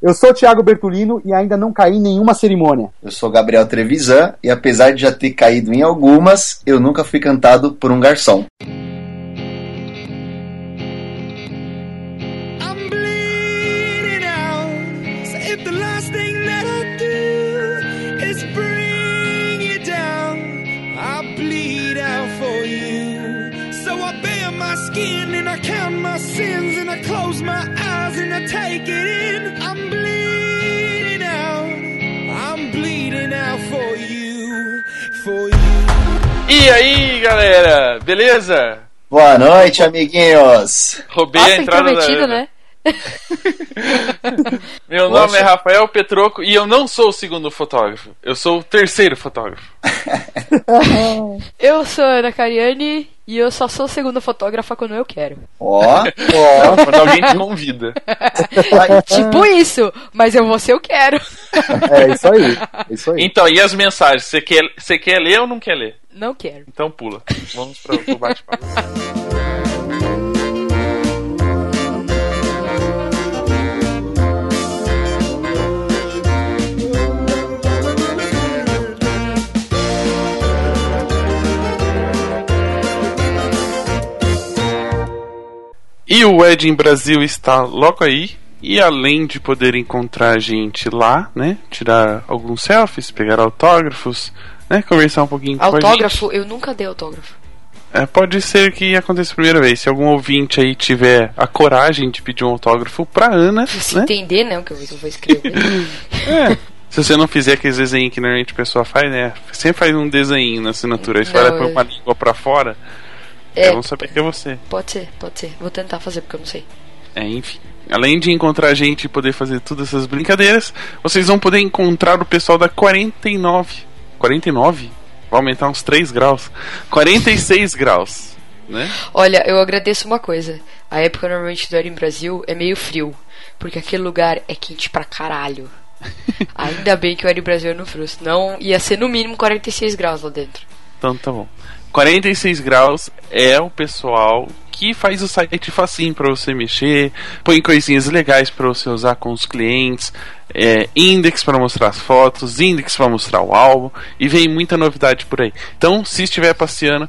Eu sou o Thiago Bertolino e ainda não caí em nenhuma cerimônia. Eu sou Gabriel Trevisan e apesar de já ter caído em algumas, eu nunca fui cantado por um garçom. E aí, galera, beleza? Boa noite, amiguinhos. Roubei Nossa, a entrada da... né? Meu Poxa. nome é Rafael Petroco e eu não sou o segundo fotógrafo. Eu sou o terceiro fotógrafo. eu sou Ana Cariani e eu só sou segunda fotógrafa quando eu quero. Ó, ó. quando alguém te convida. tipo isso, mas eu vou ser eu quero. É isso aí. Isso aí. Então, e as mensagens? Você quer, você quer ler ou não quer ler? Não quero. Então pula. Vamos para o bate-papo. E o Wedding Brasil está logo aí. E além de poder encontrar a gente lá, né? Tirar alguns selfies, pegar autógrafos, né? Conversar um pouquinho autógrafo? Eu nunca dei autógrafo. É, pode ser que aconteça a primeira vez. Se algum ouvinte aí tiver a coragem de pedir um autógrafo pra Ana. Se né? entender, né? O que eu vou escrever. é. Se você não fizer aqueles desenhos que normalmente a pessoa faz, né? Sempre faz um desenho na assinatura. Aí você vai pôr uma língua pra fora. É, vão saber que é você. Pode ser, pode ser. Vou tentar fazer porque eu não sei. É, enfim. Além de encontrar a gente e poder fazer todas essas brincadeiras, vocês vão poder encontrar o pessoal da 49. 49? Vai aumentar uns 3 graus. 46 graus. Né? Olha, eu agradeço uma coisa. A época normalmente do em Brasil é meio frio. Porque aquele lugar é quente pra caralho. Ainda bem que o em Brasil é no frio. Senão ia ser no mínimo 46 graus lá dentro. Então tá bom. 46 graus é o pessoal que faz o site facinho para você mexer, põe coisinhas legais para você usar com os clientes, é, index para mostrar as fotos, index para mostrar o álbum e vem muita novidade por aí. Então, se estiver passeando,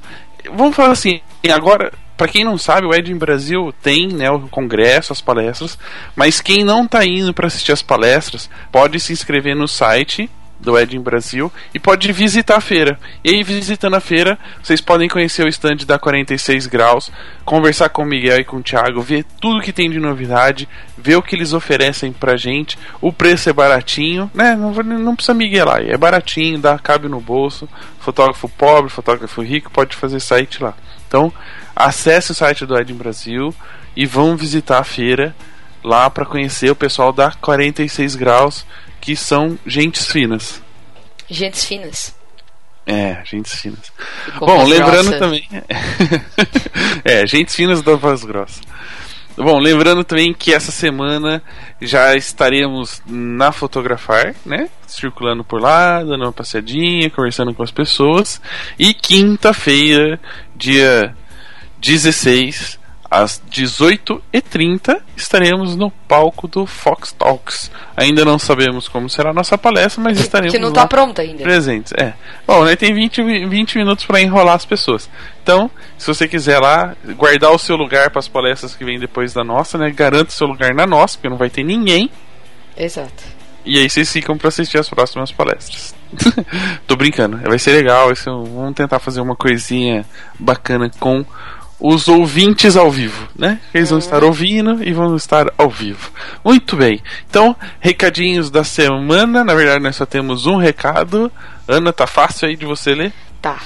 vamos falar assim, agora para quem não sabe, o Ed em Brasil tem né, o congresso, as palestras, mas quem não está indo para assistir as palestras pode se inscrever no site do Ed em Brasil e pode visitar a feira. E aí, visitando a feira, vocês podem conhecer o stand da 46 Graus, conversar com o Miguel e com o Thiago, ver tudo que tem de novidade, ver o que eles oferecem pra gente. O preço é baratinho, né? Não, não precisa miguelar, é baratinho, dá, cabe no bolso. Fotógrafo pobre, fotógrafo rico, pode fazer site lá. Então, acesse o site do Ed em Brasil e vão visitar a feira lá para conhecer o pessoal da 46 Graus que são gentes finas. Gentes finas. É, gentes finas. Bom, lembrando grossa. também. é, gentes finas da voz grossa. Bom, lembrando também que essa semana já estaremos na Fotografar, né? Circulando por lá, dando uma passeadinha, conversando com as pessoas. E quinta-feira, dia 16, às 18h30 estaremos no palco do Fox Talks. Ainda não sabemos como será a nossa palestra, mas estaremos que não está pronta ainda. presentes. É. Bom, né, tem 20, 20 minutos para enrolar as pessoas. Então, se você quiser lá guardar o seu lugar para as palestras que vêm depois da nossa, né, garanta o seu lugar na nossa, porque não vai ter ninguém. Exato. E aí vocês ficam para assistir as próximas palestras. Tô brincando, vai ser legal. Vamos tentar fazer uma coisinha bacana com os ouvintes ao vivo, né? Eles vão estar ouvindo e vão estar ao vivo. Muito bem. Então, recadinhos da semana. Na verdade, nós só temos um recado. Ana, tá fácil aí de você ler? Tá.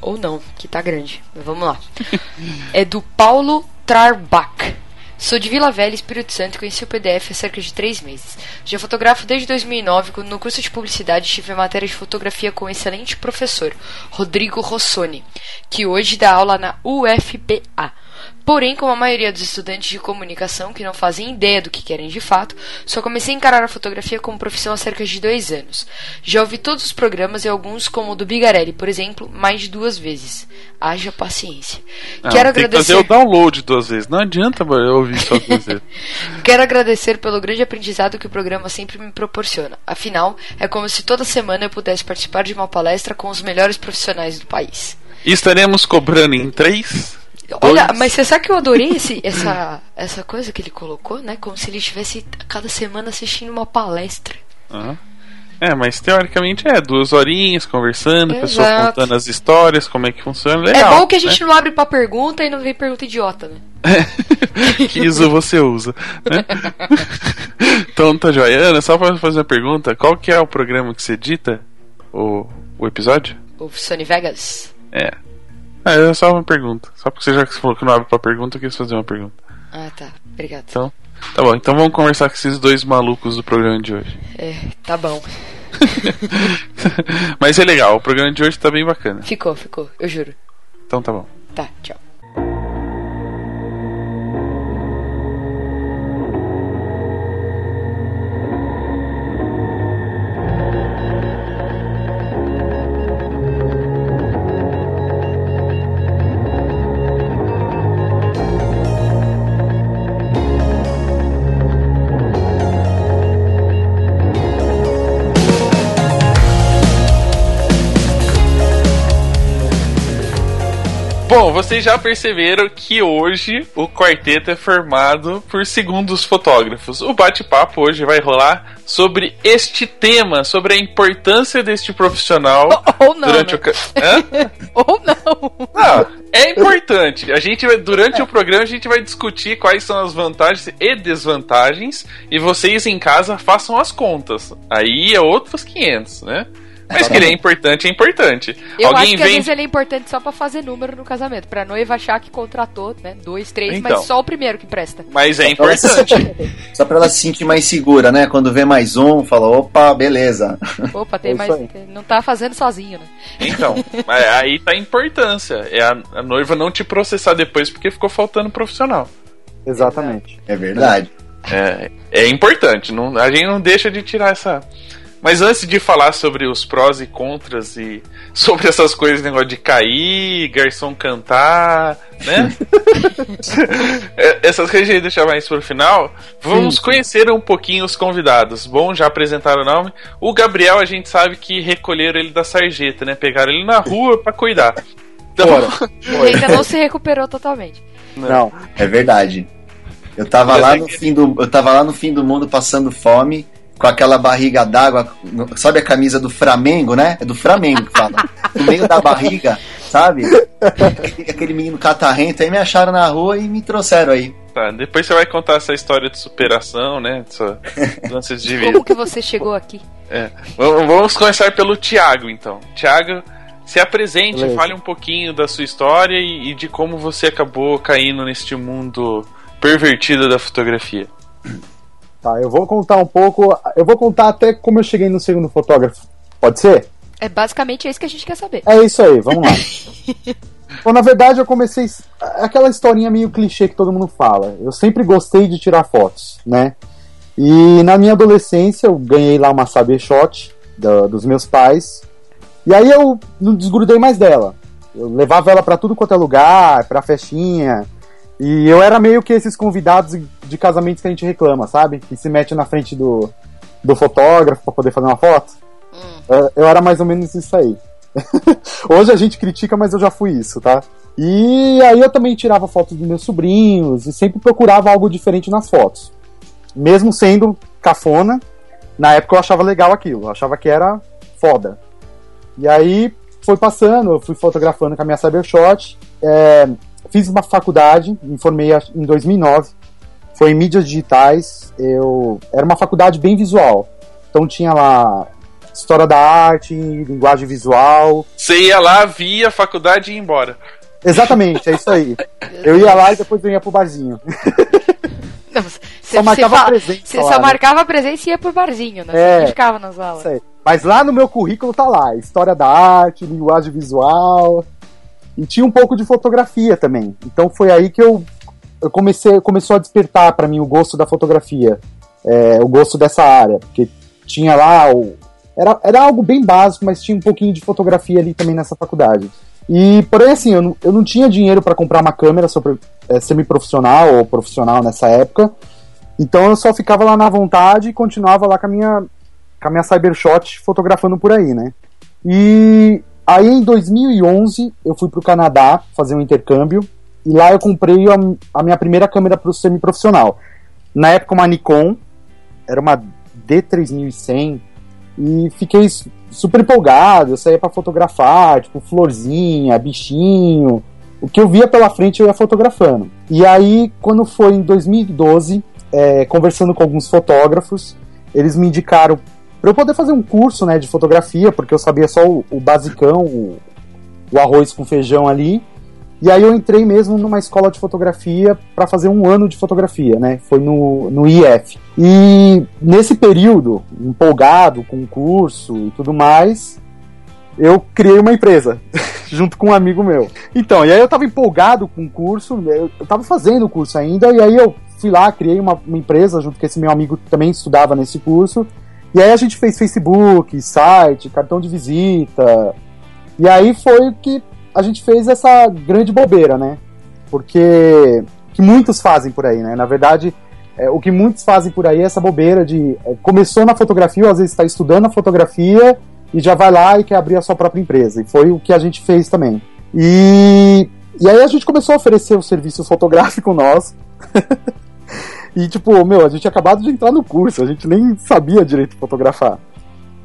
Ou não, que tá grande. Mas vamos lá. é do Paulo Trarbach. Sou de Vila Velha, Espírito Santo e conheci o PDF há cerca de três meses. Já fotografo desde 2009, quando no curso de publicidade tive a matéria de fotografia com o excelente professor, Rodrigo Rossoni, que hoje dá aula na UFPA. Porém, como a maioria dos estudantes de comunicação que não fazem ideia do que querem de fato, só comecei a encarar a fotografia como profissão há cerca de dois anos. Já ouvi todos os programas e alguns, como o do Bigarelli, por exemplo, mais de duas vezes. Haja paciência. Não, Quero agradecer. que fazer o download duas vezes. Não adianta eu ouvir só duas vezes. Quero agradecer pelo grande aprendizado que o programa sempre me proporciona. Afinal, é como se toda semana eu pudesse participar de uma palestra com os melhores profissionais do país. E estaremos cobrando em três? Olha, Dois. mas você sabe que eu adorei esse, essa, essa coisa que ele colocou, né? Como se ele estivesse cada semana assistindo uma palestra. Aham. É, mas teoricamente é duas horinhas conversando, a pessoa Exato. contando as histórias, como é que funciona. é Legal, bom que a gente né? não abre pra pergunta e não vem pergunta idiota, né? que ISO você usa. Né? então tá joia. Ana, só pra fazer uma pergunta, qual que é o programa que você edita? O, o episódio? O Sony Vegas. É. Ah, é só uma pergunta. Só porque você já falou que não abre pra pergunta, eu quis fazer uma pergunta. Ah, tá. Obrigado. Então, tá bom. Então vamos conversar com esses dois malucos do programa de hoje. É, tá bom. Mas é legal, o programa de hoje tá bem bacana. Ficou, ficou. Eu juro. Então tá bom. Tá, tchau. Bom, vocês já perceberam que hoje o quarteto é formado por segundos fotógrafos. O bate-papo hoje vai rolar sobre este tema, sobre a importância deste profissional Ou não, durante né? o. Hã? Ou não. Não, é importante. A gente vai, durante o programa a gente vai discutir quais são as vantagens e desvantagens e vocês em casa façam as contas. Aí é outros 500, né? Mas que ele é importante, é importante. Eu Alguém acho que às vem vezes ele é importante só pra fazer número no casamento. Pra noiva achar que contratou, né? Dois, três, Então. mas só o primeiro que presta. mas é importante. Só pra ela se sentir mais segura, né? Quando vê mais um, fala, opa, beleza. Opa, tem É mais. aí. tem- Não tá fazendo sozinho, né? Então, aí tá a importância. É a, a noiva não te processar depois porque ficou faltando profissional. Exatamente. É verdade. É, é importante, não, a gente não deixa de tirar essa. Mas antes de falar sobre os prós e contras e sobre essas coisas, negócio de cair, garçom cantar, né? É, essas coisas a gente deixa mais pro final. Vamos Sim. conhecer um pouquinho os convidados. Bom, já apresentaram o nome. O Gabriel, a gente sabe que recolheram ele da sarjeta, né? Pegaram ele na rua pra cuidar. Então, Fora. Ele ainda não se recuperou totalmente. Não. É verdade. Eu tava lá no fim do, eu tava lá no fim do mundo passando fome, com aquela barriga d'água, sabe a camisa do Flamengo, né? É do Flamengo que fala. No meio da barriga, sabe? Aquele, aquele menino catarrento aí me acharam na rua e me trouxeram aí. tá, depois você vai contar essa história de superação, né? Sua lances de vida. Como que você chegou aqui? É. Vamos vamos começar pelo Thiago, então. Thiago, se apresente, Beleza. fale um pouquinho da sua história e, e de como você acabou caindo neste mundo pervertido da fotografia. Tá, eu vou contar um pouco. Eu vou contar até como eu cheguei no segundo fotógrafo. Pode ser? É basicamente isso que a gente quer saber. É isso aí, vamos lá. Bom, na verdade, eu comecei. Aquela historinha meio clichê que todo mundo fala. Eu sempre gostei de tirar fotos, né? E na minha adolescência, eu ganhei lá uma Sabershot da- dos meus pais. E aí eu não desgrudei mais dela. Eu levava ela pra tudo quanto é lugar, pra festinha. E eu era meio que esses convidados de casamentos que a gente reclama, sabe? Que se mete na frente do, do fotógrafo pra poder fazer uma foto. Eu- Eu era mais ou menos isso aí. Hoje a gente critica, mas eu já fui isso, tá? E aí eu também tirava fotos dos meus sobrinhos e sempre procurava algo diferente nas fotos. Mesmo sendo cafona, na época eu achava legal aquilo, eu achava que era foda. E aí foi passando, eu fui fotografando com a minha Cybershot, é, fiz uma faculdade, me formei em 2009, foi em mídias digitais, eu era uma faculdade bem visual, então tinha lá história da arte, linguagem visual, Você ia lá, via a faculdade e ia embora. Exatamente, é isso aí. Eu ia lá e depois eu ia pro barzinho. Não, você, Só marcava você, fa- presença você só né? marcava a presença e ia pro barzinho, né? É. Você ficava nas aulas. Mas lá no meu currículo tá lá, história da arte, linguagem visual. E tinha um pouco de fotografia também. Então foi aí que eu eu comecei, começou a despertar para mim o gosto da fotografia, é, o gosto dessa área, porque tinha lá o, era, era algo bem básico, mas tinha um pouquinho de fotografia ali também nessa faculdade. E, porém, assim, eu não, eu não tinha dinheiro para comprar uma câmera sobre, é, semi-profissional ou profissional nessa época, então eu só ficava lá na vontade e continuava lá com a minha, com a minha Cybershot fotografando por aí, né? E aí em 2011 eu fui para o Canadá fazer um intercâmbio e lá eu comprei a, a minha primeira câmera para o semi-profissional. Na época uma Nikon, era uma D3100 e fiquei super empolgado, eu saía para fotografar, tipo florzinha, bichinho, o que eu via pela frente eu ia fotografando. E aí, quando foi em 2012, é, conversando com alguns fotógrafos, eles me indicaram eu poder fazer um curso né, de fotografia, porque eu sabia só o, o basicão, o, o arroz com feijão ali. E aí eu entrei mesmo numa escola de fotografia para fazer um ano de fotografia, né? Foi no, no IF. E nesse período, empolgado com o curso e tudo mais, eu criei uma empresa, junto com um amigo meu. Então, e aí eu tava empolgado com o curso, eu, eu tava fazendo o curso ainda, e aí eu fui lá, criei uma, uma empresa junto com esse meu amigo que também estudava nesse curso. E aí a gente fez Facebook, site, cartão de visita. E aí foi que a gente fez essa grande bobeira, né? Porque que muitos fazem por aí, né? Na verdade, é, o que muitos fazem por aí é essa bobeira de é, começou na fotografia, ou às vezes está estudando a fotografia e já vai lá e quer abrir a sua própria empresa. E foi o que a gente fez também. E, e aí a gente começou a oferecer o serviço fotográfico nosso. e tipo, meu, a gente tinha acabado de entrar no curso, a gente nem sabia direito fotografar.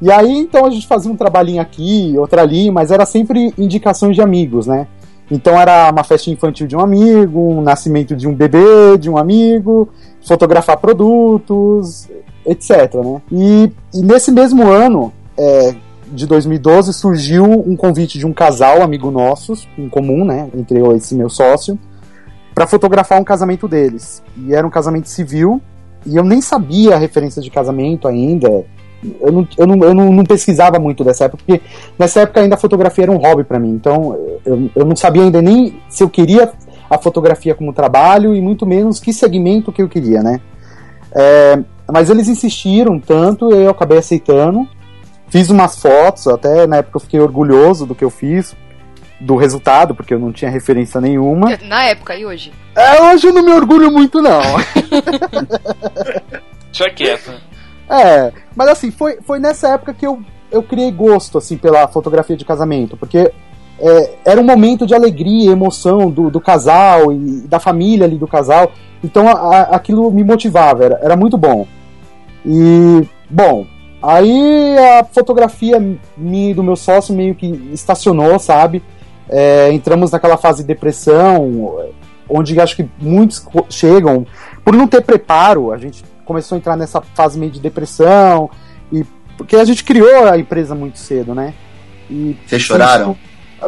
E aí, então, a gente fazia um trabalhinho aqui, outro ali, mas era sempre indicações de amigos, né? Então era uma festa infantil de um amigo, um nascimento de um bebê de um amigo, fotografar produtos, etc. Né? E, e nesse mesmo ano, é, de 2012, surgiu um convite de um casal, amigo nossos, em comum, né, entre eu e esse meu sócio, para fotografar um casamento deles. E era um casamento civil, e eu nem sabia a referência de casamento ainda, eu não, eu, não, eu não, não, pesquisava muito dessa época, porque nessa época ainda a fotografia era um hobby para mim. Então eu, eu não sabia ainda nem se eu queria a fotografia como trabalho e muito menos que segmento que eu queria, né? É, mas eles insistiram tanto e eu acabei aceitando. Fiz umas fotos, até na época eu fiquei orgulhoso do que eu fiz, do resultado, porque eu não tinha referência nenhuma. Na época e hoje? É, hoje eu não me orgulho muito, não. Deixa quieto. É, mas assim, foi, foi nessa época que eu, eu criei gosto, assim, pela fotografia de casamento, porque é, era um momento de alegria, emoção do, do casal e da família ali do casal, então a, a, aquilo me motivava, era, era muito bom. E, bom, aí a fotografia minha e do meu sócio meio que estacionou, sabe? É, entramos naquela fase de depressão, onde acho que muitos chegam por não ter preparo, a gente começou a entrar nessa fase meio de depressão, e porque a gente criou a empresa muito cedo, né? E, Vocês choraram?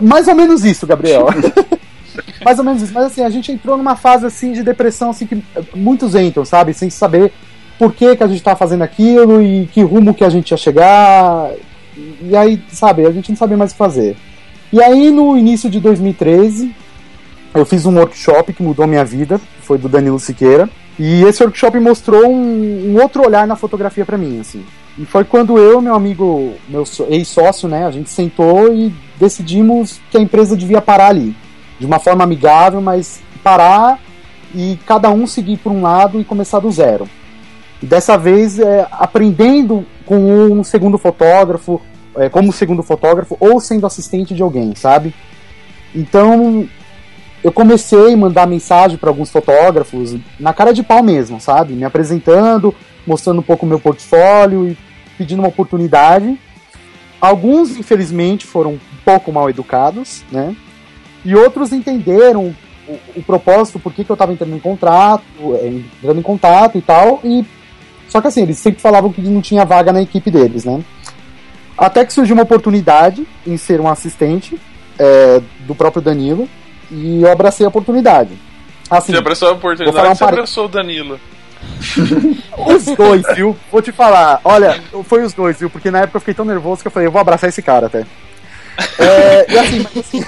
Mais ou menos isso, Gabriel. mais ou menos isso. Mas assim, a gente entrou numa fase assim de depressão assim que muitos entram, sabe? Sem saber por que, que a gente tá fazendo aquilo e que rumo que a gente ia chegar. E aí, sabe, a gente não sabia mais o que fazer. E aí, no início de 2013, eu fiz um workshop que mudou minha vida, foi do Danilo Siqueira. E esse workshop mostrou um, um outro olhar na fotografia para mim, assim. E foi quando eu, meu amigo, meu ex-sócio, né, a gente sentou e decidimos que a empresa devia parar ali. De uma forma amigável, mas parar e cada um seguir por um lado e começar do zero. E dessa vez, é, aprendendo com um segundo fotógrafo, é, como segundo fotógrafo, ou sendo assistente de alguém, sabe? Então, eu comecei a mandar mensagem para alguns fotógrafos, na cara de pau mesmo, sabe? Me apresentando, mostrando um pouco o meu portfólio e pedindo uma oportunidade. Alguns, infelizmente, foram um pouco mal educados, né? E outros entenderam o, o propósito, por que, que eu estava entrando em contrato, é, entrando em contato e tal. E só que assim, eles sempre falavam que não tinha vaga na equipe deles, né? Até que surgiu uma oportunidade em ser um assistente é, do próprio Danilo e eu abracei a oportunidade. Assim, você abraçou a oportunidade um você abraçou o Danilo? os dois, viu? Vou te falar. Olha, foi os dois, viu? Porque na época eu fiquei tão nervoso que eu falei, eu vou abraçar esse cara até. É, e assim, mas, assim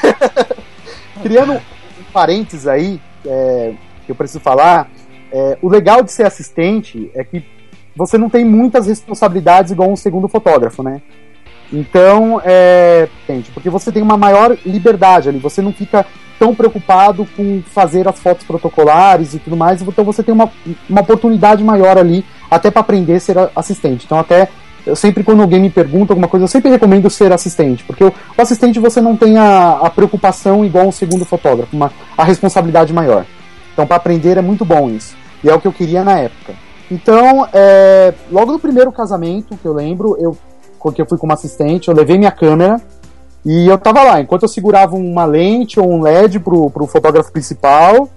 criando um parênteses aí, é, que eu preciso falar, é, o legal de ser assistente é que você não tem muitas responsabilidades igual um segundo fotógrafo, né? Então, é, porque você tem uma maior liberdade ali, você não fica tão preocupado com fazer as fotos protocolares e tudo mais, então você tem uma, uma oportunidade maior ali, até para aprender a ser assistente. Então, até eu sempre, quando alguém me pergunta alguma coisa, eu sempre recomendo ser assistente, porque o, o assistente você não tem a, a, preocupação igual um segundo fotógrafo, uma, a responsabilidade maior. Então, para aprender é muito bom isso, e é o que eu queria na época. Então, é, logo no primeiro casamento que eu lembro, eu que eu fui como assistente, eu levei minha câmera e eu tava lá. Enquanto eu segurava uma lente ou um LED pro, pro fotógrafo principal,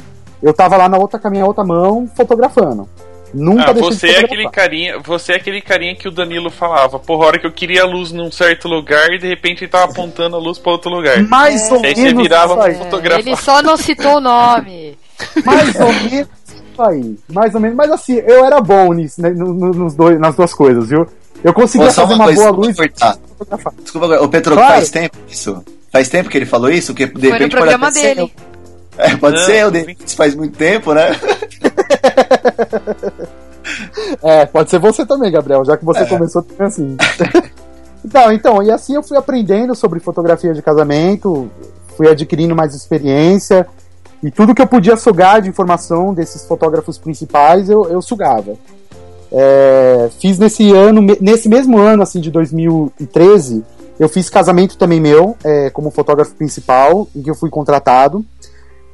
eu tava lá na outra com a minha outra mão fotografando. Nunca ah, você de é aquele carinha, você é aquele carinha que o Danilo falava. Por hora que eu queria a luz num certo lugar e de repente ele tava apontando a luz para outro lugar. Mais é. ou menos. Aí você virava pra fotografar. Ele só não citou o nome. Mais ou menos isso aí. Mais ou menos. Mas assim, eu era bom nisso, né, nos dois, nas duas coisas, viu? Eu conseguia Pô, fazer uma, uma boa luz. Desculpa, o Petro, claro. faz tempo isso? Faz tempo que ele falou isso? Que de Foi no programa dele. É, pode Não. ser, de repente faz muito tempo, né? é, pode ser você também, Gabriel, já que você é. começou assim. então, então, e assim eu fui aprendendo sobre fotografia de casamento, fui adquirindo mais experiência, e tudo que eu podia sugar de informação desses fotógrafos principais, eu, eu sugava. É, fiz nesse ano, nesse mesmo ano, assim, de 2013, eu fiz casamento também meu, é, como fotógrafo principal, em que eu fui contratado.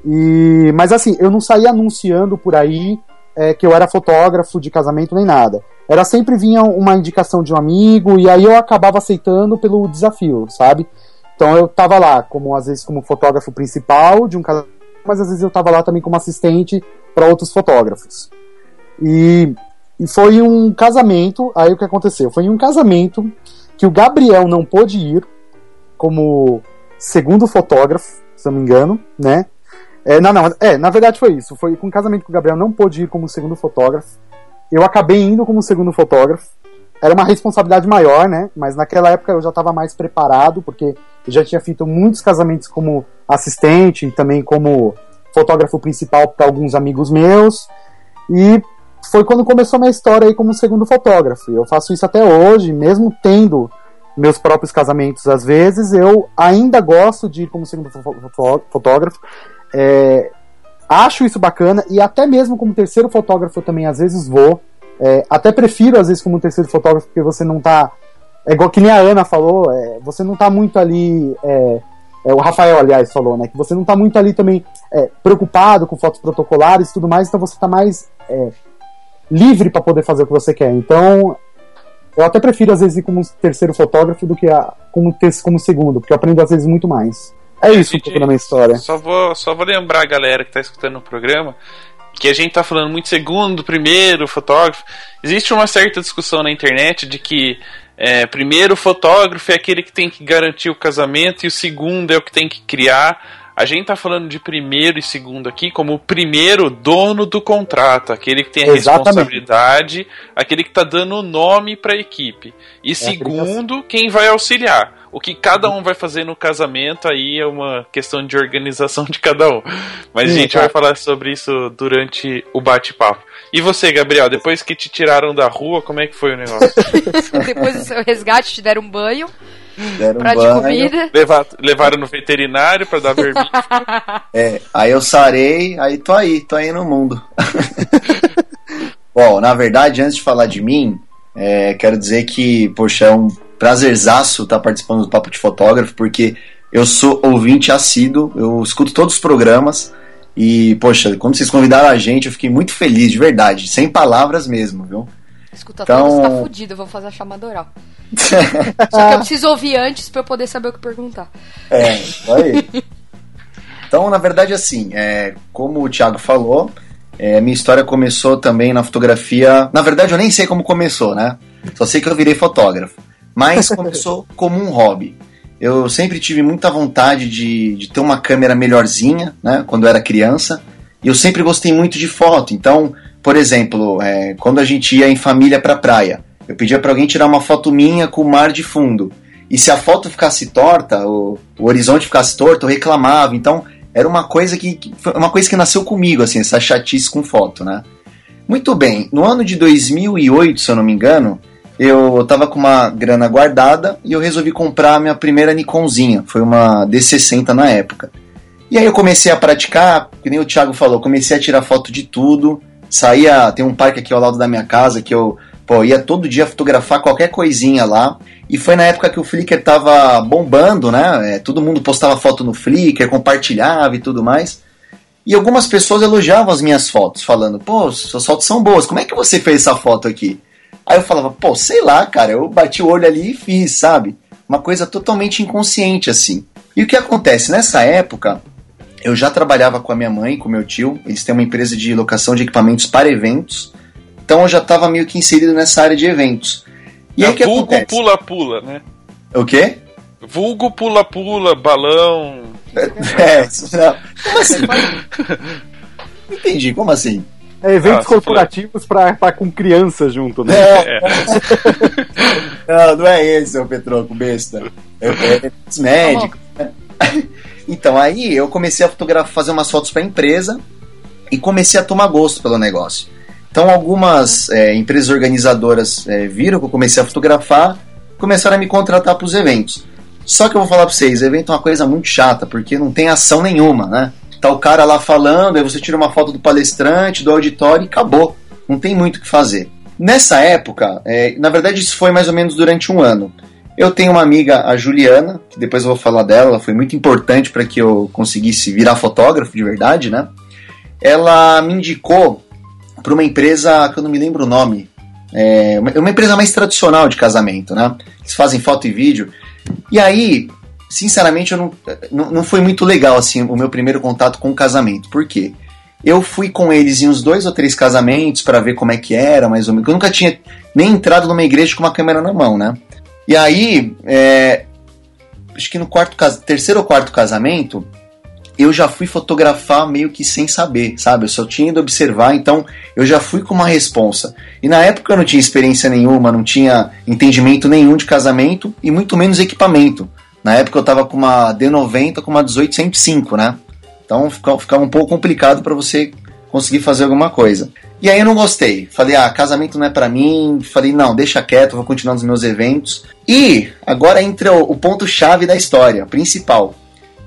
E, mas assim, eu não saía anunciando por aí é, que eu era fotógrafo de casamento nem nada. Era sempre vinha uma indicação de um amigo e aí eu acabava aceitando pelo desafio, sabe? Então eu tava lá, como às vezes como fotógrafo principal de um casamento, mas às vezes eu tava lá também como assistente para outros fotógrafos. E e foi um casamento, aí o que aconteceu? Foi um casamento que o Gabriel não pôde ir como segundo fotógrafo, se eu não me engano, né? É, não, não, é, na verdade foi isso. Foi com um casamento que o Gabriel não pôde ir como segundo fotógrafo. Eu acabei indo como segundo fotógrafo. Era uma responsabilidade maior, né? Mas naquela época eu já estava mais preparado, porque eu já tinha feito muitos casamentos como assistente e também como fotógrafo principal para alguns amigos meus. E foi quando começou a minha história aí como segundo fotógrafo. Eu faço isso até hoje, mesmo tendo meus próprios casamentos às vezes, eu ainda gosto de ir como segundo fotógrafo. É, acho isso bacana e até mesmo como terceiro fotógrafo eu também às vezes vou. É, até prefiro às vezes como terceiro fotógrafo porque você não tá. É igual que nem a Ana falou, é, você não tá muito ali. É, é, o Rafael, aliás, falou, né? Que você não tá muito ali também é, preocupado com fotos protocolares e tudo mais, então você tá mais livre para poder fazer o que você quer. Então, eu até prefiro às vezes ir como terceiro fotógrafo do que a, como, ter, como segundo, porque eu aprendo às vezes muito mais. É isso um pouco da minha história. Só vou, só vou lembrar a galera que está escutando o programa que a gente está falando muito segundo, primeiro fotógrafo. Existe uma certa discussão na internet de que é, primeiro fotógrafo é aquele que tem que garantir o casamento e o segundo é o que tem que criar. A gente tá falando de primeiro e segundo aqui como o primeiro dono do contrato, aquele que tem a Exatamente. responsabilidade, aquele que tá dando o nome para a equipe. E é segundo, quem vai auxiliar. O que cada um vai fazer no casamento aí é uma questão de organização de cada um. Mas Sim, a gente tá. vai falar sobre isso durante o bate-papo. E você, Gabriel, depois que te tiraram da rua, como é que foi o negócio? depois do seu resgate, te deram um banho. Deram pra banho. de comida. Levar, levaram no veterinário pra dar vermelho. é, aí eu sarei, aí tô aí, tô aí no mundo. Bom, na verdade, antes de falar de mim, é, quero dizer que, poxa, é um prazerzaço estar tá participando do Papo de Fotógrafo, porque eu sou ouvinte assíduo, eu escuto todos os programas. E, poxa, quando vocês convidaram a gente, eu fiquei muito feliz, de verdade, sem palavras mesmo, viu? Escuta então... todos, tá fudido, vamos fazer a chamada oral. Só que eu preciso ouvir antes para eu poder saber o que perguntar. É, aí. Então, na verdade, assim, é, como o Thiago falou, é, minha história começou também na fotografia. Na verdade, eu nem sei como começou, né? Só sei que eu virei fotógrafo. Mas começou como um hobby. Eu sempre tive muita vontade de, de ter uma câmera melhorzinha, né? Quando eu era criança. E eu sempre gostei muito de foto. Então, por exemplo, é, quando a gente ia em família pra praia, eu pedia para alguém tirar uma foto minha com o mar de fundo. E se a foto ficasse torta, o, o horizonte ficasse torto, eu reclamava. Então, Era uma coisa que, que uma coisa que nasceu comigo, assim, essa chatice com foto, né? Muito bem, no ano de 2008, se eu não me engano, eu tava com uma grana guardada e eu resolvi comprar a minha primeira Nikonzinha, foi uma D60 na época. E aí eu comecei a praticar, que nem o Thiago falou, comecei a tirar foto de tudo, saía, tem um parque aqui ao lado da minha casa que eu pô, ia todo dia fotografar qualquer coisinha lá. E foi na época que o Flickr tava bombando, né? É, todo mundo postava foto no Flickr, compartilhava e tudo mais. E algumas pessoas elogiavam as minhas fotos, falando: pô, suas fotos são boas, como é que você fez essa foto aqui? Aí eu falava: pô, sei lá, cara, eu bati o olho ali e fiz, sabe? Uma coisa totalmente inconsciente assim. E o que acontece? Nessa época, eu já trabalhava com a minha mãe, com meu tio, eles têm uma empresa de locação de equipamentos para eventos. Então eu já estava meio que inserido nessa área de eventos. E é aí que vulgo pula-pula, né? O quê? Vulgo pula-pula, balão. É, não. Como assim? Não entendi, como assim? É eventos ah, corporativos para com crianças junto, né? É. não, não é esse, o Petroco, besta. É, é, é médicos, né? Então, aí eu comecei a fotografar, fazer umas fotos para a empresa e comecei a tomar gosto pelo negócio. Então, algumas é, empresas organizadoras é, viram que eu comecei a fotografar, começaram a me contratar para os eventos. Só que eu vou falar para vocês, evento é uma coisa muito chata, porque não tem ação nenhuma, né? Tá o cara lá falando, aí você tira uma foto do palestrante, do auditório e acabou. Não tem muito o que fazer. Nessa época, é, na verdade isso foi mais ou menos durante um ano. Eu tenho uma amiga, a Juliana, que depois eu vou falar dela, ela foi muito importante para que eu conseguisse virar fotógrafo de verdade, né? Ela me indicou para uma empresa que eu não me lembro o nome. É uma empresa mais tradicional de casamento, né? Eles fazem foto e vídeo. E aí, sinceramente, eu não, não, não foi muito legal assim o meu primeiro contato com o casamento. Por quê? Eu fui com eles em uns dois ou três casamentos para ver como é que era, mais ou menos. Eu nunca tinha nem entrado numa igreja com uma câmera na mão, né? E aí, é, acho que no quarto terceiro ou quarto casamento, eu já fui fotografar meio que sem saber, sabe? Eu só tinha ido observar, então eu já fui com uma responsa. E na época eu não tinha experiência nenhuma, não tinha entendimento nenhum de casamento e muito menos equipamento. Na época eu tava com uma D90 com uma 1805, né? Então ficava um pouco complicado para você conseguir fazer alguma coisa. E aí eu não gostei. Falei, ah, casamento não é para mim. Falei, não, deixa quieto, vou continuar nos meus eventos. E agora entra o, o ponto-chave da história, principal.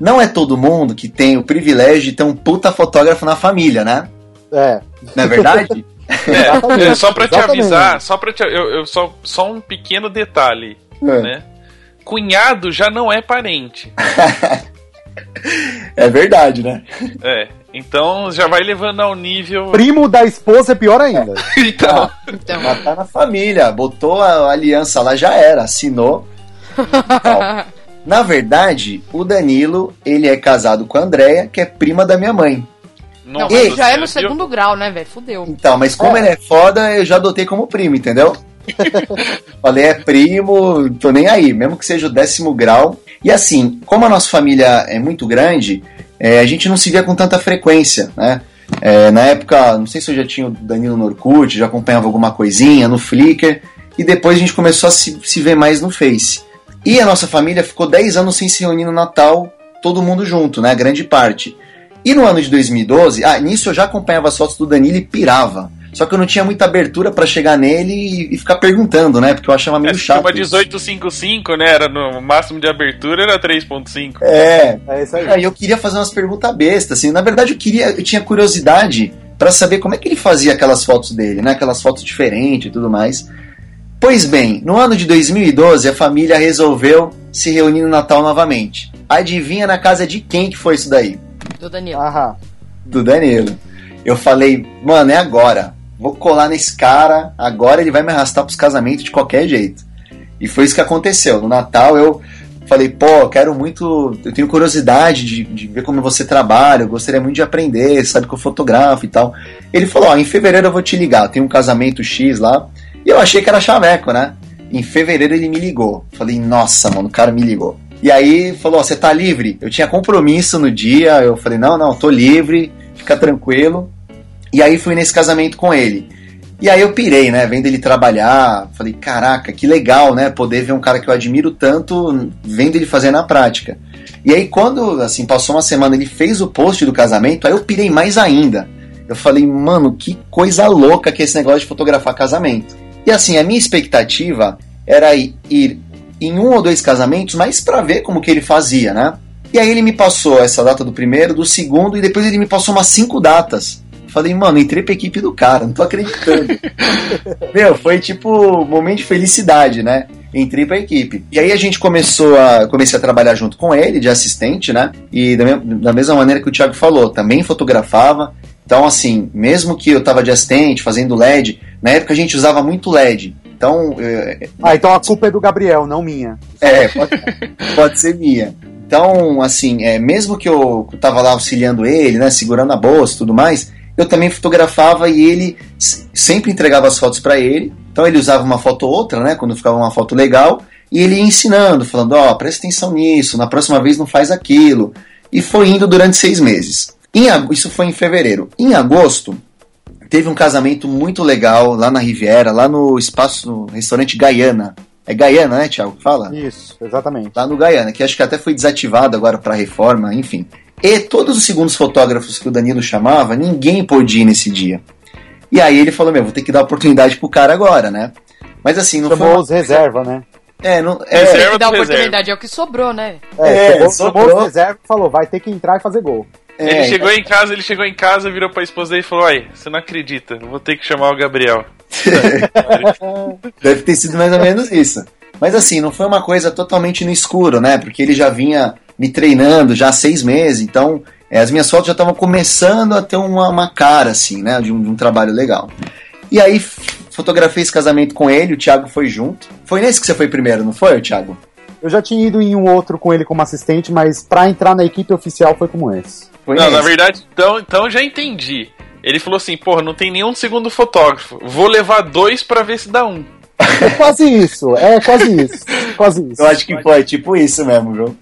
Não é todo mundo que tem o privilégio de ter um puta fotógrafo na família, né? É. Não é verdade? é, é, só pra te avisar, só pra te, eu, eu só, só um pequeno detalhe, é. né? Cunhado já não é parente. é verdade, né? É. Então já vai levando ao nível. Primo da esposa é pior ainda. então. então. Já tá na família, botou a aliança lá, já era, assinou. Na verdade, o Danilo, ele é casado com a Andrea, que é prima da minha mãe. Não, e... já é no segundo grau, né, velho? Fudeu. Então, mas como é. ele é foda, eu já adotei como primo, entendeu? Falei, é primo, tô nem aí, mesmo que seja o décimo grau. E assim, como a nossa família é muito grande, é, a gente não se via com tanta frequência, né? É, na época, não sei se eu já tinha o Danilo no Orkut, já acompanhava alguma coisinha no Flickr, e depois a gente começou a se, se ver mais no Face. E a nossa família ficou 10 anos sem se reunir no Natal, todo mundo junto, né? Grande parte. E no ano de 2012, ah, nisso eu já acompanhava as fotos do Danilo e pirava. Só que eu não tinha muita abertura para chegar nele e, e, ficar perguntando, né? Porque eu achava meio é, chato. Uma 1855, né? Era no máximo de abertura era 3.5. É, é isso aí. aí. eu queria fazer umas perguntas bestas, assim. Na verdade, eu queria, eu tinha curiosidade para saber como é que ele fazia aquelas fotos dele, né? Aquelas fotos diferentes e tudo mais. Pois bem, no ano de 2012 a família resolveu se reunir no Natal novamente. Adivinha na casa de quem que foi isso daí? Do Danilo. Aham. Do Danilo. Eu falei, mano, é agora vou colar nesse cara, agora ele vai me arrastar pros casamentos de qualquer jeito. E foi isso que aconteceu. No Natal eu falei, pô, quero muito, eu tenho curiosidade de, de, ver como você trabalha, eu gostaria muito de aprender, sabe que eu fotografo e tal. Ele falou, ó, em fevereiro eu vou te ligar, tem um casamento X lá. E eu achei que era chaveco, né? Em fevereiro ele me ligou. Falei, nossa, mano, o cara me ligou. E aí falou, você tá livre? Eu tinha compromisso no dia, eu falei, não, não, tô livre, fica tranquilo. E aí fui nesse casamento com ele. E aí eu pirei, né? Vendo ele trabalhar, falei, caraca, que legal, né? Poder ver um cara que eu admiro tanto, vendo ele fazer na prática. E aí quando, assim, passou uma semana, ele fez o post do casamento, aí eu pirei mais ainda. Eu falei, mano, que coisa louca que é esse negócio de fotografar casamento. E assim, a minha expectativa era ir em um ou dois casamentos, mas para ver como que ele fazia, né? E aí ele me passou essa data do primeiro, do segundo, e depois ele me passou umas cinco datas. Falei, mano, entrei pra equipe do cara, não tô acreditando. Meu, foi tipo um momento de felicidade, né? Entrei pra equipe. E aí a gente começou a. Comecei a trabalhar junto com ele, de assistente, né? E da, da mesma maneira que o Thiago falou, também fotografava. Então, assim, mesmo que eu tava de assistente, fazendo LED, na época a gente usava muito LED. Então. Eu... Ah, então a culpa é do Gabriel, não minha. É, pode, pode ser minha. Então, assim, é, mesmo que eu, eu tava lá auxiliando ele, né, segurando a bolsa e tudo mais, eu também fotografava e ele sempre entregava as fotos para ele. Então ele usava uma foto ou outra, né? Quando ficava uma foto legal, e ele ia ensinando, falando: Ó, oh, presta atenção nisso, na próxima vez não faz aquilo. E foi indo durante seis meses. Em, isso foi em fevereiro. Em agosto, teve um casamento muito legal lá na Riviera, lá no espaço, no restaurante Gaiana. É Gaiana, né, Thiago? Fala? Isso, exatamente. Lá no Gaiana, que acho que até foi desativado agora para reforma, enfim. E todos os segundos fotógrafos que o Danilo chamava, ninguém podia ir nesse dia. E aí ele falou: Meu, vou ter que dar oportunidade pro cara agora, né? Mas assim, não Chamou foi. Uma... os reserva, né? É, não. É, reserva dar oportunidade, é o que sobrou, né? É, é chamou, sobrou. chamou os reserva e falou: vai ter que entrar e fazer gol. É, ele chegou em casa, ele chegou em casa, virou pra esposa dele e falou: Ai, você não acredita, vou ter que chamar o Gabriel. Deve ter sido mais ou menos isso. Mas assim, não foi uma coisa totalmente no escuro, né? Porque ele já vinha me treinando já há seis meses, então é, as minhas fotos já estavam começando a ter uma, uma cara, assim, né? De um, de um, trabalho legal. E aí fotografei esse casamento com ele, o Thiago foi junto. Foi nesse que você foi primeiro, não foi, Thiago? Eu já tinha ido em um outro com ele como assistente, mas para entrar na equipe oficial foi como esse. Foi não, na verdade, então, então já entendi. Ele falou assim, porra, não tem nenhum segundo fotógrafo. Vou levar dois para ver se dá um. É quase isso, é quase isso. Quase isso. Eu acho que foi tipo isso mesmo, viu?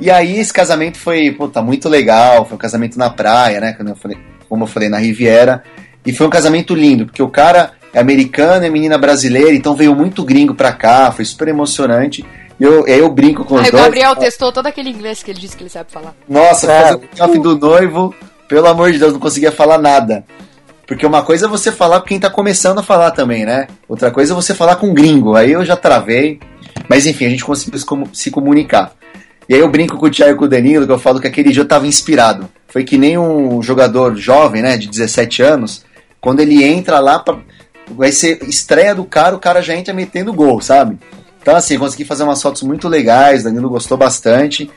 E aí esse casamento foi, puta, muito legal, foi um casamento na praia, né? Como eu falei, como eu falei na Riviera. E foi um casamento lindo, porque o cara é americano, é menina brasileira, então veio muito gringo pra cá, foi super emocionante. E eu, eu brinco com os dois. O Gabriel testou todo aquele inglês que ele disse que ele sabe falar. Nossa, é. fazer o off do noivo, pelo amor de Deus, não conseguia falar nada. Porque uma coisa é você falar com quem tá começando a falar também, né? Outra coisa é você falar com gringo. Aí eu já travei. Mas enfim, a gente conseguiu se comunicar. E aí eu brinco com o Thiago e com o Danilo, que eu falo que aquele dia eu tava inspirado. Foi que nem um jogador jovem, né, de 17 anos, quando ele entra lá, pra, vai ser estreia do cara, o cara já entra metendo gol, sabe? Então assim, consegui fazer umas fotos muito legais, Danilo gostou bastante.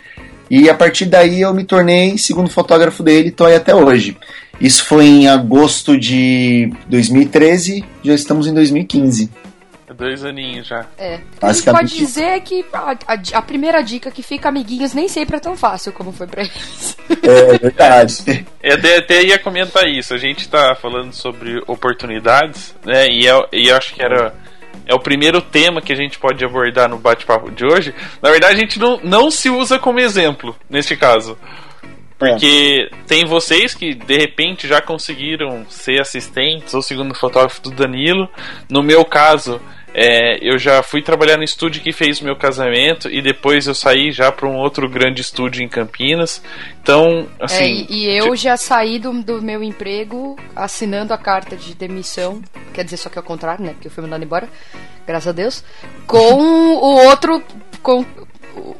E a partir daí eu me tornei segundo fotógrafo dele, tô aí até hoje. Isso foi em agosto de 2013, já estamos em 2015 dois aninhos já. É. A gente pode dizer que a, a, a, primeira dica que fica, amiguinhos, nem sempre é tão fácil como foi pra eles. É, verdade. Eu até, até ia comentar isso. A gente tá falando sobre oportunidades, né? E eu, e eu acho que era é o primeiro tema que a gente pode abordar no bate-papo de hoje. Na verdade, a gente não, não se usa como exemplo neste caso. Porque é. tem vocês que de repente já conseguiram ser assistentes ou segundo fotógrafo do Danilo. No meu caso, é, eu já fui trabalhar no estúdio que fez o meu casamento e depois eu saí já para um outro grande estúdio em Campinas. Então, assim. É, e, eu tipo... já saí do, do, meu emprego assinando a carta de demissão, quer dizer, só que é o contrário, né? Porque eu fui mandado embora, graças a Deus, com o outro. Com,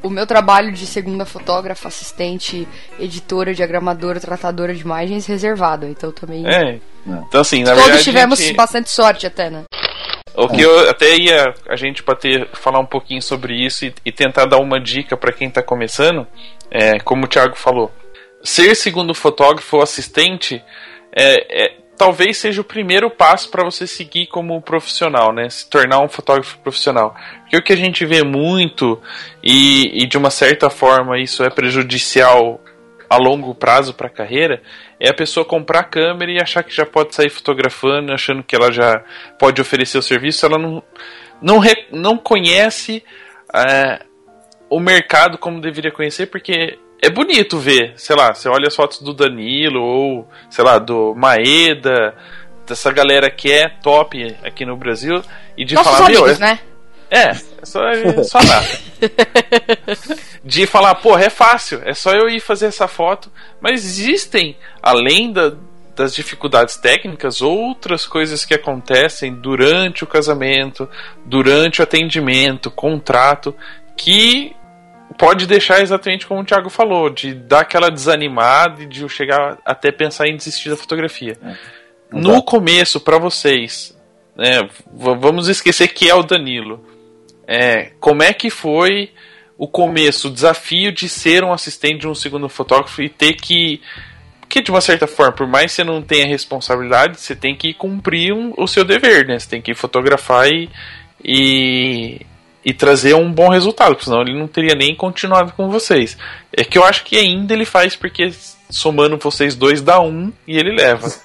o meu trabalho de segunda fotógrafa, assistente, editora, diagramadora, tratadora de imagens reservado. Então também. É. Então, assim, na Todos verdade. tivemos gente... bastante sorte até, né? O que eu até ia a gente bater, falar um pouquinho sobre isso e, e tentar dar uma dica para quem está começando, é, como o Thiago falou, ser segundo fotógrafo ou assistente é, é, talvez seja o primeiro passo para você seguir como profissional, né? Se tornar um fotógrafo profissional. Porque o que a gente vê muito e, e de uma certa forma isso é prejudicial a longo prazo para a carreira é a pessoa comprar a câmera e achar que já pode sair fotografando, achando que ela já pode oferecer o serviço, ela não, não, não conhece é, o mercado como deveria conhecer, porque é bonito ver, sei lá, você olha as fotos do Danilo ou, sei lá, do Maeda, dessa galera que é top aqui no Brasil e de Nossos falar, amigos, meu, né? é, é só, é só nada. de falar, porra, é fácil, é só eu ir fazer essa foto. Mas existem, além da, das dificuldades técnicas, outras coisas que acontecem durante o casamento, durante o atendimento, contrato, que pode deixar exatamente como o Thiago falou, de dar aquela desanimada e de chegar até pensar em desistir da fotografia. No começo, para vocês, né, vamos esquecer que é o Danilo. É, como é que foi o começo, o desafio de ser um assistente de um segundo fotógrafo e ter que. Porque, de uma certa forma, por mais que você não tenha responsabilidade, você tem que cumprir um- o seu dever, né? Você tem que fotografar e, e, e trazer um bom resultado, porque senão ele não teria nem continuado com vocês. É que eu acho que ainda ele faz porque somando vocês dois dá um e ele leva.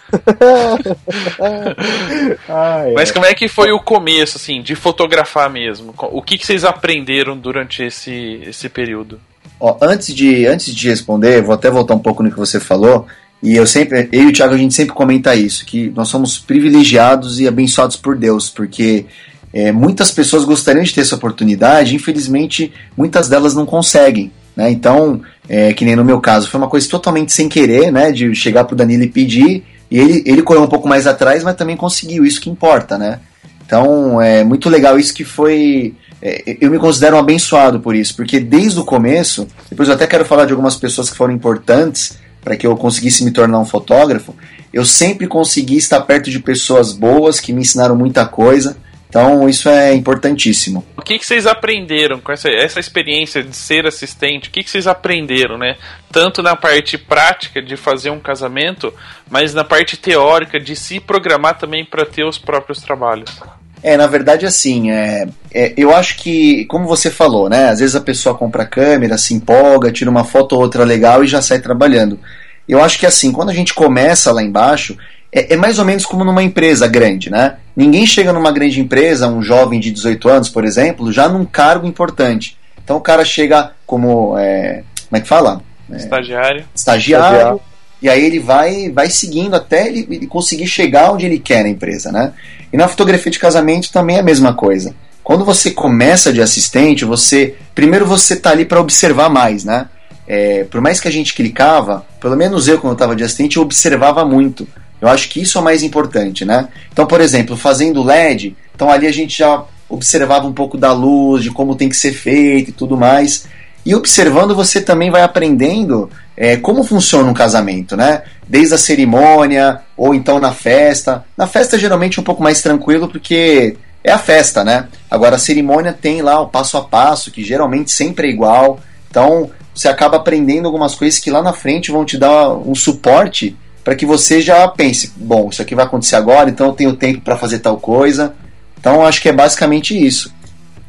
Ah, é. Mas como é que foi o começo, assim, de fotografar mesmo? O que, que vocês aprenderam durante esse, esse período? Ó, antes de, antes de responder, vou até voltar um pouco no que você falou. E eu sempre, eu e o Thiago, a gente sempre comenta isso, que nós somos privilegiados e abençoados por Deus, porque é, muitas pessoas gostariam de ter essa oportunidade, infelizmente muitas delas não conseguem. Né? Então, é, que nem no meu caso, foi uma coisa totalmente sem querer, né? De chegar pro Danilo e pedir, e ele, ele correu um pouco mais atrás, mas também conseguiu, isso que importa, né? Então, é muito legal isso que foi. é, eu me considero um abençoado por isso, porque desde o começo, depois eu até quero falar de algumas pessoas que foram importantes para que eu conseguisse me tornar um fotógrafo, eu sempre consegui estar perto de pessoas boas que me ensinaram muita coisa. Então, isso é importantíssimo. O que, que vocês aprenderam com essa, essa experiência de ser assistente? O que, que vocês aprenderam, né? Tanto na parte prática de fazer um casamento, mas na parte teórica de se programar também para ter os próprios trabalhos. É, na verdade, assim, é, é, eu acho que, como você falou, né? Às vezes a pessoa compra a câmera, se empolga, tira uma foto ou outra legal e já sai trabalhando. Eu acho que, assim, quando a gente começa lá embaixo, é, é mais ou menos como numa empresa grande, né? Ninguém chega numa grande empresa, um jovem de 18 anos, por exemplo, já num cargo importante. Então o cara chega como. é, como é que fala? Estagiário. estagiário, Estagiário. e aí ele vai, vai seguindo até ele, ele conseguir chegar onde ele quer na empresa, né? E na fotografia de casamento também é a mesma coisa. Quando você começa de assistente, você primeiro você tá ali para observar mais, né? É, por mais que a gente clicava, pelo menos eu quando eu estava de assistente eu observava muito. Eu acho que isso é o mais importante, né? Então, por exemplo, fazendo LED, então ali a gente já observava um pouco da luz, de como tem que ser feito e tudo mais. E observando, você também vai aprendendo é, como funciona um casamento, né? Desde a cerimônia, ou então na festa. Na festa, geralmente, é um pouco mais tranquilo, porque é a festa, né? Agora, a cerimônia tem lá o passo a passo, que geralmente sempre é igual. Então, você acaba aprendendo algumas coisas que lá na frente vão te dar um suporte para que você já pense: bom, isso aqui vai acontecer agora, então eu tenho tempo para fazer tal coisa. Então, acho que é basicamente isso.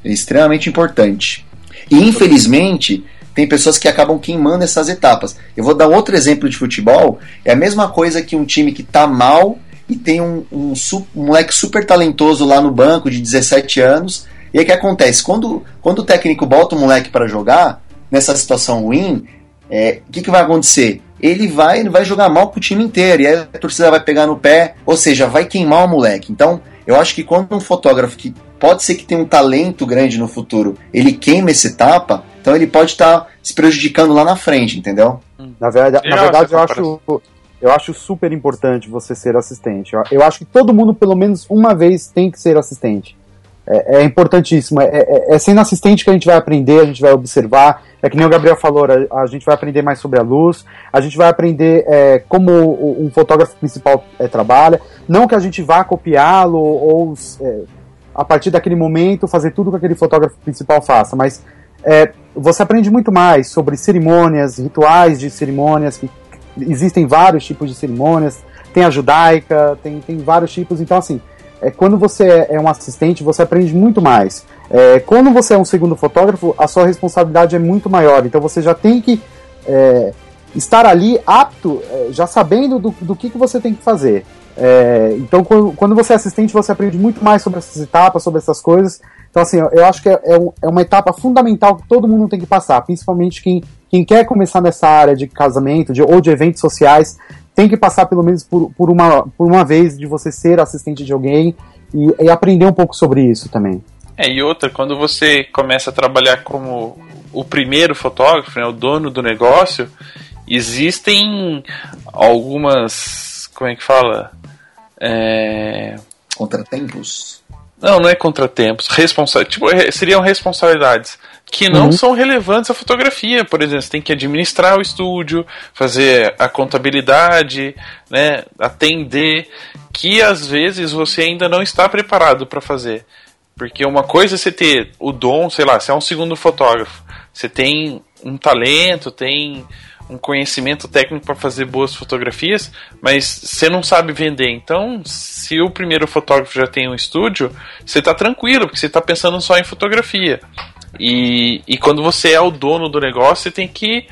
É extremamente importante. E infelizmente, tem pessoas que acabam queimando essas etapas. Eu vou dar outro exemplo de futebol. É a mesma coisa que um time que tá mal e tem um, um, um moleque super talentoso lá no banco de 17 anos. E aí o que acontece? Quando, quando o técnico bota o moleque para jogar, nessa situação ruim, é, o que, que vai acontecer? Ele vai, ele vai jogar mal pro time inteiro. E aí a torcida vai pegar no pé, ou seja, vai queimar o moleque. Então, eu acho que quando um fotógrafo que pode ser que tenha um talento grande no futuro, ele queima essa etapa, então ele pode estar se prejudicando lá na frente, entendeu? Na verdade, na Eu verdade acho eu, acho, eu acho super importante você ser assistente. Eu acho que todo mundo, pelo menos uma vez, tem que ser assistente. É, é importantíssimo. É, é- é sendo assistente que a gente vai aprender, a gente vai observar. É que nem o Gabriel falou, a, a gente vai aprender mais sobre a luz, a gente vai aprender é, como um fotógrafo principal é, trabalha. Não que a gente vá copiá-lo ou é, a partir daquele momento fazer tudo que aquele fotógrafo principal faça, mas é, você aprende muito mais sobre cerimônias, rituais de cerimônias, que existem vários tipos de cerimônias, tem a judaica, tem, tem vários tipos, então assim, é, quando você é um assistente, você aprende muito mais. É, quando você é um segundo fotógrafo, a sua responsabilidade é muito maior, então você já tem que é, estar ali apto, é, já sabendo do, do que, que você tem que fazer. É, então, quando, quando você é assistente, você aprende muito mais sobre essas etapas, sobre essas coisas. Então, assim, eu, eu acho que é, é é uma etapa fundamental que todo mundo tem que passar, principalmente quem, quem quer começar nessa área de casamento de, ou de eventos sociais. Tem que passar pelo menos por, por, uma, por uma vez de você ser assistente de alguém e, e aprender um pouco sobre isso também. É, e outra, quando você começa a trabalhar como o primeiro fotógrafo, né, o dono do negócio, existem algumas. Como é que fala? É... Contratempos? Não, não é contratempos. Responsa tipo, seriam responsabilidades que não uhum. são relevantes à fotografia. Por exemplo, você tem que administrar o estúdio, fazer a contabilidade, né, atender, que às vezes você ainda não está preparado para fazer. Porque uma coisa é você ter o dom, sei lá, você é um segundo fotógrafo, você tem um talento, tem um conhecimento técnico para fazer boas fotografias, mas você não sabe vender. Então, se o primeiro fotógrafo já tem um estúdio, você está tranquilo, porque você está pensando só em fotografia. E, e quando você é o dono do negócio, você tem que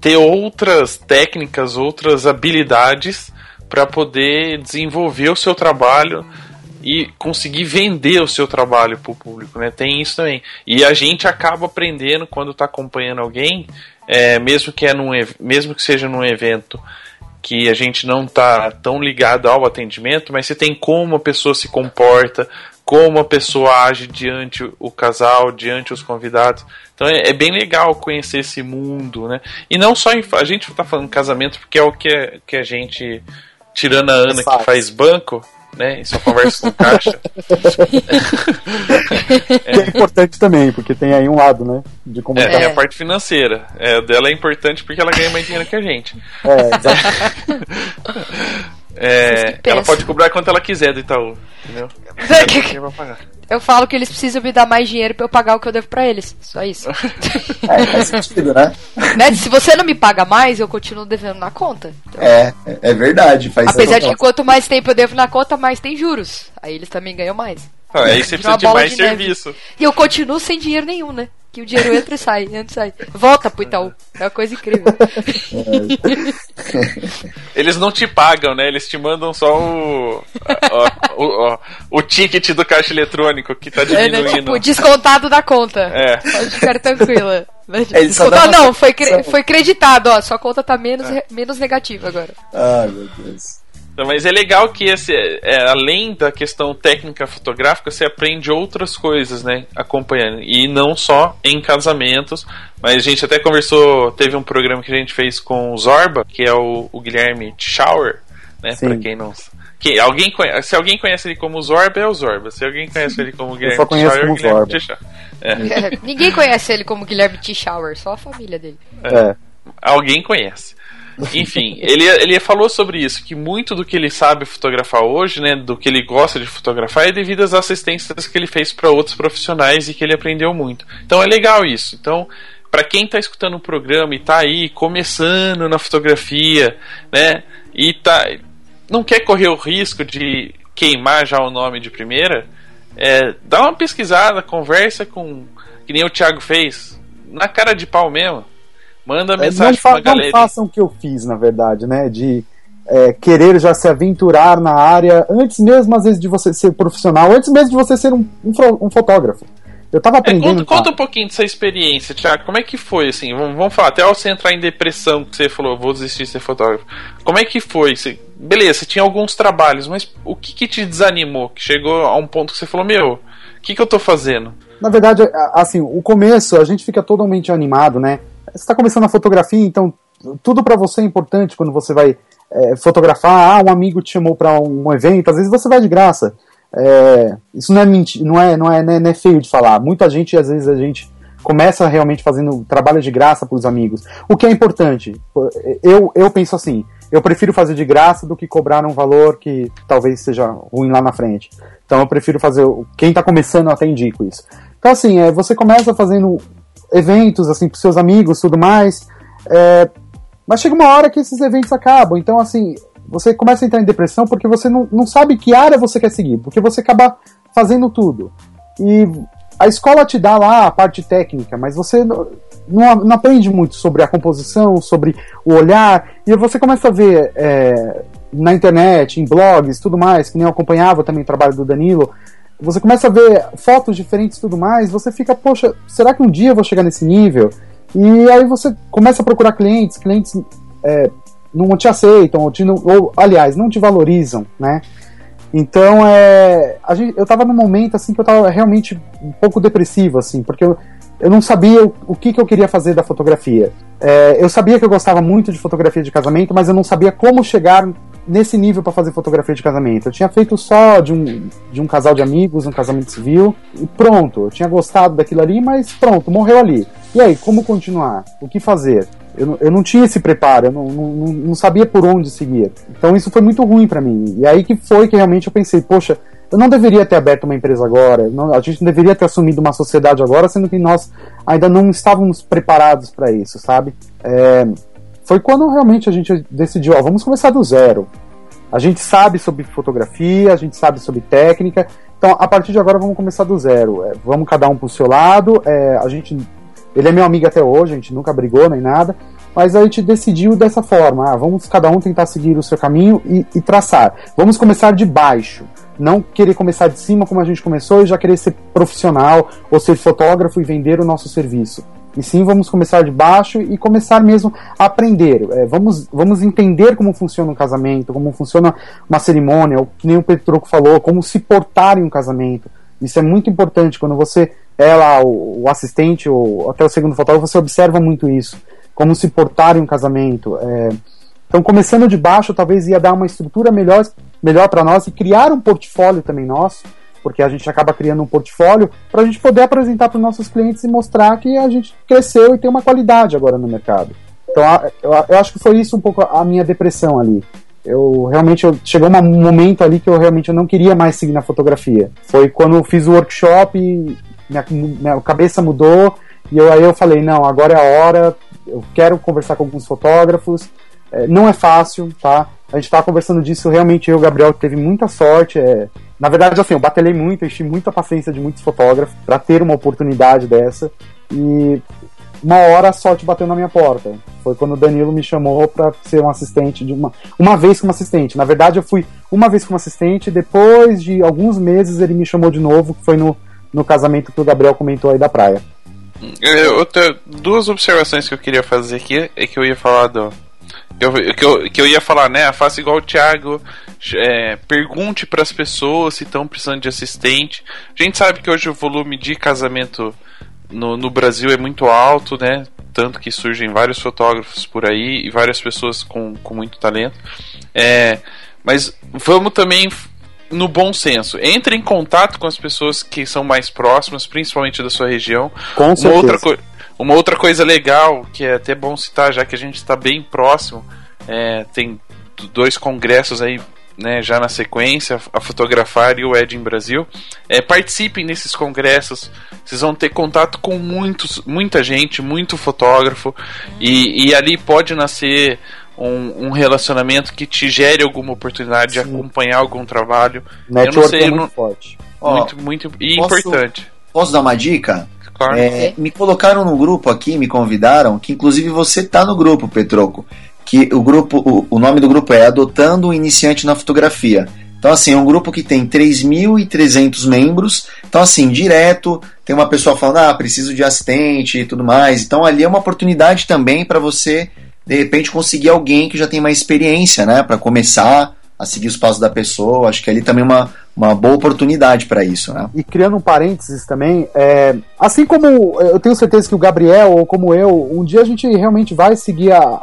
ter outras técnicas, outras habilidades para poder desenvolver o seu trabalho e conseguir vender o seu trabalho para o público, né? Tem isso também. E a gente acaba aprendendo quando está acompanhando alguém, é, mesmo que é num, mesmo que seja num evento que a gente não está tão ligado ao atendimento, mas você tem como a pessoa se comporta, como a pessoa age diante o casal, diante os convidados. Então é, é, bem legal conhecer esse mundo, né? E não só em, a gente está falando casamento porque é o que, é, que a gente tirando a Ana que faz banco, né? E só conversa com caixa. é. é importante também, porque tem aí um lado, né? De comunicação. É, tem a parte financeira. É, dela é importante porque ela ganha mais dinheiro que a gente. É, é, ela pode cobrar quanto ela quiser do Itaú, entendeu? Eu falo que eles precisam me dar mais dinheiro pra eu pagar o que eu devo pra eles. Só isso. É, faz sentido, né? né? Se você não me paga mais, eu continuo devendo na conta. Então, é, é verdade. Faz Apesar de que quanto mais tempo eu devo na conta, mais tem juros. Aí eles também ganham mais. Ah, aí você precisa de mais de serviço. Neve. E eu continuo sem dinheiro nenhum, né? Que o dinheiro entra e sai, entra e sai. Volta pro Itaú. É uma coisa incrível. Eles não te pagam, né? Eles te mandam só o. o, o, o ticket do caixa eletrônico que tá diminuindo. É, né? Tipo, descontado da conta. É. Pode ficar tranquila. Descontar, não, foi, cre foi creditado, ó. Sua conta tá menos, é. menos negativa agora. Ai, meu Deus. Então, mas é legal que esse, é, além da questão técnica fotográfica, você aprende outras coisas, né? Acompanhando. E não só em casamentos. Mas a gente até conversou, teve um programa que a gente fez com o Zorba, que é o, o Guilherme Schauer, né? Sim. Pra quem não que alguém conhece, se alguém conhece ele como Zorba, é o Zorba. Se alguém conhece ele como Guilherme Eu só conheço como Zorba. É. Ninguém conhece ele como Guilherme T. Só a família dele. É. Alguém conhece. Enfim, ele, ele falou sobre isso, que muito do que ele sabe fotografar hoje, né, do que ele gosta de fotografar, é devido às assistências que ele fez para outros profissionais e que ele aprendeu muito. Então é legal isso. Então, para quem está escutando o programa e está aí começando na fotografia, né, e tá não quer correr o risco de queimar já o nome de primeira, é, dá uma pesquisada, conversa com que nem o Thiago fez, na cara de pau mesmo. Manda é, mensagem não, fa não façam o que eu fiz, na verdade, né? De é, querer já se aventurar na área antes mesmo, às vezes, de você ser profissional, antes mesmo de você ser um, um, um fotógrafo. Eu tava aprendendo. É, conta, conta, um pouquinho dessa experiência, Tiago. Como é que foi, assim? Vamos, vamos falar, até você entrar em depressão, que você falou, vou desistir de ser fotógrafo. Como é que foi? Você, beleza, você tinha alguns trabalhos, mas o que, que te desanimou? Que chegou a um ponto que você falou, meu, o que, que eu tô fazendo? Na verdade, assim, o começo a gente fica totalmente animado, né? Está começando a fotografia, então tudo para você é importante quando você vai é, fotografar. Ah, um amigo te chamou para um evento, às vezes você vai de graça. É, isso não é, menti não, é, não, é, não, é, não é feio de falar. Muita gente, às vezes, a gente começa realmente fazendo trabalho de graça para os amigos. O que é importante? Eu, eu penso assim: eu prefiro fazer de graça do que cobrar um valor que talvez seja ruim lá na frente. Então eu prefiro fazer. Quem está começando, eu até indico isso. Então, assim, é, você começa fazendo eventos, assim, pros seus amigos tudo mais. É, mas chega uma hora que esses eventos acabam. Então, assim, você começa a entrar em depressão porque você não, não sabe que área você quer seguir, porque você acaba fazendo tudo. E a escola te dá lá a parte técnica, mas você não, não aprende muito sobre a composição, sobre o olhar, e você começa a ver é, na internet, em blogs, tudo mais, que nem eu acompanhava também o trabalho do Danilo, você começa a ver fotos diferentes e tudo mais, você fica, poxa, será que um dia eu vou chegar nesse nível? E aí você começa a procurar clientes, clientes é, não te aceitam, ou, te, ou aliás, não te valorizam, né? Então, é, gente, eu tava num momento assim que eu tava realmente um pouco depressivo, assim, porque eu, eu não sabia o, o que, que eu queria fazer da fotografia. É, eu sabia que eu gostava muito de fotografia de casamento, mas eu não sabia como chegar nesse nível para fazer fotografia de casamento. Eu tinha feito só de um, de um casal de amigos, um casamento civil, e pronto. Eu tinha gostado daquilo ali, mas pronto, morreu ali. E aí, como continuar? O que fazer? Eu não, eu não tinha esse preparo, eu não, não, não sabia por onde seguir. Então isso foi muito ruim para mim. E aí que foi que realmente eu pensei, poxa, eu não deveria ter aberto uma empresa agora, não, a gente não deveria ter assumido uma sociedade agora, sendo que nós ainda não estávamos preparados para isso, sabe? É, foi quando realmente a gente decidiu, ó, vamos começar do zero. A gente sabe sobre fotografia, a gente sabe sobre técnica, então a partir de agora vamos começar do zero. É, vamos cada um pro seu lado, é, a gente ele é meu amigo até hoje, a gente nunca brigou nem nada, mas a gente decidiu dessa forma: ah, vamos cada um tentar seguir o seu caminho e, e, traçar. Vamos começar de baixo. Não querer começar de cima como a gente começou e já querer ser profissional ou ser fotógrafo e vender o nosso serviço. E sim, vamos começar de baixo e começar mesmo a aprender. É, vamos, vamos entender como funciona um casamento, como funciona uma cerimônia, o que nem o Petroco falou, como se portar em um casamento. Isso é muito importante quando você é lá o, o assistente ou até o segundo fotógrafo, você observa muito isso, como se portar em um casamento. É, então, começando de baixo, talvez ia dar uma estrutura melhor, melhor para nós e criar um portfólio também nosso, porque a gente acaba criando um portfólio para a gente poder apresentar para os nossos clientes e mostrar que a gente cresceu e tem uma qualidade agora no mercado. Então, eu, acho que foi isso um pouco a minha depressão ali. Eu realmente eu, chegou um momento ali que eu realmente eu não queria mais seguir na fotografia. Foi quando eu fiz o workshop minha, minha cabeça mudou e eu, aí eu falei, não, agora é a hora, eu quero conversar com alguns fotógrafos. É, não é fácil, tá? A gente estava conversando disso, realmente eu Gabriel teve muita sorte. É... Na verdade, assim, eu batalhei muito, enchi muita paciência de muitos fotógrafos para ter uma oportunidade dessa. E uma hora a sorte bateu na minha porta. Foi quando o Danilo me chamou para ser um assistente de uma uma vez como assistente. Na verdade, eu fui uma vez como assistente, depois de alguns meses ele me chamou de novo, que foi no no casamento que o Gabriel comentou aí da praia. Eu tenho duas observações que eu queria fazer aqui é que eu ia falar do. Eu, que, eu, que eu ia falar, né? Faça igual o Thiago. É, pergunte para as pessoas se estão precisando de assistente. A gente sabe que hoje o volume de casamento no, no Brasil é muito alto, né? Tanto que surgem vários fotógrafos por aí e várias pessoas com, com muito talento. É, mas vamos também no bom senso. Entre em contato com as pessoas que são mais próximas, principalmente da sua região. Com uma outra, uma outra coisa legal, que é até bom citar, já que a gente está bem próximo, é, tem dois congressos aí né, já na sequência, a Fotografar e o Ed em Brasil. É, participem desses congressos, vocês vão ter contato com muitos, muita gente, muito fotógrafo, e, e ali pode nascer um, um, relacionamento que te gere alguma oportunidade Sim. de acompanhar algum trabalho. Network eu não sei, é muito não... forte. Muito, muito e posso, importante. Posso dar uma dica? Claro. É, me colocaram no grupo aqui, me convidaram, que inclusive você tá no grupo, Petroco. Que o grupo, o, o nome do grupo é Adotando o Iniciante na Fotografia. Então, assim, é um grupo que tem 3.300 membros. Então, assim, direto, tem uma pessoa falando, ah, preciso de assistente e tudo mais. Então, ali é uma oportunidade também para você de repente conseguir alguém que já tem mais experiência, né, para começar a seguir os passos da pessoa. Acho que ali também é uma, uma boa oportunidade para isso, né? E criando um parênteses também, é, assim como eu tenho certeza que o Gabriel ou como eu, um dia a gente realmente vai seguir a,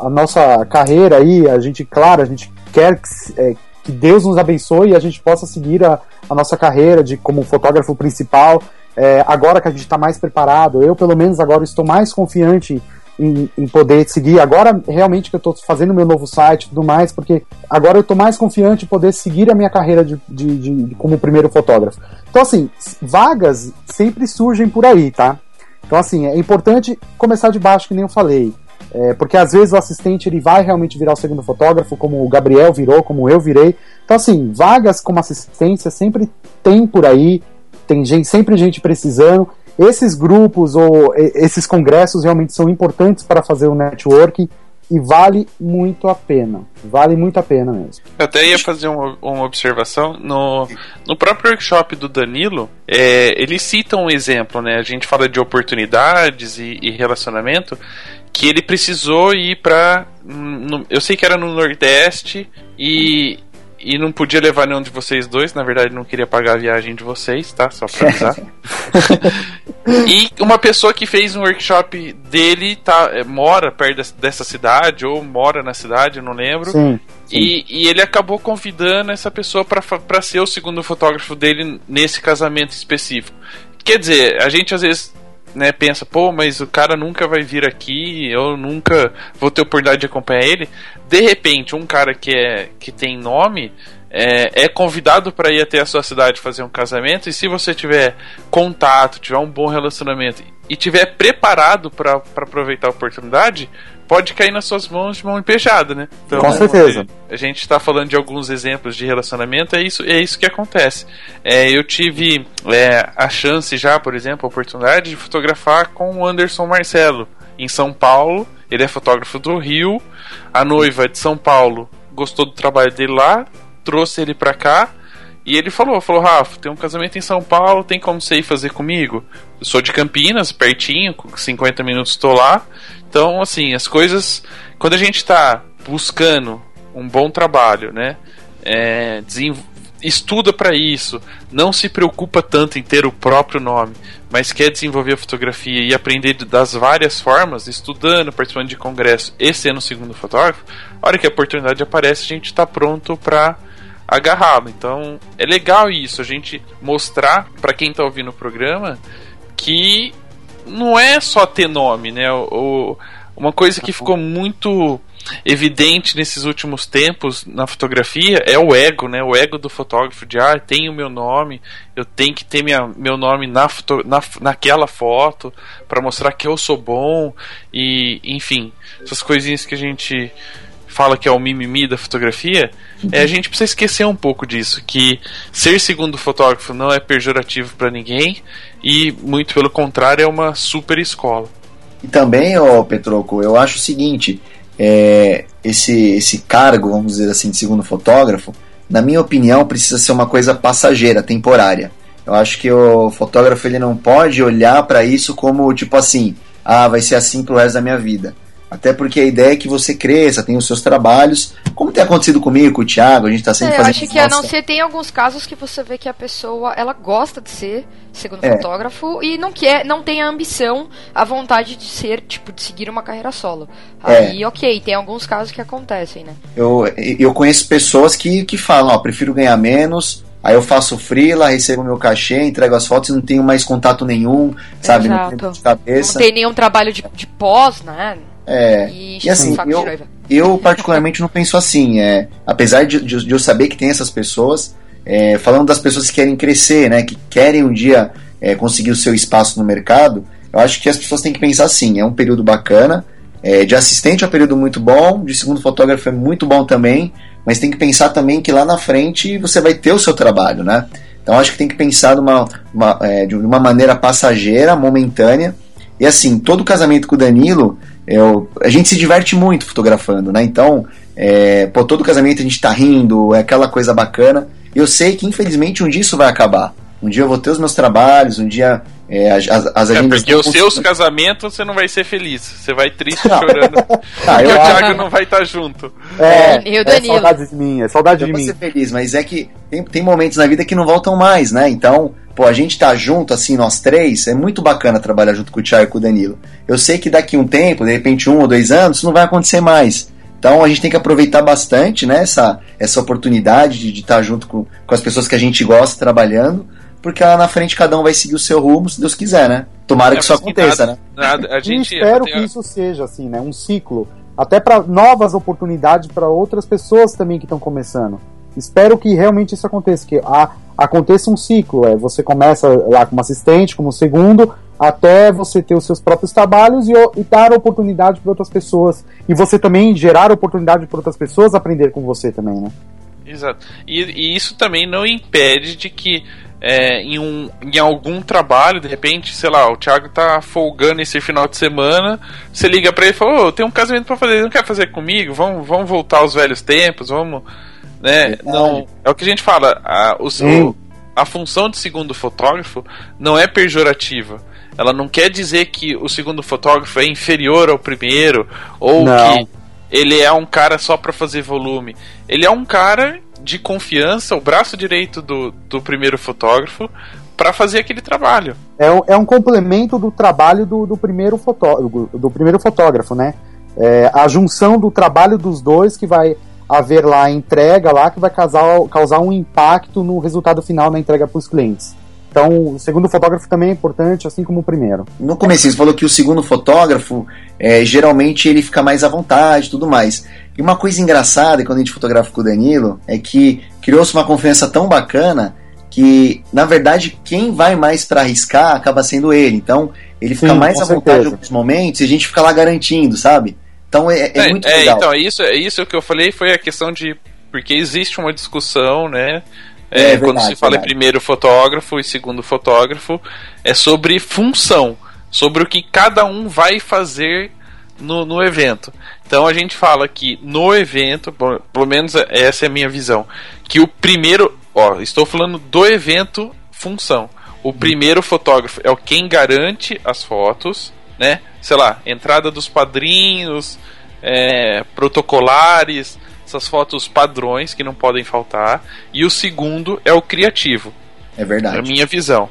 a, nossa carreira aí, a gente, claro, a gente quer que, é, que Deus nos abençoe e a gente possa seguir a, a nossa carreira de como fotógrafo principal. É, agora que a gente está mais preparado, eu pelo menos agora estou mais confiante em, em, poder seguir. Agora, realmente, que eu estou fazendo meu novo site e tudo mais, porque agora eu estou mais confiante em poder seguir a minha carreira de, de, de, de, como primeiro fotógrafo. Então, assim, vagas sempre surgem por aí, tá? Então, assim, é importante começar de baixo, que nem eu falei. É, porque às vezes o assistente ele vai realmente virar o segundo fotógrafo, como o Gabriel virou, como eu virei. Então, assim, vagas como assistência sempre tem por aí, tem gente, sempre gente precisando. Esses grupos ou esses congressos realmente são importantes para fazer o networking e vale muito a pena. Vale muito a pena mesmo. Eu até ia fazer uma, uma observação. No, no próprio workshop do Danilo, é, ele cita um exemplo, né? A gente fala de oportunidades e, e relacionamento que ele precisou ir para eu sei que era no Nordeste e e não podia levar nenhum de vocês dois, na verdade não queria pagar a viagem de vocês, tá? Só pra avisar. e uma pessoa que fez um workshop dele tá, é, mora perto dessa cidade, ou mora na cidade, não lembro. Sim, sim. E, e, ele acabou convidando essa pessoa para ser o segundo fotógrafo dele nesse casamento específico. Quer dizer, a gente às vezes né, pensa, pô, mas o cara nunca vai vir aqui, eu nunca vou ter oportunidade de acompanhar ele. De repente, um cara que, é, que tem nome é, é convidado para ir até a sua cidade fazer um casamento, e se você tiver contato, tiver um bom relacionamento e tiver preparado para aproveitar a oportunidade, pode cair nas suas mãos de mão empejada, né? Então, Com certeza. A gente está falando de alguns exemplos de relacionamento, é isso, é isso que acontece. É, eu tive é, a chance já, por exemplo, a oportunidade de fotografar com o Anderson Marcelo em São Paulo. Ele é fotógrafo do Rio. A noiva de São Paulo gostou do trabalho dele lá, trouxe ele para cá. E ele falou, falou, Rafa, tem um casamento em São Paulo, tem como você ir fazer comigo? Eu sou de Campinas, pertinho, 50 minutos estou lá. Então, assim, as coisas. Quando a gente está buscando um bom trabalho, né? É, estuda para isso, não se preocupa tanto em ter o próprio nome, mas quer desenvolver a fotografia e aprender das várias formas, estudando, participando de congresso e sendo segundo fotógrafo, a hora que a oportunidade aparece, a gente está pronto para agarrá-lo. Então é legal isso, a gente mostrar para quem está ouvindo o programa que não é só ter nome, né? O, uma coisa que ficou muito evidente nesses últimos tempos na fotografia é o ego, né? O ego do fotógrafo de ah, tem o meu nome, eu tenho que ter minha, meu nome na, foto, na naquela foto para mostrar que eu sou bom e enfim, essas coisinhas que a gente fala que é o mimimi da fotografia, é, a gente precisa esquecer um pouco disso, que ser segundo fotógrafo não é pejorativo para ninguém e muito pelo contrário é uma super escola. E também, ó, Petroco, eu acho o seguinte, é, esse, esse cargo, vamos dizer assim, de segundo fotógrafo, na minha opinião, precisa ser uma coisa passageira, temporária. Eu acho que o fotógrafo ele não pode olhar para isso como tipo assim, ah, vai ser assim pro resto da minha vida. Até porque a ideia é que você cresça, tenha os seus trabalhos. Como tem acontecido comigo, com o Thiago, a gente está sempre é, fazendo. Eu acho que a não ser, tem alguns casos que você vê que a pessoa ela gosta de ser segundo é. fotógrafo e não quer, não tem a ambição, a vontade de ser, tipo, de seguir uma carreira solo. É. Aí, é. ok, tem alguns casos que acontecem, né? Eu, eu conheço pessoas que, que falam, ó, prefiro ganhar menos, Aí eu faço freela, recebo meu cachê, entrego as fotos e não tenho mais contato nenhum, sabe? Exato. Não tenho de cabeça. Não tem nenhum trabalho de, de pós, né? É, e, e assim, eu, eu particularmente não penso assim. É, apesar de, de, de eu saber que tem essas pessoas, é, falando das pessoas que querem crescer, né, que querem um dia é, conseguir o seu espaço no mercado, eu acho que as pessoas têm que pensar assim: é um período bacana, é, de assistente é um período muito bom, de segundo fotógrafo é muito bom também, mas tem que pensar também que lá na frente você vai ter o seu trabalho, né? Então acho que tem que pensar uma, uma é, de uma maneira passageira, momentânea. E assim, todo casamento com o Danilo, eu, a gente se diverte muito fotografando, né? Então, é, pô, todo casamento a gente tá rindo, é aquela coisa bacana. Eu sei que infelizmente um dia isso vai acabar. Um dia eu vou ter os meus trabalhos, um dia é, as, as é, agendas. Porque os seus casamentos você não vai ser feliz. Você vai triste chorando. ah, eu... o Thiago não vai estar tá junto. É, é, é saudade de mim, é saudade eu de mim. ser feliz, mas é que tem, tem momentos na vida que não voltam mais, né? Então, pô, a gente tá junto, assim, nós três, é muito bacana trabalhar junto com o Thiago e com o Danilo. Eu sei que daqui um tempo, de repente um ou dois anos, isso não vai acontecer mais. Então a gente tem que aproveitar bastante né, essa, essa oportunidade de, de estar junto com, com as pessoas que a gente gosta trabalhando porque lá na frente cada um vai seguir o seu rumo, se Deus quiser, né? Tomara é, que isso aconteça, nada, né? Nada, a gente, espero que isso seja assim, né? Um ciclo, até para novas oportunidades para outras pessoas também que estão começando. Espero que realmente isso aconteça, que a, aconteça um ciclo. É, você começa lá como assistente, como segundo, até você ter os seus próprios trabalhos e, e dar oportunidade para outras pessoas. E você também gerar oportunidade para outras pessoas aprender com você também, né? Exato. E, e, isso também não impede de que é, em, um, em algum trabalho, de repente, sei lá, o Thiago tá folgando esse final de semana, você liga para ele e fala, oh, tem um casamento para fazer, não quer fazer comigo? Vamos, vamos voltar aos velhos tempos, vamos. Né? Não, é o que a gente fala, a, o, hum. a função de segundo fotógrafo não é pejorativa. Ela não quer dizer que o segundo fotógrafo é inferior ao primeiro, ou não. que ele é um cara só para fazer volume. Ele é um cara de confiança, o braço direito do, do primeiro fotógrafo, para fazer aquele trabalho. É um, é um complemento do trabalho do, do, primeiro, fotó do primeiro fotógrafo, né? É a junção do trabalho dos dois que vai haver lá a entrega lá que vai causar, causar um impacto no resultado final na entrega para os clientes. Então, o segundo fotógrafo também é importante, assim como o primeiro. No começo, você falou que o segundo fotógrafo, é, geralmente, ele fica mais à vontade e tudo mais. E uma coisa engraçada, quando a gente fotografa com o Danilo, é que criou-se uma confiança tão bacana que, na verdade, quem vai mais para arriscar acaba sendo ele. Então, ele fica Sim, mais à vontade em alguns momentos e a gente fica lá garantindo, sabe? Então, é, é, é muito é, legal. Então, isso, é isso que eu falei foi a questão de... Porque existe uma discussão, né? É, é, verdade, quando se fala em primeiro fotógrafo e segundo fotógrafo, é sobre função, sobre o que cada um vai fazer no, no evento. Então a gente fala que no evento, pelo menos essa é a minha visão, que o primeiro, ó, estou falando do evento função. O primeiro fotógrafo é o quem garante as fotos, né? Sei lá, entrada dos padrinhos, é, protocolares, essas fotos padrões que não podem faltar. E o segundo é o criativo. É verdade. É a minha visão.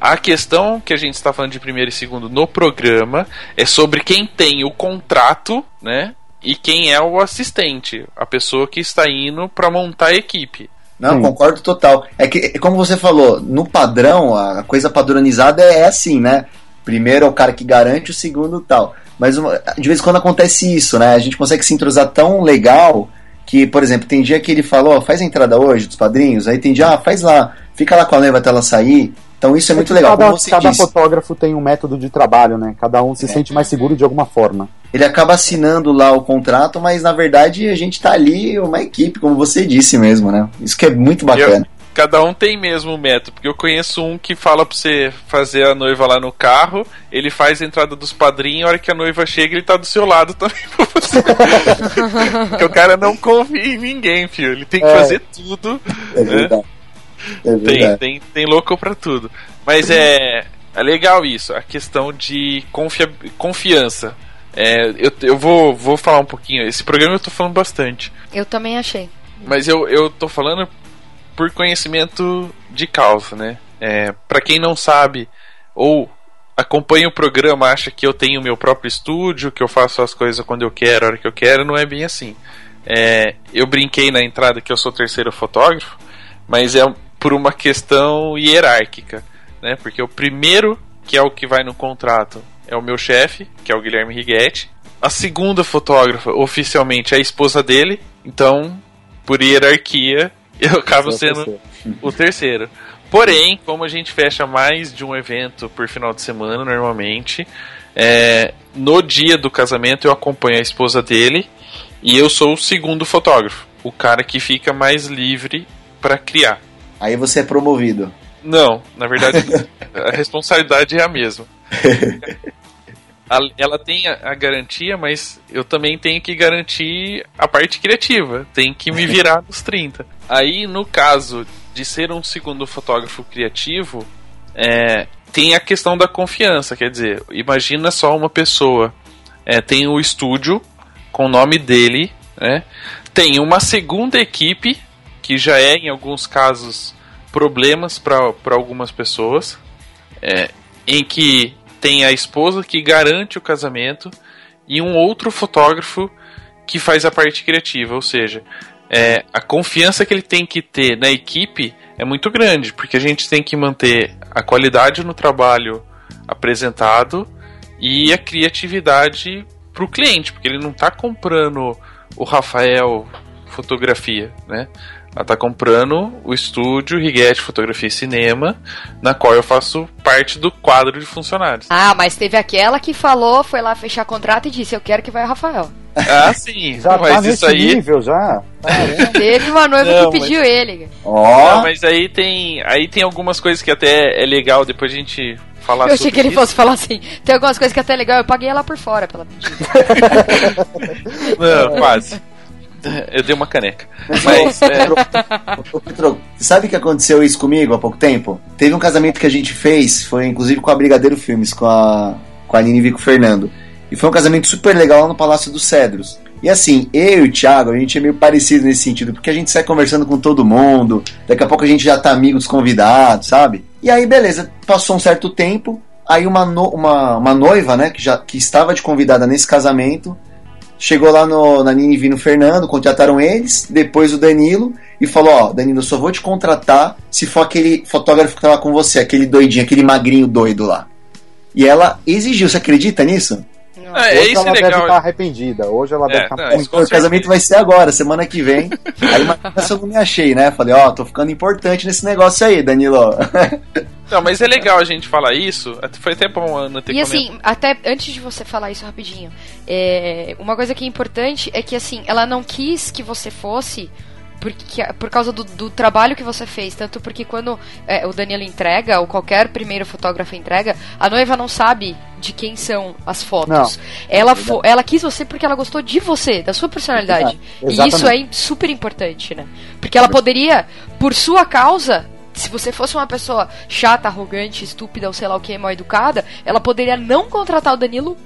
A questão que a gente está falando de primeiro e segundo no programa é sobre quem tem o contrato, né? E quem é o assistente, a pessoa que está indo para montar a equipe. Não, concordo total. É que, é como você falou, no padrão, a coisa padronizada é assim, né? Primeiro é o cara que garante, o segundo tal. Mas uma, de vez em quando acontece isso, né? A gente consegue se entrosar tão legal que, por exemplo, tem dia que ele falou, oh, faz a entrada hoje dos padrinhos, aí tem dia, ah, faz lá, fica lá com a noiva até ela sair. Então isso é, é muito legal. Cada, cada fotógrafo tem um método de trabalho, né? Cada um se é. sente mais seguro de alguma forma. Ele acaba assinando lá o contrato, mas na verdade a gente tá ali uma equipe, como você disse mesmo, né? Isso que é muito bacana. Cada um tem mesmo o método, porque eu conheço um que fala pra você fazer a noiva lá no carro, ele faz a entrada dos padrinhos, a hora que a noiva chega, ele tá do seu lado também pra você. porque o cara não confia em ninguém, filho. Ele tem que é. fazer tudo. É né? verdade. É tem, tem, tem louco pra tudo. Mas é, é legal isso, a questão de confia, confiança. É, eu, eu vou, vou falar um pouquinho. Esse programa eu tô falando bastante. Eu também achei. Mas eu, eu tô falando por conhecimento de causa, né? É, para quem não sabe ou acompanha o programa, acha que eu tenho meu próprio estúdio, que eu faço as coisas quando eu quero, a hora que eu quero, não é bem assim. É, eu brinquei na entrada que eu sou terceiro fotógrafo, mas é por uma questão hierárquica, né? Porque o primeiro, que é o que vai no contrato, é o meu chefe, que é o Guilherme Righetti. A segunda fotógrafa, oficialmente, é a esposa dele, então, por hierarquia, eu acabo sendo terceiro. o terceiro. Porém, como a gente fecha mais de um evento por final de semana normalmente, é, no dia do casamento eu acompanho a esposa dele e eu sou o segundo fotógrafo, o cara que fica mais livre para criar. Aí você é promovido. Não, na verdade a responsabilidade é a mesma. ela tem a, a, garantia, mas eu também tenho que garantir a parte criativa. Tem que me virar nos 30. Aí, no caso de ser um segundo fotógrafo criativo, é, tem a questão da confiança. Quer dizer, imagina só uma pessoa é, tem o estúdio com o nome dele, né? tem uma segunda equipe, que já é, em alguns casos, problemas para algumas pessoas, é, em que tem a esposa que garante o casamento e um outro fotógrafo que faz a parte criativa, ou seja, é, a confiança que ele tem que ter na equipe é muito grande, porque a gente tem que manter a qualidade no trabalho apresentado e a criatividade para o cliente, porque ele não está comprando o Rafael fotografia, né? Ela tá comprando o estúdio Riguete Fotografia e Cinema, na qual eu faço parte do quadro de funcionários. Ah, mas teve aquela que falou, foi lá fechar contrato e disse: Eu quero que vai o Rafael. Ah, sim. Já mas tá isso nesse aí. nível, já. Caramba. Teve uma noiva Não, que pediu ele. Ó, Não, mas aí tem, aí tem algumas coisas que até é legal depois a gente falar Eu achei que ele isso. fosse falar assim: tem algumas coisas que até é legal, eu paguei ela por fora pela pedida. Não, quase. Eu dei uma caneca. Mas, é, Ô, Petro, você sabe que aconteceu isso comigo há pouco tempo? Teve um casamento que a gente fez, foi inclusive com a Brigadeiro Filmes, com a, com a Nini e com o Fernando. E foi um casamento super legal lá no Palácio dos Cedros. E assim, eu e o Thiago, a gente é meio parecido nesse sentido, porque a gente sai conversando com todo mundo, daqui a pouco a gente já tá amigo dos convidados, sabe? E aí, beleza, passou um certo tempo, aí uma, no- uma, uma noiva, né, que, já, que estava de convidada nesse casamento, chegou lá no, na Nini e no Fernando, contrataram eles, depois o Danilo, e falou, ó, Danilo, eu só vou te contratar se for aquele fotógrafo que tava com você, aquele doidinho, aquele magrinho doido lá. E ela exigiu, você acredita nisso? é, Hoje isso ela é deve legal. estar arrependida. Hoje ela deve É, estar não, isso com o casamento vai ser agora, semana que vem. Aí se eu não me achei, né? Falei, ó, tô ficando importante nesse negócio aí, Danilo. Não, mas é legal a gente falar isso. Foi até bom a Ana ter E assim, até antes de você falar isso rapidinho, é, uma coisa que é importante é que assim, ela não quis que você fosse porque, por causa do, do trabalho que você fez. Tanto porque quando é, o Danilo entrega, ou qualquer primeiro fotógrafo entrega, a noiva não sabe de quem são as fotos. Ela, fo- ela quis você porque ela gostou de você, da sua personalidade. Exato, E isso é super importante, né? Porque ela poderia, por sua causa, se você fosse uma pessoa chata, arrogante, estúpida ou sei lá o que, mal educada, ela poderia não contratar o Danilo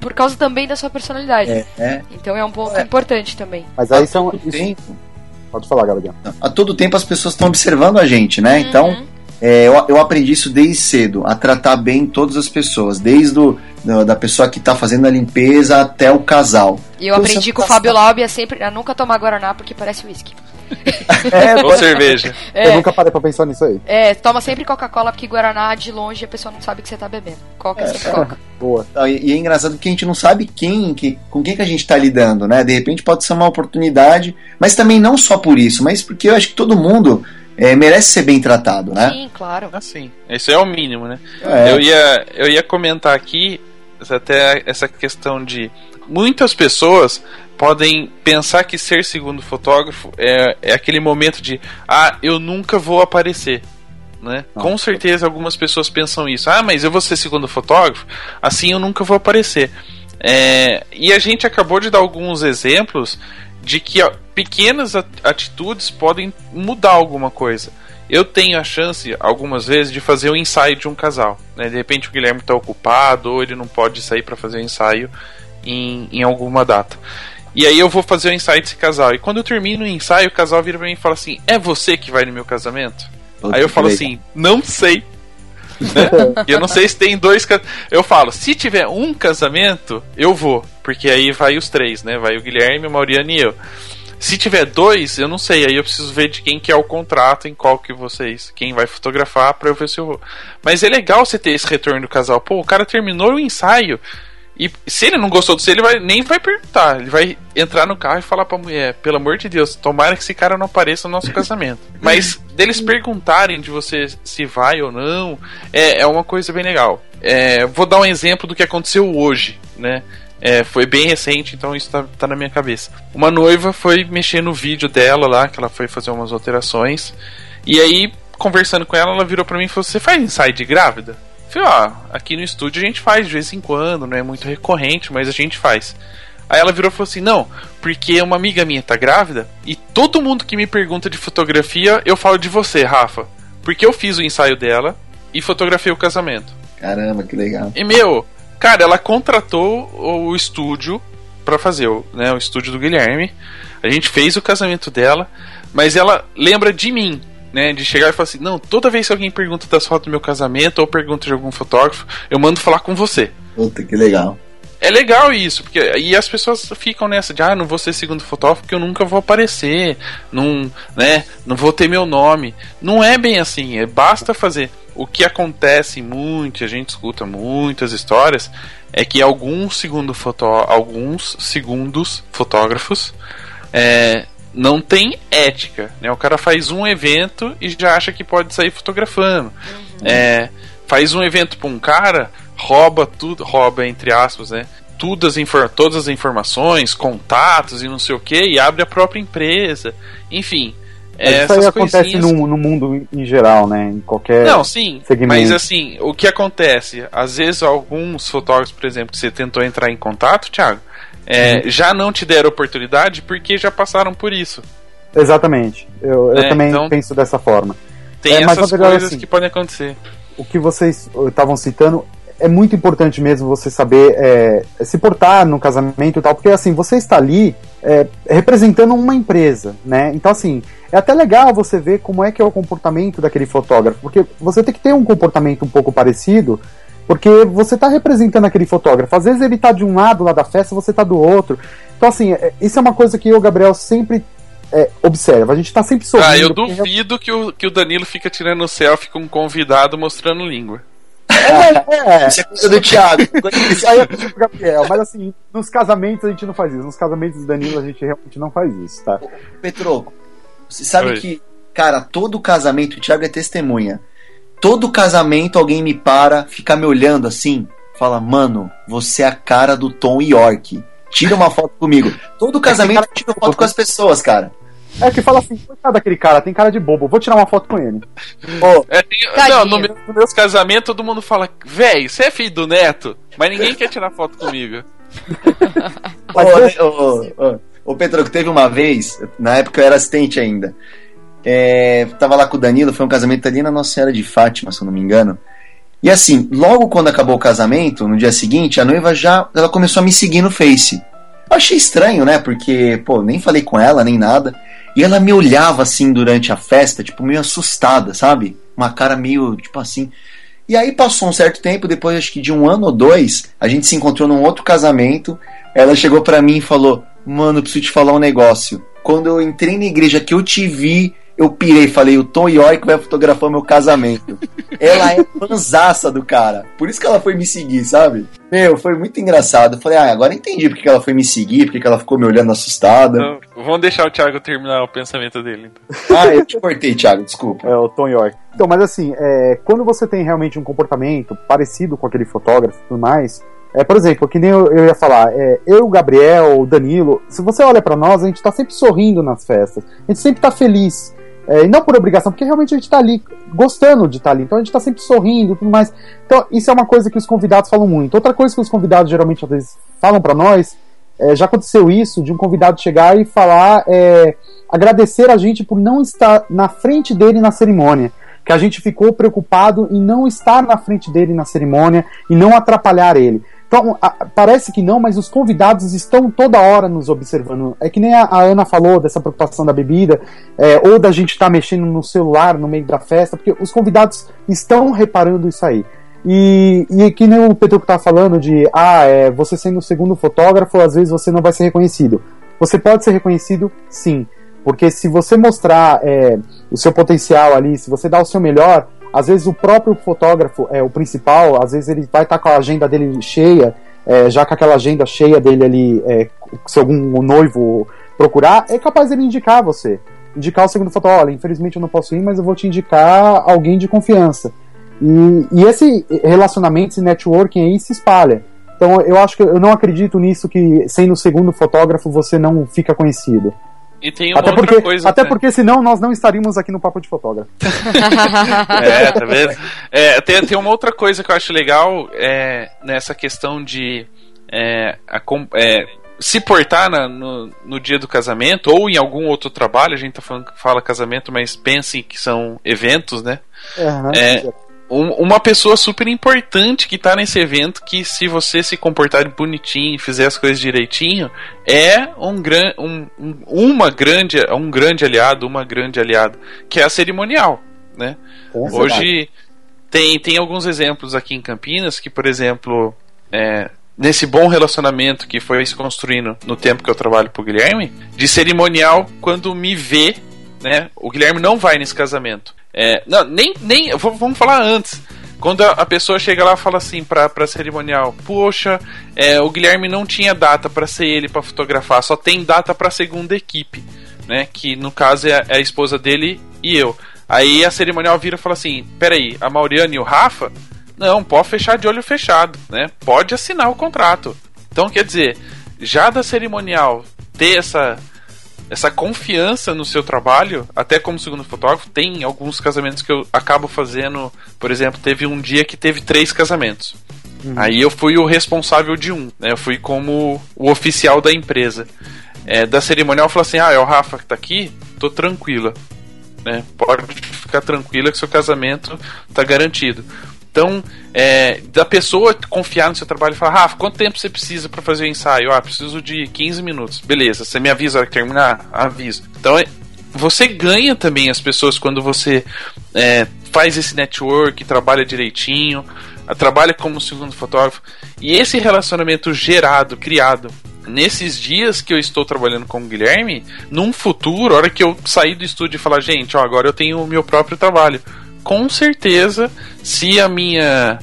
por causa também da sua personalidade. É, é. Então é um ponto É. importante também. Mas aí Há são. Isso... tempo, Pode falar, Gabriel. a todo tempo as pessoas estão observando a gente, né? Então, Uhum. é, eu, eu aprendi isso desde cedo, a tratar bem todas as pessoas, desde o, do- da pessoa que tá fazendo a limpeza até o casal. E eu Então, aprendi com o Fábio Laub a sempre a nunca tomar Guaraná porque parece uísque. É, Ou cerveja. Eu É, nunca parei pra pensar nisso aí. é, toma sempre Coca-Cola porque Guaraná de longe a pessoa não sabe que você tá bebendo. Coca é sempre Coca. Boa. Ah, E e é engraçado porque a gente não sabe quem, que, com quem que a gente está lidando, né? De repente pode ser uma oportunidade, mas também não só por isso, mas porque eu acho que todo mundo é, merece ser bem tratado, né? Sim, claro. Assim, isso é o mínimo, né? É. Eu, ia, eu ia comentar aqui até essa questão de muitas pessoas podem pensar que ser segundo fotógrafo é, é aquele momento de ah, eu nunca vou aparecer. Né? Não. Com certeza algumas pessoas pensam isso. Ah, mas eu vou ser segundo fotógrafo, assim eu nunca vou aparecer. É, e a gente acabou de dar alguns exemplos de que ó, pequenas at- atitudes podem mudar alguma coisa. Eu tenho a chance, algumas vezes, de fazer o ensaio de um casal. né? De repente o Guilherme está ocupado ou ele não pode sair para fazer o ensaio em, em alguma data. E aí eu vou fazer o ensaio desse casal. E quando eu termino o ensaio, o casal vira pra mim e fala assim: É você que vai no meu casamento? Aí eu falo assim: Não sei. Né? Eu não sei se tem dois Eu falo, se tiver um casamento, eu vou. Porque aí vai os três, né? Vai o Guilherme, o Mauriano e eu. Se tiver dois, eu não sei. Aí eu preciso ver de quem que é o contrato, em qual que vocês. Quem vai fotografar pra eu ver se eu vou. Mas é legal você ter esse retorno do casal. Pô, o cara terminou o ensaio. E se ele não gostou do seu, ele vai, nem vai perguntar. Ele vai entrar no carro e falar pra mulher: pelo amor de Deus, tomara que esse cara não apareça no nosso casamento. Mas deles perguntarem de você se vai ou não, é, é uma coisa bem legal. É, vou dar um exemplo do que aconteceu hoje, né? É, foi bem recente, então isso tá, tá na minha cabeça. Uma noiva foi mexer no vídeo dela lá, que ela foi fazer umas alterações. E aí, conversando com ela, ela virou pra mim e falou: Você faz ensaio de grávida? Falei, ó, aqui no estúdio a gente faz de vez em quando, não é muito recorrente, mas a gente faz. Aí ela virou e falou assim: Não, porque uma amiga minha tá grávida e todo mundo que me pergunta de fotografia, eu falo de você, Rafa. Porque eu fiz o ensaio dela e fotografei o casamento. Caramba, que legal. E meu, cara, ela contratou o estúdio pra fazer o, né, o estúdio do Guilherme. A gente fez o casamento dela, mas ela lembra de mim, né? De chegar e falar assim: não, toda vez que alguém pergunta das fotos do meu casamento ou pergunta de algum fotógrafo, eu mando falar com você. Puta, que legal. É legal isso, porque e as pessoas ficam nessa de ah, não vou ser segundo fotógrafo porque eu nunca vou aparecer, não, né, não vou ter meu nome. Não é bem assim, é basta fazer. O que acontece muito, a gente escuta muitas histórias, é que alguns segundo fotó alguns segundos fotógrafos é, não tem ética, né? O cara faz um evento e já acha que pode sair fotografando. Uhum. É, faz um evento para um cara, rouba tudo, rouba entre aspas, né? Tudo as todas as informações, contatos e não sei o que, e abre a própria empresa. Enfim, é, isso aí acontece no, no, mundo em geral, né? Em qualquer. Não, sim. Segmento. Mas assim, o que acontece? Às vezes, alguns fotógrafos, por exemplo, que você tentou entrar em contato, Thiago, é, já não te deram oportunidade porque já passaram por isso. Exatamente. Eu, eu é, também então, penso dessa forma. Tem é, essas coisas assim, que podem acontecer. O que vocês estavam citando é muito importante mesmo você saber é, se portar no casamento e tal, porque assim, você está ali é, representando uma empresa, né? Então, assim, é até legal você ver como é que é o comportamento daquele fotógrafo, porque você tem que ter um comportamento um pouco parecido, porque você está representando aquele fotógrafo. Às vezes ele está de um lado lá da festa, você está do outro. Então, assim, é, isso é uma coisa que eu, Gabriel, sempre é, observa. A gente está sempre sorrindo. Ah, eu duvido que o, que o Danilo fica tirando selfie com um convidado mostrando língua. É, é, Isso é coisa do Thiago. Isso aí é coisa do Gabriel. Mas assim, nos casamentos a gente não faz isso. Nos casamentos do Danilo a gente realmente não faz isso, tá? Petroco, você sabe Oi. que, cara, todo casamento, o Thiago é testemunha. Todo casamento alguém me para, fica me olhando assim, fala, mano, você é a cara do Tom York. Tira uma foto comigo. Todo casamento eu tiro foto com as pessoas, cara. É que fala assim, coitado daquele cara, tem cara de bobo, vou tirar uma foto com ele. Oh, é, tem, não, no meu, meus casamentos todo mundo fala, véi, você é filho do neto, mas ninguém quer tirar foto comigo. Ô, ô, ô, Petro, teve uma vez, na época eu era assistente ainda. É, tava lá com o Danilo, foi um casamento ali na Nossa Senhora de Fátima, se eu não me engano. E assim, logo quando acabou o casamento, no dia seguinte, a noiva já ela começou a me seguir no Face. Eu achei estranho, né? Porque, pô, nem falei com ela, nem nada. E ela me olhava assim durante a festa, tipo, meio assustada, sabe? Uma cara meio, tipo assim. E aí passou um certo tempo, depois acho que de um ano ou dois, a gente se encontrou num outro casamento. Ela chegou para mim e falou: Mano, preciso te falar um negócio. Quando eu entrei na igreja que eu te vi, eu pirei, falei, o Tom York vai fotografar meu casamento. ela é fanzaça do cara. Por isso que ela foi me seguir, sabe? Meu, foi muito engraçado. Eu falei, ah, agora entendi porque ela foi me seguir, porque ela ficou me olhando assustada. Então, vamos deixar o Thiago terminar o pensamento dele. Então. ah, eu te cortei, Thiago, desculpa. É, o Tom York. Então, mas assim, é, quando você tem realmente um comportamento parecido com aquele fotógrafo e tudo mais, é, por exemplo, que nem eu, eu ia falar, é, eu, o Gabriel, o Danilo, se você olha para nós, a gente tá sempre sorrindo nas festas, a gente sempre tá feliz. É, e não por obrigação, porque realmente a gente está ali gostando de estar tá ali, então a gente está sempre sorrindo e tudo mais. Então, isso é uma coisa que os convidados falam muito. Outra coisa que os convidados geralmente às vezes falam para nós, é, já aconteceu isso, de um convidado chegar e falar, é, agradecer a gente por não estar na frente dele na cerimônia. Que a gente ficou preocupado em não estar na frente dele na cerimônia e não atrapalhar ele. Então, a, parece que não, mas os convidados estão toda hora nos observando. É que nem a, a Ana falou dessa preocupação da bebida, é, ou da gente estar tá mexendo no celular no meio da festa, porque os convidados estão reparando isso aí. E, e que nem o Pedro que tá falando de, ah, é, você sendo o segundo fotógrafo, às vezes você não vai ser reconhecido. Você pode ser reconhecido, sim. Porque se você mostrar é, o seu potencial ali, se você dá o seu melhor, às vezes o próprio fotógrafo, é o principal, às vezes ele vai estar tá com a agenda dele cheia, é, já com aquela agenda cheia dele ali, é, se algum noivo procurar, é capaz ele indicar você. Indicar o segundo fotógrafo, olha, infelizmente eu não posso ir, mas eu vou te indicar alguém de confiança. E, e esse relacionamento, esse networking aí se espalha. Então eu acho que eu não acredito nisso que sendo o segundo fotógrafo você não fica conhecido. E tem uma até outra porque, coisa. Até né? porque senão nós não estaríamos aqui no Papo de Fotógrafo. é, tá vendo? É, tem, tem uma outra coisa que eu acho legal é, nessa questão de é, a, é, se portar na, no, no, dia do casamento ou em algum outro trabalho, a gente tá falando, fala casamento, mas pensem que são eventos, né? É, É, uma pessoa super importante que tá nesse evento que se você se comportar bonitinho, fizer as coisas direitinho, é um, gran, um, um, uma grande, um grande aliado, uma grande aliada, que é a cerimonial, né? Hoje tem, tem alguns exemplos aqui em Campinas que, por exemplo, é, nesse bom relacionamento que foi se construindo no tempo que eu trabalho pro Guilherme, de cerimonial, quando me vê, né? O Guilherme não vai nesse casamento. É, não, nem, nem. Vamos falar antes. Quando a, pessoa chega lá e fala assim pra, pra cerimonial: Poxa, é, o Guilherme não tinha data para ser ele para fotografar, só tem data pra segunda equipe. né? Que no caso é a, é a esposa dele e eu. Aí a cerimonial vira e fala assim: peraí, a Mauriane e o Rafa? Não, pode fechar de olho fechado, né? Pode assinar o contrato. Então, quer dizer, já da cerimonial ter essa essa confiança no seu trabalho, até como segundo fotógrafo, tem alguns casamentos que eu acabo fazendo. Por exemplo, teve um dia que teve três casamentos. Uhum. Aí eu fui o responsável de um, né? Eu fui como o oficial da empresa. É, da cerimonial falou assim: Ah, é o Rafa que tá aqui? Tô tranquila. Né? Pode ficar tranquila que seu casamento tá garantido. Então, é, da pessoa confiar no seu trabalho e falar, Rafa, quanto tempo você precisa para fazer o ensaio? Ah, preciso de 15 minutos. Beleza, você me avisa hora que terminar? Aviso. Então, é, você ganha também as pessoas quando você é, faz esse network, trabalha direitinho, trabalha como segundo fotógrafo. E esse relacionamento gerado, criado nesses dias que eu estou trabalhando com o Guilherme, num futuro, hora que eu sair do estúdio e falar, gente, ó, agora eu tenho o meu próprio trabalho com certeza, se a minha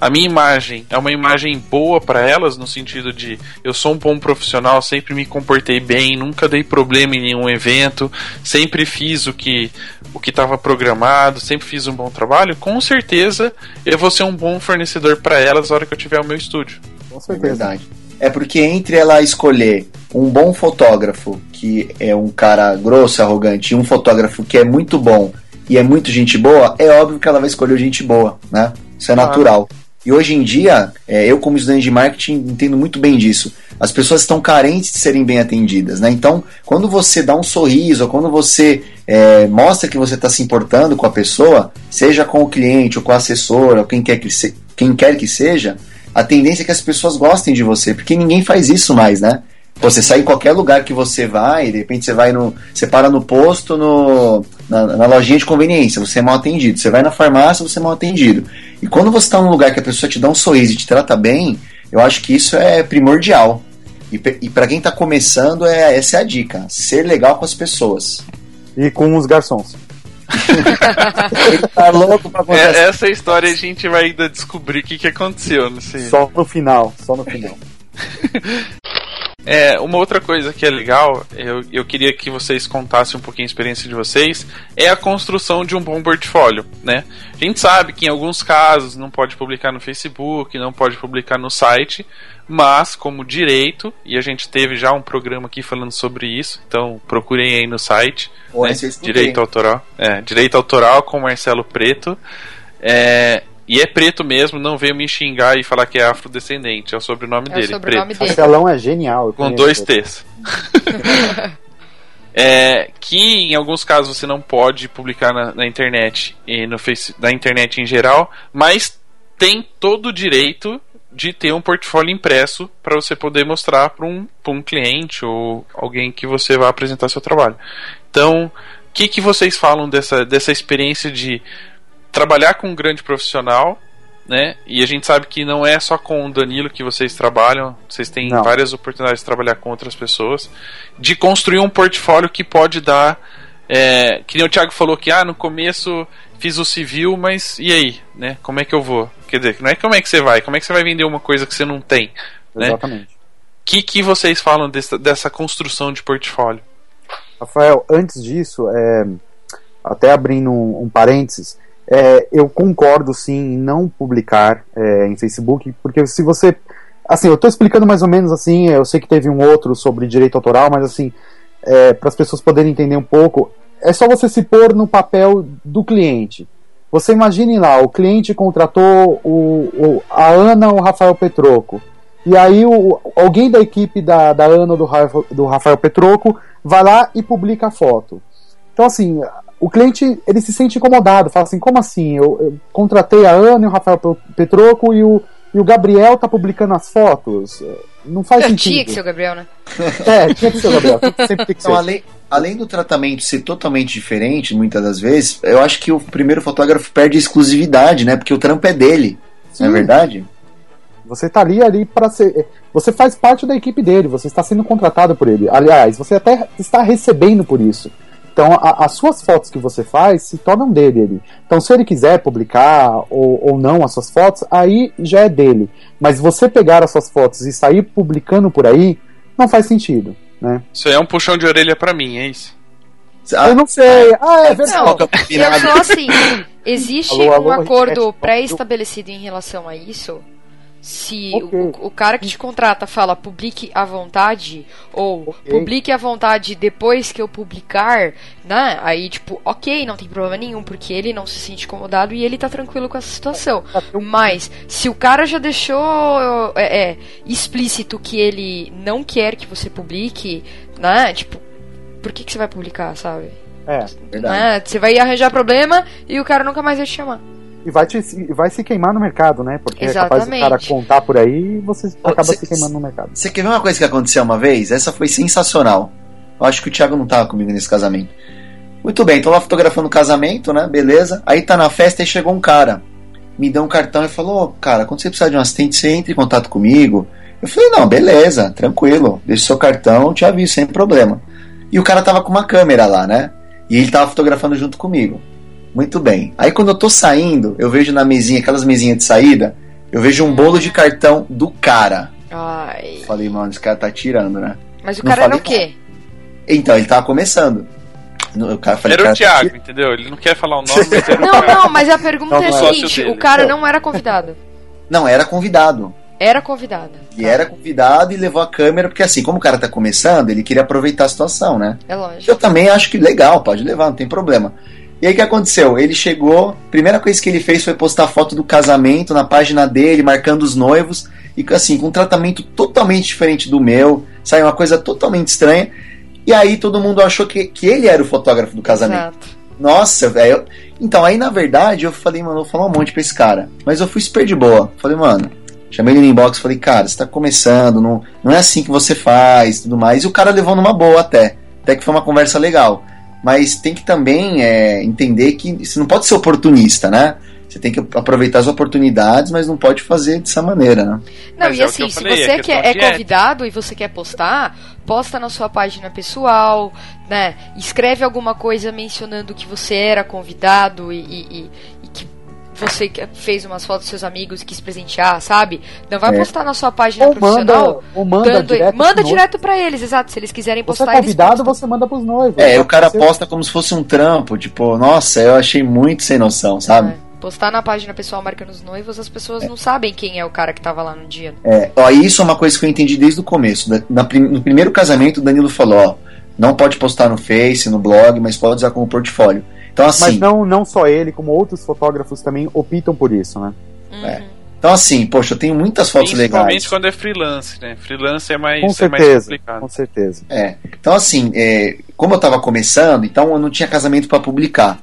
a minha imagem é uma imagem boa para elas no sentido de eu sou um bom profissional, sempre me comportei bem, nunca dei problema em nenhum evento, sempre fiz o que o que estava programado, sempre fiz um bom trabalho, com certeza eu vou ser um bom fornecedor para elas na hora que eu tiver o meu estúdio. Com certeza. É verdade. É porque entre ela escolher um bom fotógrafo, que é um cara grosso, arrogante, e um fotógrafo que é muito bom e é muito gente boa, é óbvio que ela vai escolher gente boa, né? Isso é natural. E hoje em dia, é, eu como estudante de marketing entendo muito bem disso. As pessoas estão carentes de serem bem atendidas, né? Então, quando você dá um sorriso, ou quando você é, mostra que você está se importando com a pessoa, seja com o cliente, ou com a assessora, ou quem quer que, se, quem quer que seja, a tendência é que as pessoas gostem de você, porque ninguém faz isso mais, né? Você sai em qualquer lugar que você vai, de repente você vai no. Você para no posto, no, na, na lojinha de conveniência, você é mal atendido. Você vai na farmácia, você é mal atendido. E quando você está num lugar que a pessoa te dá um sorriso e te trata bem, eu acho que isso é primordial. E, e para quem está começando, é, essa é a dica: ser legal com as pessoas. E com os garçons. Ele tá louco pra. É, essa história a gente vai ainda descobrir o que, que aconteceu. Não sei. Só no final, só no final. É, uma outra coisa que é legal, eu, eu queria que vocês contassem um pouquinho a experiência de vocês, é a construção de um bom portfólio, né? A gente sabe que em alguns casos não pode publicar no Facebook, não pode publicar no site, mas como direito, e a gente teve já um programa aqui falando sobre isso, então procurem aí no site, né? Direito Autoral, é, Direito Autoral com Marcelo Preto. É, e é preto mesmo, não veio me xingar e falar que é afrodescendente. É o sobrenome é dele. O sobrenome preto. dele. é genial. Com dois T's. é, que em alguns casos você não pode publicar na, na, internet e no face, na internet em geral, mas tem todo o direito de ter um portfólio impresso para você poder mostrar para um, um cliente ou alguém que você vai apresentar seu trabalho. Então, o que, que vocês falam dessa, dessa experiência de trabalhar com um grande profissional, né? E a gente sabe que não é só com o Danilo que vocês trabalham, vocês têm não. várias oportunidades de trabalhar com outras pessoas, de construir um portfólio que pode dar. É, que nem o Thiago falou que ah, no começo fiz o civil, mas e aí, né? Como é que eu vou? Quer dizer, não é como é que você vai, como é que você vai vender uma coisa que você não tem, né? Exatamente. O que, que vocês falam dessa, dessa construção de portfólio? Rafael, antes disso, é, até abrindo um, um parênteses, é, eu concordo sim em não publicar é, em Facebook, porque se você. Assim, eu estou explicando mais ou menos assim, eu sei que teve um outro sobre direito autoral, mas assim, é, para as pessoas poderem entender um pouco, é só você se pôr no papel do cliente. Você imagine lá, o cliente contratou o, o a Ana ou o Rafael Petroco. E aí o, alguém da equipe da, da Ana ou do, do Rafael Petroco vai lá e publica a foto. Então, assim, o cliente ele se sente incomodado, fala assim, como assim? Eu, eu contratei a Ana e o Rafael Petroco e o, e o Gabriel tá publicando as fotos. Não faz eu sentido. Tinha que ser o Gabriel, né? É, tinha que ser o Gabriel. Sempre tem que então, ser. Além, além do tratamento ser totalmente diferente, muitas das vezes, eu acho que o primeiro fotógrafo perde exclusividade, né? Porque o trampo é dele. Sim. Não é verdade? Você tá ali ali para ser. Você faz parte da equipe dele, você está sendo contratado por ele. Aliás, você até está recebendo por isso. Então, a, as suas fotos que você faz se tornam dele ali. Então, se ele quiser publicar ou, ou não as suas fotos, aí já é dele. Mas você pegar as suas fotos e sair publicando por aí, não faz sentido, né? Isso aí é um puxão de orelha para mim, é isso? Ah, Eu não sei. Ah, é verdade. Não, é eu combinado? sou assim. Existe Alô, alô, um acordo pré-estabelecido em relação a isso? Se Ok. o, o cara que te contrata fala publique à vontade, ou Ok. publique à vontade depois que eu publicar, né? Aí, tipo, ok, não tem problema nenhum, porque ele não se sente incomodado e ele tá tranquilo com essa situação. Mas, se o cara já deixou é, é, explícito que ele não quer que você publique, né? Tipo, por que, que você vai publicar, sabe? É. Verdade. Né? Você vai arranjar problema e o cara nunca mais vai te chamar. E vai, te, e vai se queimar no mercado, né? Porque é capaz do cara Exatamente. contar por aí e você acaba cê- se queimando no mercado. Você quer ver uma coisa que aconteceu uma vez? Essa foi sensacional. Eu acho que o Thiago não tava comigo nesse casamento. Muito bem, tô lá fotografando o casamento, né? Beleza. Aí tá na festa e chegou um cara. Me deu um cartão e falou: "Ô, Cara, quando você precisar de um assistente, você entra em contato comigo. Eu falei: Não, beleza, tranquilo. Deixa o seu cartão, te aviso, sem problema. E o cara tava com uma câmera lá, né? E ele tava fotografando junto comigo. Muito bem. Aí quando eu tô saindo, eu vejo na mesinha, aquelas mesinhas de saída, eu vejo um bolo de cartão do cara. Ai. Falei, mano, esse cara tá tirando, né? Mas o Não cara era o falei quê? Então, ele tava começando. O cara falei, Era o cara, tá Thiago, tirando. entendeu? Ele não quer falar o nome, mas era o Não, Thiago. não, mas a pergunta é a é. seguinte: o cara dele. não era convidado. Não, era convidado. Era convidado. E era convidado e levou a câmera, porque assim, como o cara tá começando, ele queria aproveitar a situação, né? É lógico. Eu também acho que legal, pode levar, não tem problema. E aí o que aconteceu? Ele chegou, primeira coisa que ele fez foi postar foto do casamento na página dele, marcando os noivos, e assim, com um tratamento totalmente diferente do meu, saiu uma coisa totalmente estranha. E aí todo mundo achou que, que ele era o fotógrafo do casamento. Exato. Nossa, velho. Então, aí na verdade eu falei, mano, eu vou falar um monte pra esse cara. Mas eu fui super de boa. Falei, mano, chamei ele no inbox, falei, cara, você tá começando, não, não é assim que você faz tudo mais. E o cara levou numa boa até. Até que foi uma conversa legal. Mas tem que também é, entender que você não pode ser oportunista, né? Você tem que aproveitar as oportunidades, mas não pode fazer dessa maneira, né? Não, Mas e é assim, se falei, é você quer, é convidado e você quer postar, posta na sua página pessoal, né? Escreve alguma coisa mencionando que você era convidado e, e- você que- fez umas fotos dos seus amigos e quis presentear, sabe? Não vai É. postar na sua página Ou manda, profissional. ou manda dando- direto. manda direto pra eles, exato. Se eles quiserem Você postar, é eles convidado, postam. você manda pros noivos. É, o cara Você- posta como se fosse um trampo, tipo, nossa, eu achei muito sem noção, sabe? É. Postar na página pessoal marcando os noivos, as pessoas não sabem quem é o cara que tava lá no dia. É, ó, isso é uma coisa que eu entendi desde o começo. Da- na no primeiro casamento, o Danilo falou: ó, não pode postar no Face, no blog, mas pode usar como portfólio. Então, assim, Mas não, não só ele, como outros fotógrafos também optam por isso, né? Uhum. É. então, assim, poxa, eu tenho muitas fotos Principalmente legais. quando é freelance, né? Freelance é mais, Com é mais certeza, complicado. com certeza. É. Então, assim, é, como eu tava começando, então eu não tinha casamento pra publicar.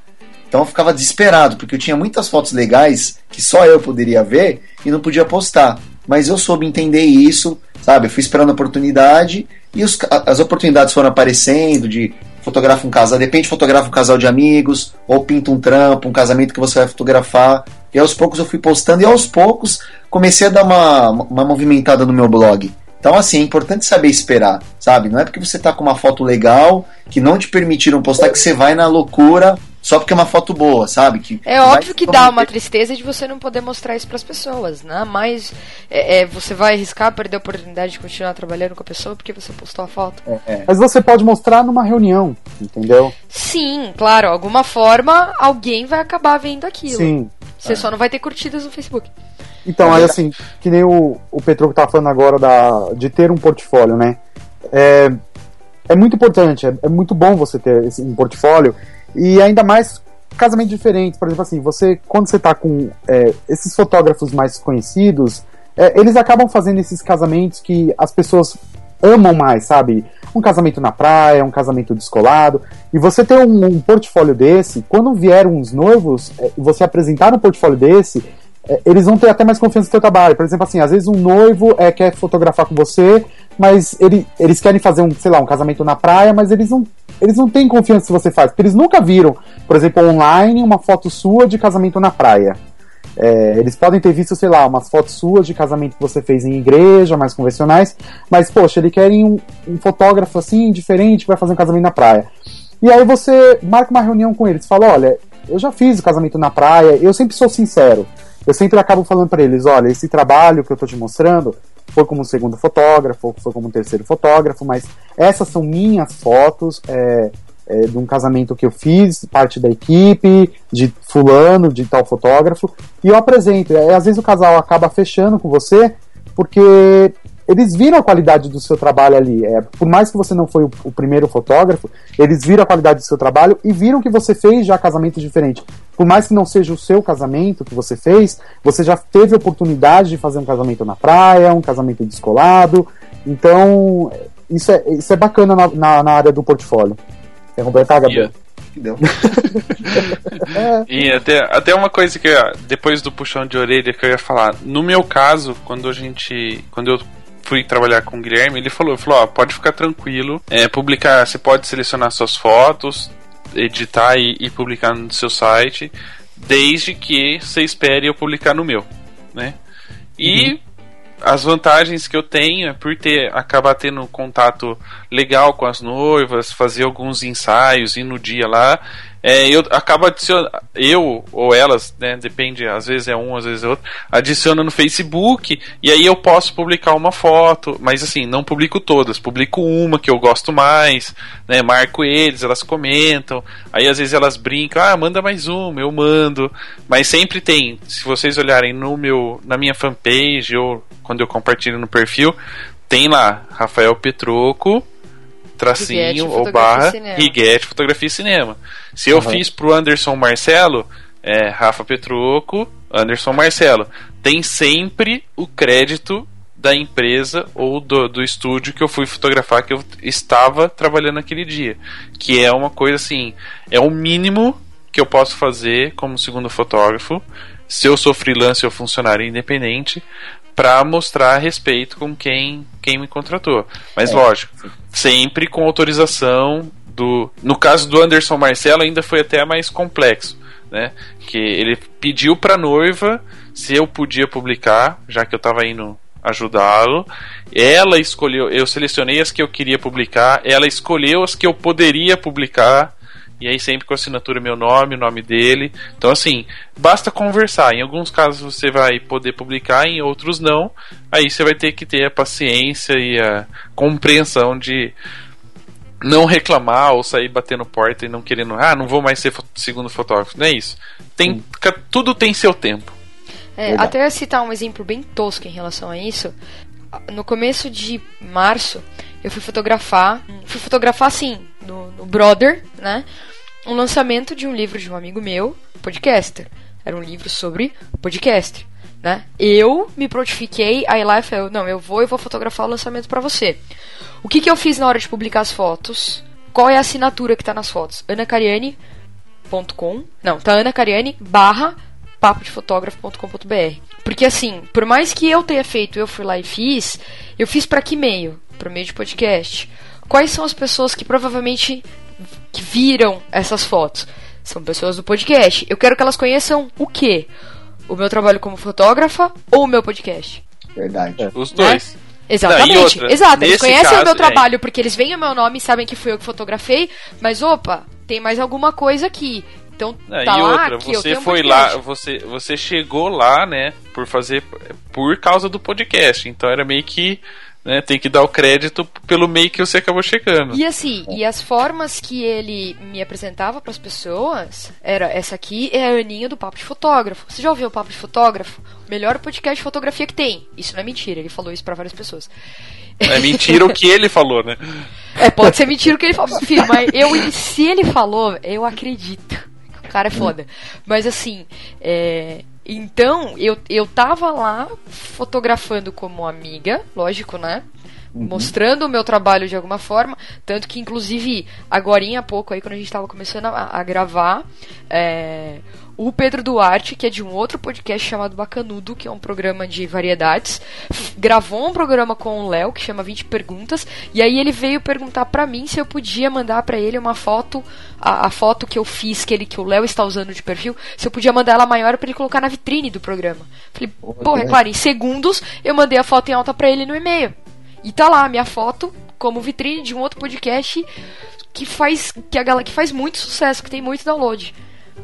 Então eu ficava desesperado, porque eu tinha muitas fotos legais que só eu poderia ver e não podia postar. Mas eu soube entender isso, sabe? Eu fui esperando a oportunidade e os as oportunidades foram aparecendo de fotografa um casal, de repente fotografa um casal de amigos, ou pinta um trampo, um casamento que você vai fotografar. E aos poucos eu fui postando e aos poucos comecei a dar uma, uma movimentada no meu blog. Então, assim, é importante saber esperar, sabe? Não é porque você tá com uma foto legal que não te permitiram postar que você vai na loucura só porque é uma foto boa, sabe? Que É óbvio que dá uma tristeza de você não poder mostrar isso pras pessoas, né? Mas é, é, você vai arriscar perder a oportunidade de continuar trabalhando com a pessoa porque você postou a foto. Mas você pode mostrar numa reunião, entendeu? Sim, claro, alguma forma alguém vai acabar vendo aquilo. Sim. Você só não vai ter curtidas no Facebook. Então, aí assim, que nem o, o Petro tá falando agora da, de ter um portfólio, né? É, é muito importante, é, é muito bom você ter esse, um portfólio e ainda mais casamento diferente. Por exemplo, assim, você quando você tá com é, esses fotógrafos mais conhecidos, é, eles acabam fazendo esses casamentos que as pessoas amam mais, sabe? Um casamento na praia, um casamento descolado. E você ter um, um portfólio desse, quando vieram uns noivos, é, você apresentar um portfólio desse, é, eles vão ter até mais confiança no seu trabalho. Por exemplo, assim, às vezes um noivo é, quer fotografar com você, mas ele, eles querem fazer um, sei lá, um casamento na praia, mas eles não, eles não têm confiança se você faz, porque eles nunca viram, por exemplo, online, uma foto sua de casamento na praia. É, eles podem ter visto, sei lá, umas fotos suas de casamento que você fez em igreja, mais convencionais, mas, poxa, eles querem um, um fotógrafo assim, diferente, que vai fazer um casamento na praia. E aí você marca uma reunião com eles, fala, olha, eu já fiz o casamento na praia, eu sempre sou sincero. Eu sempre acabo falando para eles, olha, esse trabalho que eu tô te mostrando foi como segundo fotógrafo, foi como terceiro fotógrafo, mas essas são minhas fotos, é, é, de um casamento que eu fiz, parte da equipe, de fulano, de tal fotógrafo, e eu apresento. É, às vezes o casal acaba fechando com você porque eles viram a qualidade do seu trabalho ali. É, por mais que você não foi o, o, primeiro fotógrafo, eles viram a qualidade do seu trabalho e viram que você fez já casamentos diferentes. Por mais que não seja o seu casamento que você fez, você já teve oportunidade de fazer um casamento na praia, um casamento descolado. Então, isso é, isso é bacana na, na, na área do portfólio. Quer completar, Gabriel? Que deu. E até, até uma coisa que depois do puxão de orelha que eu ia falar. No meu caso, quando a gente. Quando eu fui trabalhar com o Guilherme, ele falou, falou, ó, pode ficar tranquilo, é, publicar, você pode selecionar suas fotos, editar e, e, publicar no seu site, desde que você espere eu publicar no meu, né? E uhum. as vantagens que eu tenho é por ter acabar tendo contato legal com as noivas, fazer alguns ensaios e no dia lá é, eu acabo adicionando, eu ou elas, né, depende, às vezes é um, às vezes é outro, adiciona no Facebook e aí eu posso publicar uma foto, mas assim, não publico todas, publico uma que eu gosto mais, né, marco eles, elas comentam, aí às vezes elas brincam, ah, manda mais uma, eu mando, mas sempre tem, se vocês olharem no meu, na minha fanpage ou quando eu compartilho no perfil, tem lá, Rafael Petroco, tracinho ou barra Riguete Fotografia e Cinema. Se eu uhum. fiz pro Anderson Marcelo, é Rafa Petroco, Anderson Marcelo. Tem sempre o crédito da empresa ou do, do estúdio que eu fui fotografar que eu estava trabalhando naquele dia. Que é uma coisa assim, é o mínimo que eu posso fazer como segundo fotógrafo, se eu sou freelancer ou funcionário independente, para mostrar respeito com quem, quem me contratou. Mas é. lógico, sempre com autorização do. No caso do Anderson Marcelo, ainda foi até mais complexo, né? Que ele pediu para noiva se eu podia publicar, já que eu estava indo ajudá-lo. Ela escolheu, eu selecionei as que eu queria publicar, ela escolheu as que eu poderia publicar e aí sempre com a assinatura meu nome, o nome dele. Então assim, basta conversar. Em alguns casos você vai poder publicar, em outros não. Aí você vai ter que ter a paciência e a compreensão de não reclamar ou sair batendo porta e não querendo, ah, não vou mais ser segundo fotógrafo. Não é isso. Tem, tudo tem seu tempo. É, até citar um exemplo bem tosco em relação a isso. No começo de março, eu fui fotografar. Fui fotografar assim, no, no Brother, né? Um lançamento de um livro de um amigo meu, podcaster. Era um livro sobre podcast, né? Eu me prontifiquei, aí lá eu falei, não, eu vou e vou fotografar o lançamento para você. O que, que eu fiz na hora de publicar as fotos? Qual é a assinatura que tá nas fotos? anacariane.com Não, tá anacariane barra papodefotografo.com.br Porque assim, por mais que eu tenha feito, eu fui lá e fiz, eu fiz para que meio? Para meio de podcast. Quais são as pessoas que provavelmente que viram essas fotos. São pessoas do podcast. Eu quero que elas conheçam o quê? O meu trabalho como fotógrafa ou o meu podcast? Verdade. É. Os dois. Né? Exatamente. Não, outra, Exato. Eles conhecem caso, o meu é. trabalho é. porque eles veem o meu nome e sabem que fui eu que fotografei, mas opa, tem mais alguma coisa aqui. Então, não, tá e lá outra, você foi um lá, você, você chegou lá, né, por fazer por causa do podcast. Então era meio que né? Tem que dar o crédito pelo meio que você acabou chegando. E assim, e as formas que ele me apresentava para as pessoas era essa aqui é a Aninha do Papo de Fotógrafo. Você já ouviu o Papo de Fotógrafo? Melhor podcast de fotografia que tem. Isso não é mentira, ele falou isso para várias pessoas. É mentira o que ele falou, né? É, pode ser mentira o que ele falou, filho, mas eu, se ele falou, eu acredito. O cara é foda. Mas assim, é, então, eu, eu tava lá fotografando como amiga, lógico, né? Uhum. Mostrando o meu trabalho de alguma forma. Tanto que, inclusive, agora há pouco, aí, quando a gente tava começando a, a gravar, é, o Pedro Duarte, que é de um outro podcast chamado Bacanudo, que é um programa de variedades, gravou um programa com o Léo que chama 20 Perguntas, e aí ele veio perguntar para mim se eu podia mandar para ele uma foto, a, a, foto que eu fiz, que ele que o Léo está usando de perfil, se eu podia mandar ela maior para ele colocar na vitrine do programa. Falei, porra, é claro, em segundos eu mandei a foto em alta para ele no e-mail. E tá lá a minha foto como vitrine de um outro podcast que faz que a galera que faz muito sucesso, que tem muito download.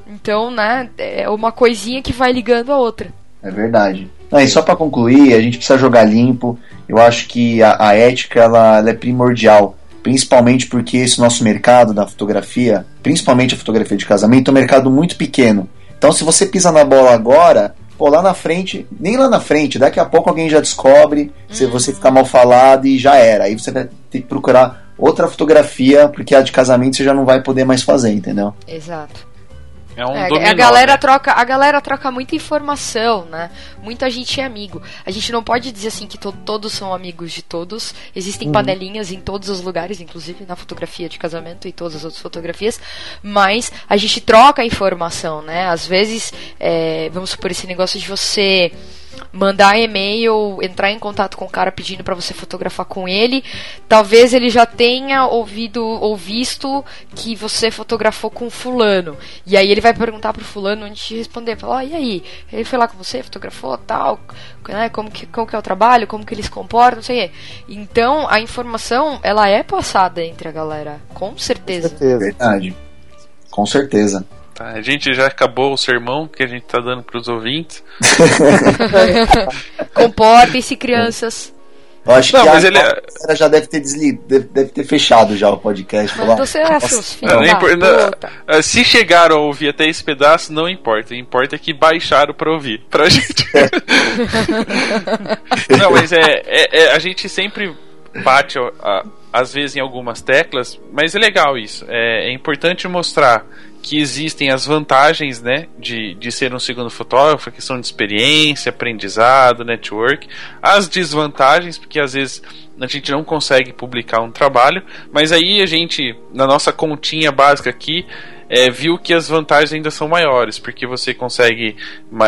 Então, né, é uma coisinha que vai ligando a outra. É verdade. Não, e só para concluir, a gente precisa jogar limpo. Eu acho que a, a ética ela, ela, é primordial. principalmente porque esse nosso mercado da fotografia, principalmente a fotografia de casamento, é um mercado muito pequeno. Então, se você pisa na bola agora, pô, lá na frente, nem lá na frente, daqui a pouco alguém já descobre, se Uhum. você ficar mal falado e já era. Aí você vai ter que procurar outra fotografia, porque a de casamento você já não vai poder mais fazer, entendeu? Exato. É um É, dominó, a galera né? troca, a galera troca muita informação, né? Muita gente é amigo. A gente não pode dizer assim que to- todos são amigos de todos. Existem panelinhas em todos os lugares, inclusive na fotografia de casamento e todas as outras fotografias. Mas a gente troca informação, né? Às vezes, é, vamos supor esse negócio de você mandar e-mail, entrar em contato com o cara pedindo pra você fotografar com ele. Talvez ele já tenha ouvido ou visto que você fotografou com fulano. E aí ele vai perguntar pro fulano antes de responder, falar, ó, e aí? Ele foi lá com você, fotografou, tal, né? Como que, como que é o trabalho, como que eles se comportam, não sei o quê. Então, a informação, ela é passada entre a galera, com Com certeza. certeza. Verdade. Com certeza. Tá, a gente já acabou o sermão que a gente tá dando pros ouvintes. Comportem-se, crianças. Eu acho Não, que mas a ele é- galera já deve ter desli... deve, deve ter fechado já o podcast. Falar, Manda você, "Nossa, seus filhos Não, não, ah, se chegaram a ouvir até esse pedaço, não importa. Importa que baixaram pra ouvir. Pra gente. não, mas é, é- é- A gente sempre bate, a- às vezes, em algumas teclas, mas é legal isso. É, é importante mostrar que existem as vantagens né, de, de ser um segundo fotógrafo, questão de experiência, aprendizado, network, as desvantagens, porque às vezes a gente não consegue publicar um trabalho, mas aí a gente, na nossa continha básica aqui, é, viu que as vantagens ainda são maiores, porque você consegue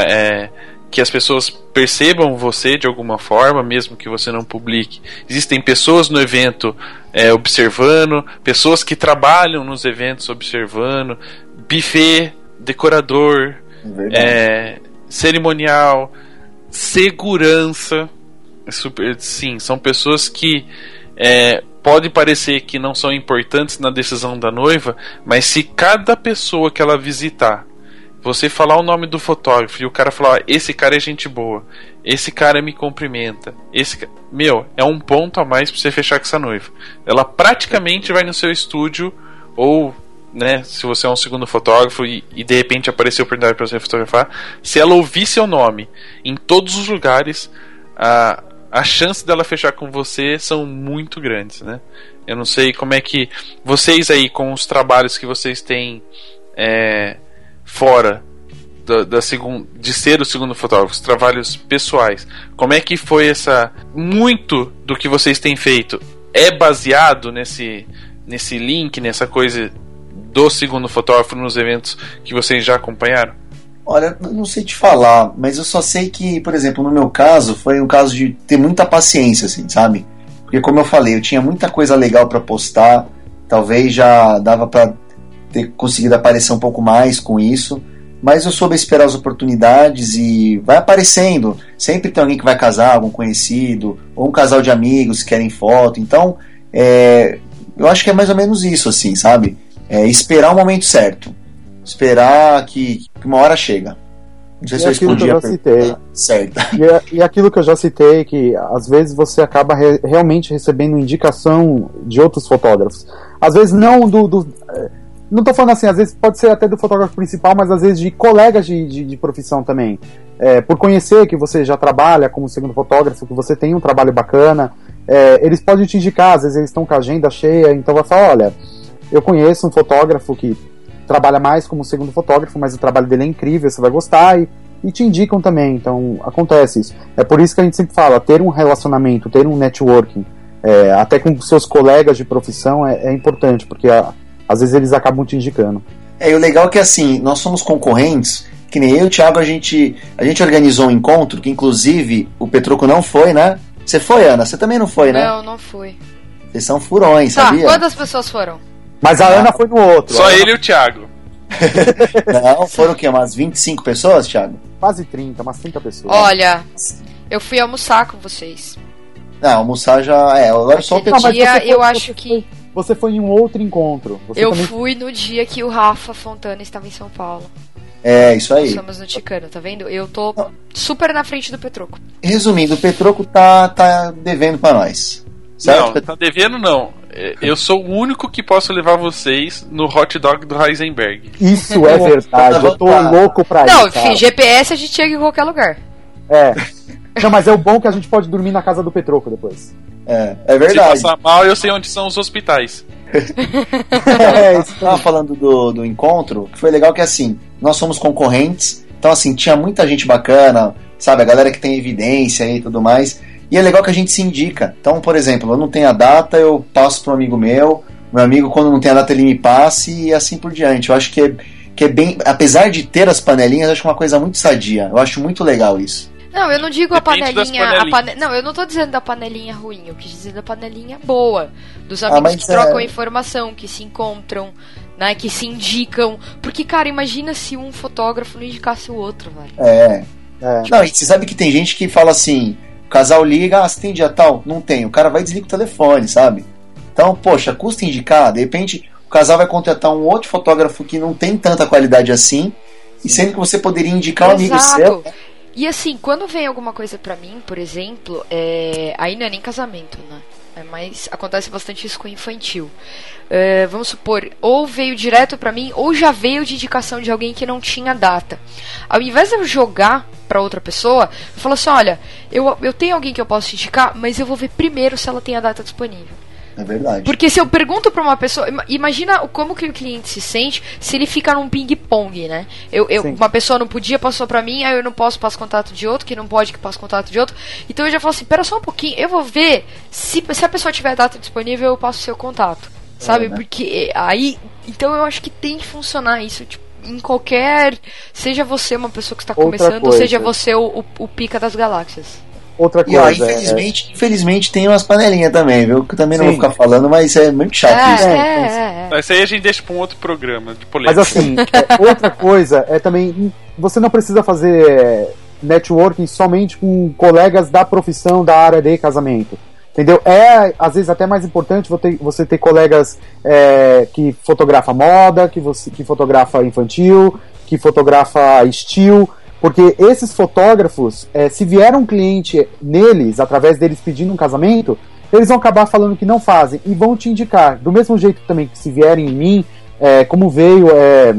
é, que as pessoas percebam você de alguma forma, mesmo que você não publique. Existem pessoas no evento é, observando, pessoas que trabalham nos eventos observando, buffet, decorador, é, cerimonial, segurança. É super- sim, são pessoas que é, pode parecer que não são importantes na decisão da noiva, mas se cada pessoa que ela visitar, você falar o nome do fotógrafo e o cara falar, "Ó, esse cara é gente boa, esse cara me cumprimenta, esse ca-" meu, é um ponto a mais pra você fechar com essa noiva. Ela praticamente vai no seu estúdio ou né, se você é um segundo fotógrafo e, e de repente apareceu a oportunidade para você fotografar, se ela ouvir seu nome em todos os lugares, a, a chance dela fechar com você são muito grandes, né? Eu não sei como é que vocês aí com os trabalhos que vocês têm é, fora da, da segun, de ser o segundo fotógrafo, os trabalhos pessoais, como é que foi essa muito do que vocês têm feito é baseado nesse nesse link, nessa coisa do segundo fotógrafo nos eventos que vocês já acompanharam? Olha, não sei te falar, mas eu só sei que, por exemplo, no meu caso, foi um caso de ter muita paciência, assim, sabe? Porque, como eu falei, eu tinha muita coisa legal pra postar, talvez já dava pra ter conseguido aparecer um pouco mais com isso, mas eu soube esperar as oportunidades e vai aparecendo. Sempre tem alguém que vai casar, algum conhecido, ou um casal de amigos que querem foto, então, é, eu acho que é mais ou menos isso, assim, sabe? É esperar o momento certo. Esperar que, que uma hora chega. Não sei E se eu aquilo que eu já certa. E, é- e aquilo que eu já citei, que às vezes você acaba re- realmente recebendo indicação de outros fotógrafos. Às vezes não do. do eh, não tô falando assim, às vezes pode ser até do fotógrafo principal, mas às vezes de colegas de, de, de profissão também. É, por conhecer que você já trabalha como segundo fotógrafo, que você tem um trabalho bacana, é, eles podem te indicar, às vezes eles estão com a agenda cheia, então vai falar, olha, eu conheço um fotógrafo que trabalha mais como segundo fotógrafo, mas o trabalho dele é incrível, você vai gostar, e, e te indicam também, então acontece isso. É por isso que a gente sempre fala, ter um relacionamento, ter um networking, é, até com seus colegas de profissão é, é importante, porque a- às vezes eles acabam te indicando. É, e o legal é que assim, nós somos concorrentes, que nem eu e o Thiago, a gente, a gente organizou um encontro, que inclusive o Petroco não foi, né? Você foi, Ana? Você também não foi, né? Não, não fui. Vocês são furões, Tá, sabia? quantas pessoas foram? Mas a Ana foi no outro. Só Ana- ele e o Thiago. Não, foram o quê? Umas 25 pessoas, Thiago? Quase 30, umas 30 pessoas. Olha, eu fui almoçar com vocês. Não, almoçar já. É, agora só o Não, dia você foi- eu acho que. Você foi em um outro encontro. Você Eu também- fui no dia que o Rafa Fontana estava em São Paulo. É, isso Nós aí. estamos no Ticano, tá vendo? Eu tô super na frente do Petroco. Resumindo, o Petroco tá, tá devendo pra nós. Certo? Não, tá devendo não. É, eu sou o único que posso levar vocês no hot dog do Heisenberg. Isso é verdade, eu tô louco pra Não, ir. enfim. GPS a gente chega em qualquer lugar. É. Não, mas é o bom que a gente pode dormir na casa do Petroco depois. É, é Se verdade. passar mal, eu sei onde são os hospitais. É, isso tava falando do, do encontro, que foi legal que assim, nós somos concorrentes, então assim, tinha muita gente bacana, sabe, a galera que tem evidência e tudo mais, e é legal que a gente se indica. Então, por exemplo, eu não tenho a data, eu passo para um amigo meu, meu amigo, quando não tem a data, ele me passe e assim por diante. Eu acho que é, que é bem, apesar de ter as panelinhas, eu acho uma coisa muito sadia, eu acho muito legal isso. Não, eu não digo a Depende das panelinha. A panelinhas. pane... Não, eu não tô dizendo da panelinha ruim, eu quis dizer da panelinha boa. Dos Ah, amigos mas que trocam é- informação, que se encontram, né? Que se indicam. Porque, cara, imagina se um fotógrafo não indicasse o outro, velho. É. É. Não, e você sabe que tem gente que fala assim: o casal liga, ah, você tem dia tal? Não tem. O cara vai e desliga o telefone, sabe? Então, poxa, custa indicar. De repente, o casal vai contratar um outro fotógrafo que não tem tanta qualidade assim, e sendo que você poderia indicar um amigo seu. E assim, quando vem alguma coisa pra mim, por exemplo, é... aí não é nem casamento, né? É mais acontece bastante isso com infantil. É, vamos supor, ou veio direto pra mim, ou já veio de indicação de alguém que não tinha data. Ao invés de eu jogar pra outra pessoa, eu falo assim: olha, eu, eu tenho alguém que eu posso te indicar, mas eu vou ver primeiro se ela tem a data disponível. É verdade. Porque se eu pergunto pra uma pessoa, ima- imagina como que o cliente se sente se ele fica num ping-pong, né? Eu, eu- uma pessoa não podia, passou pra mim, aí eu não posso passar contato de outro, que não pode que passe contato de outro. Então eu já falo assim, pera só um pouquinho, eu vou ver se, se a pessoa tiver data disponível, eu passo o seu contato. Sabe? né? Porque aí. Então eu acho que tem que funcionar isso, tipo, em qualquer. Seja você uma pessoa que está Outra começando, ou coisa. seja você o, o, o pica das galáxias. Outra E ó, coisa. é- infelizmente, infelizmente tem umas panelinhas também, viu? Que eu também não Sim. vou ficar falando, mas é muito chato É, isso. é, né? é, é. Mas aí a gente deixa pra um outro programa de Mas polêmica. assim, é, outra coisa é também. Você não precisa fazer é, networking somente com colegas da profissão da área de casamento. Entendeu? É, às vezes, até mais importante você ter, você ter colegas é, que fotografa moda, que, você, que fotografa infantil, que fotografa estilo, porque esses fotógrafos, é, se vier um cliente neles, através deles pedindo um casamento, eles vão acabar falando que não fazem e vão te indicar. Do mesmo jeito também que se vierem em mim, é, como veio. é,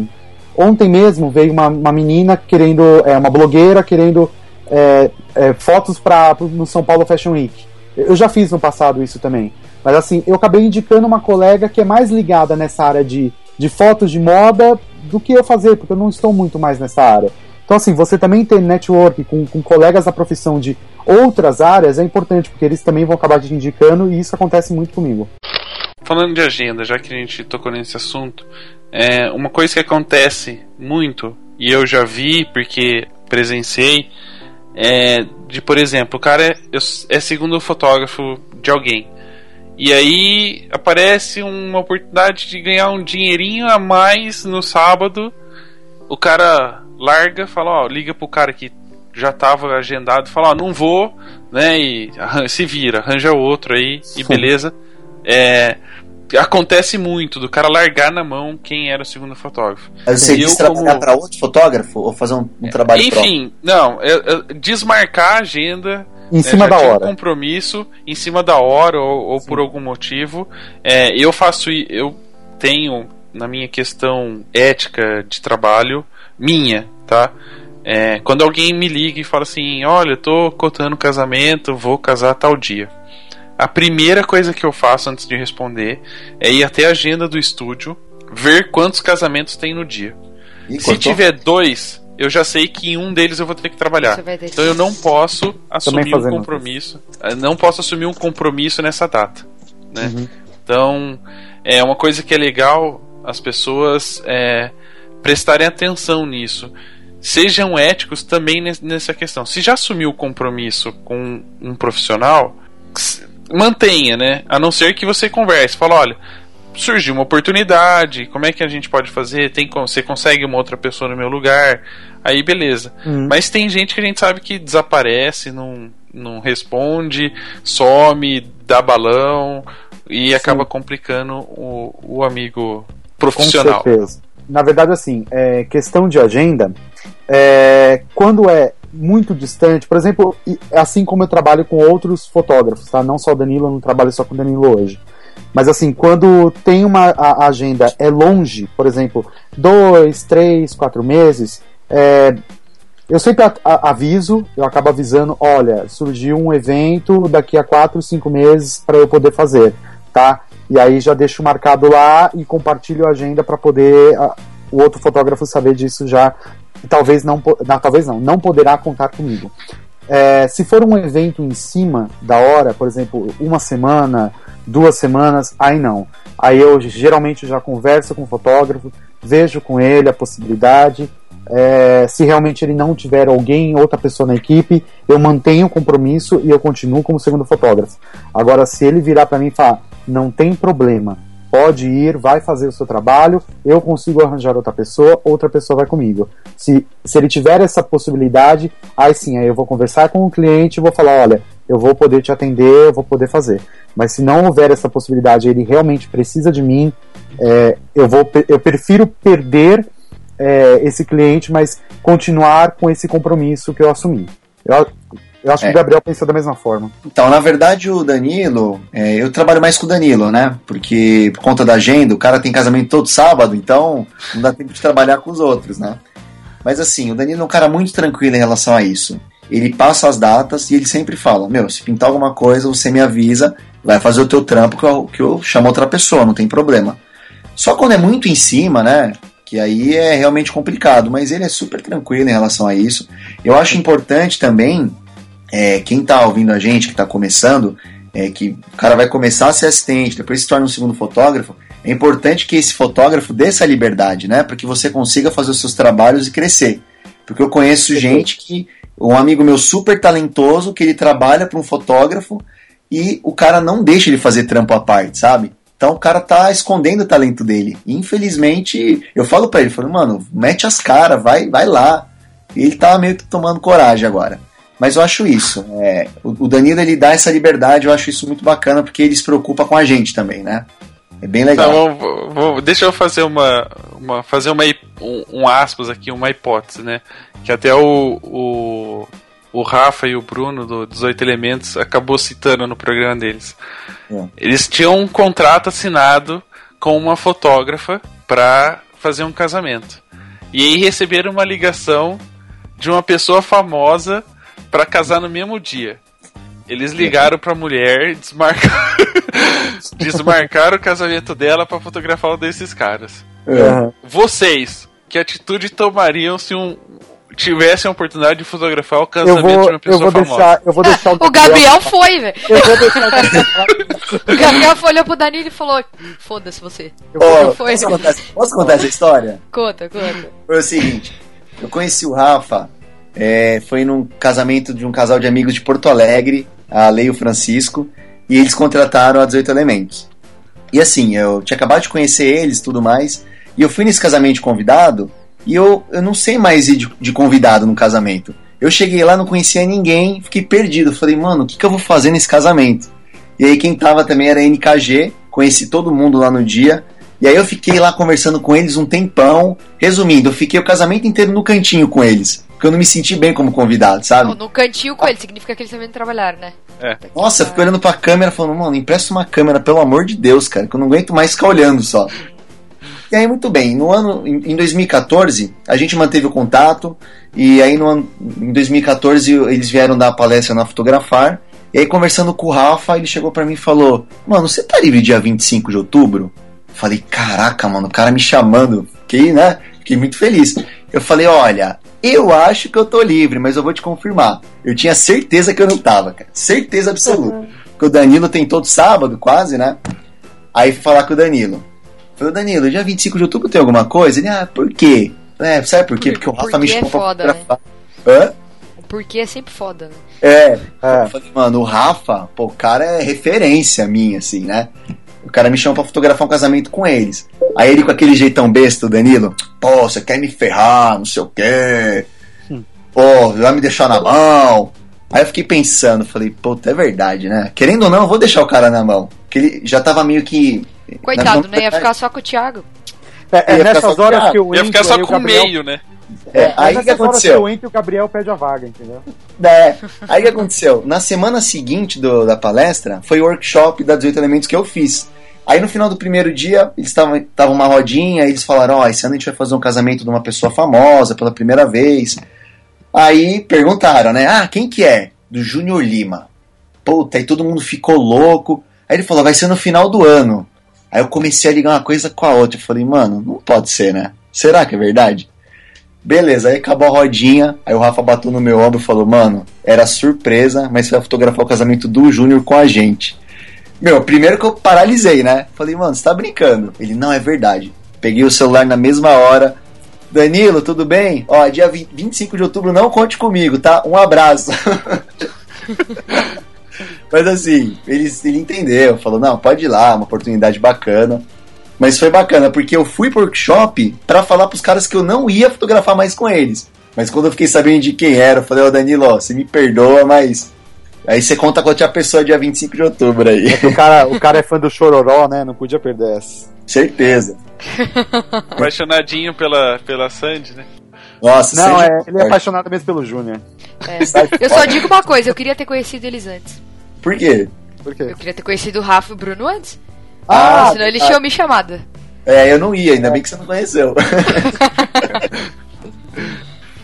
ontem mesmo veio uma, uma menina querendo. É, uma blogueira querendo é, é, fotos para no São Paulo Fashion Week. Eu já fiz no passado isso também. Mas assim, eu acabei indicando uma colega que é mais ligada nessa área de, de fotos de moda do que eu fazer, porque eu não estou muito mais nessa área. Então, assim, você também ter network com, com colegas da profissão de outras áreas é importante, porque eles também vão acabar te indicando e isso acontece muito comigo. Falando de agenda, já que a gente tocou nesse assunto, é, uma coisa que acontece muito, e eu já vi porque presenciei, é de, por exemplo, o cara é, é segundo fotógrafo de alguém. E aí aparece uma oportunidade de ganhar um dinheirinho a mais no sábado. O cara larga, fala, ó, liga pro cara que já tava agendado, fala, ó, não vou, né? E se vira, arranja outro aí e beleza. É, acontece muito do cara largar na mão quem era o segundo fotógrafo. Mas você quis trabalhar como- para outro fotógrafo ou fazer um, um trabalho próprio? Enfim, não, eu- eu- desmarcar a agenda. Em né, cima da hora. Um compromisso em cima da hora ou, ou por algum motivo. É, eu faço, eu tenho na minha questão ética de trabalho minha, tá? É, quando alguém me liga e fala assim, olha, eu tô cotando casamento, vou casar tal dia. A primeira coisa que eu faço antes de responder é ir até a agenda do estúdio, ver quantos casamentos tem no dia. Ih, Se cortou? tiver dois, eu já sei que em um deles eu vou ter que trabalhar. Então eu não posso assumir um compromisso. eh, Não posso assumir um compromisso nessa data. Né? Uhum. Então, é uma coisa que é legal as pessoas é, prestarem atenção nisso. Sejam éticos também nes- nessa questão. Se já assumiu o compromisso com um profissional, mantenha, né? A não ser que você converse. Fala, olha, surgiu uma oportunidade, como é que a gente pode fazer? Tem, você consegue uma outra pessoa no meu lugar? Aí beleza. Uhum. Mas tem gente que a gente sabe que desaparece, não, não responde, some, dá balão e acaba complicando o, o amigo profissional. Com certeza. Na verdade, assim, é, questão de agenda, é, quando é muito distante, por exemplo, assim como eu trabalho com outros fotógrafos, tá? Não só o Danilo, eu não trabalho só com o Danilo hoje. Mas assim, quando tem uma a, a agenda é longe, por exemplo, dois, três, quatro meses, é, eu sempre a, a, aviso, eu acabo avisando, olha, surgiu um evento daqui a quatro, cinco meses para eu poder fazer, tá? E aí já deixo marcado lá e compartilho a agenda para poder a, o outro fotógrafo saber disso já. Talvez não, não, talvez não, não poderá contar comigo. É, se for um evento em cima da hora, por exemplo, uma semana, duas semanas, aí não. Aí eu geralmente já converso com o fotógrafo, vejo com ele a possibilidade. É, se realmente ele não tiver alguém, outra pessoa na equipe, eu mantenho o compromisso e eu continuo como segundo fotógrafo. Agora, se ele virar para mim e falar, não tem problema, pode ir, vai fazer o seu trabalho, eu consigo arranjar outra pessoa, outra pessoa vai comigo. Se, se ele tiver essa possibilidade, aí sim, aí eu vou conversar com o cliente e vou falar, olha, eu vou poder te atender, eu vou poder fazer. Mas se não houver essa possibilidade, ele realmente precisa de mim, é, eu, vou, eu prefiro perder é, esse cliente, mas continuar com esse compromisso que eu assumi. Eu, eu acho é. que o Gabriel pensa da mesma forma. Então, na verdade, o Danilo, é, eu trabalho mais com o Danilo, né? Porque por conta da agenda, o cara tem casamento todo sábado, então não dá tempo de trabalhar com os outros, né? Mas assim, o Danilo é um cara muito tranquilo em relação a isso. Ele passa as datas e ele sempre fala: Meu, se pintar alguma coisa, você me avisa, vai fazer o teu trampo que eu, que eu chamo outra pessoa, não tem problema. Só quando é muito em cima, né? Que aí é realmente complicado, mas ele é super tranquilo em relação a isso. Eu acho importante também é, quem está ouvindo a gente, que está começando, é, que o cara vai começar a ser assistente, depois se torna um segundo fotógrafo, é importante que esse fotógrafo dê essa liberdade, né? Para que você consiga fazer os seus trabalhos e crescer. Porque eu conheço gente que. Um amigo meu super talentoso, que ele trabalha para um fotógrafo e o cara não deixa ele fazer trampo à parte, sabe? Então o cara tá escondendo o talento dele. Infelizmente, eu falo para ele, falo, mano, mete as caras, vai, vai lá. E ele tá meio que tomando coragem agora. Mas eu acho isso. É, o Danilo ele dá essa liberdade, eu acho isso muito bacana, porque ele se preocupa com a gente também, né? É bem legal. Então, vou, vou, deixa eu fazer uma, uma fazer uma um, um, aspas aqui, uma hipótese, né? Que até o, o, o Rafa e o Bruno do 18 Elementos acabou citando no programa deles. É. Eles tinham um contrato assinado com uma fotógrafa para fazer um casamento. E aí receberam uma ligação de uma pessoa famosa para casar no mesmo dia. Eles ligaram pra mulher, desmarcaram, desmarcaram o casamento dela para fotografar um desses caras. Uhum. Vocês, que atitude tomariam se um tivessem a oportunidade de fotografar o casamento vou, de uma pessoa eu vou famosa? Deixar, eu vou deixar o, o Gabriel foi, velho. o Gabriel foi, olhou pro Danilo e falou: Foda-se você. Oh, foi. Posso, contar, posso contar essa história? Conta, conta. Foi o seguinte: eu conheci o Rafa é, foi num casamento de um casal de amigos de Porto Alegre, a Lei e o Francisco, e eles contrataram a 18 Elementos. E assim, eu tinha acabado de conhecer eles tudo mais, e eu fui nesse casamento de convidado, e eu, eu não sei mais ir de, de convidado no casamento. Eu cheguei lá, não conhecia ninguém, fiquei perdido. Falei, mano, o que, que eu vou fazer nesse casamento? E aí quem tava também era NKG, conheci todo mundo lá no dia. E aí eu fiquei lá conversando com eles um tempão. Resumindo, eu fiquei o casamento inteiro no cantinho com eles porque eu não me senti bem como convidado, sabe? Não, no cantinho com ele, significa que eles também trabalharam, né? É. Nossa, eu fiquei olhando pra câmera falando, mano, empresta uma câmera, pelo amor de Deus, cara, que eu não aguento mais ficar olhando só. E aí, muito bem, no ano, em 2014, a gente manteve o contato, e aí no ano, em 2014 eles vieram dar a palestra na Fotografar, e aí conversando com o Rafa, ele chegou para mim e falou, mano, você tá livre dia 25 de outubro? Falei, caraca, mano, o cara me chamando, fiquei, né, fiquei muito feliz. Eu falei, olha, eu acho que eu tô livre, mas eu vou te confirmar. Eu tinha certeza que eu não tava, cara. Certeza absoluta. Uhum. Que o Danilo tem todo sábado, quase, né? Aí fui falar com o Danilo. Falei, Danilo, dia 25 de outubro tem alguma coisa? Ele, ah, por quê? É, sabe por quê? Porque o Rafa me chamou é foda, pra fotografar. Né? Hã? Porque é sempre foda, né? É, é. Eu falei, mano, o Rafa, pô, o cara é referência minha, assim, né? O cara me chamou pra fotografar um casamento com eles. Aí ele com aquele jeitão besta, o Danilo, pô, você quer me ferrar, não sei o quê. Hum. Pô, vai me deixar na mão. Aí eu fiquei pensando, falei, pô, é verdade, né? Querendo ou não, eu vou deixar o cara na mão. Porque ele já tava meio que. Coitado, né? Ia ficar só com o Thiago. É, é nessas horas que o Ia ficar só com o meio, né? É, é aí que aconteceu? Que o Gabriel pede a vaga, entendeu? É, aí que aconteceu? Na semana seguinte do, da palestra, foi o workshop da 18 Elementos que eu fiz. Aí no final do primeiro dia, eles estavam uma rodinha, eles falaram, ó, oh, esse ano a gente vai fazer um casamento de uma pessoa famosa pela primeira vez. Aí perguntaram, né? Ah, quem que é? Do Júnior Lima. Puta, aí todo mundo ficou louco. Aí ele falou, vai ser no final do ano. Aí eu comecei a ligar uma coisa com a outra. Eu falei, mano, não pode ser, né? Será que é verdade? Beleza, aí acabou a rodinha. Aí o Rafa bateu no meu ombro e falou: Mano, era surpresa, mas você vai fotografar o casamento do Júnior com a gente. Meu, primeiro que eu paralisei, né? Falei, mano, você tá brincando? Ele, não, é verdade. Peguei o celular na mesma hora. Danilo, tudo bem? Ó, dia 20, 25 de outubro, não conte comigo, tá? Um abraço. Mas assim, ele, ele entendeu, falou, não, pode ir lá, uma oportunidade bacana. Mas foi bacana, porque eu fui pro workshop para falar pros caras que eu não ia fotografar mais com eles. Mas quando eu fiquei sabendo de quem era, eu falei, ô oh, Danilo, ó, você me perdoa, mas. Aí você conta com a pessoa dia 25 de outubro aí. É o, cara, o cara é fã do Chororó, né? Não podia perder essa. Certeza. Apaixonadinho pela, pela Sandy, né? Nossa, Não, é, ele é apaixonado mesmo pelo Júnior. É. Eu só digo uma coisa, eu queria ter conhecido eles antes. Por quê? Por quê? Eu queria ter conhecido o Rafa e o Bruno antes. Ah, senão eles tinham me chamado. É, eu não ia, ainda bem que você não conheceu.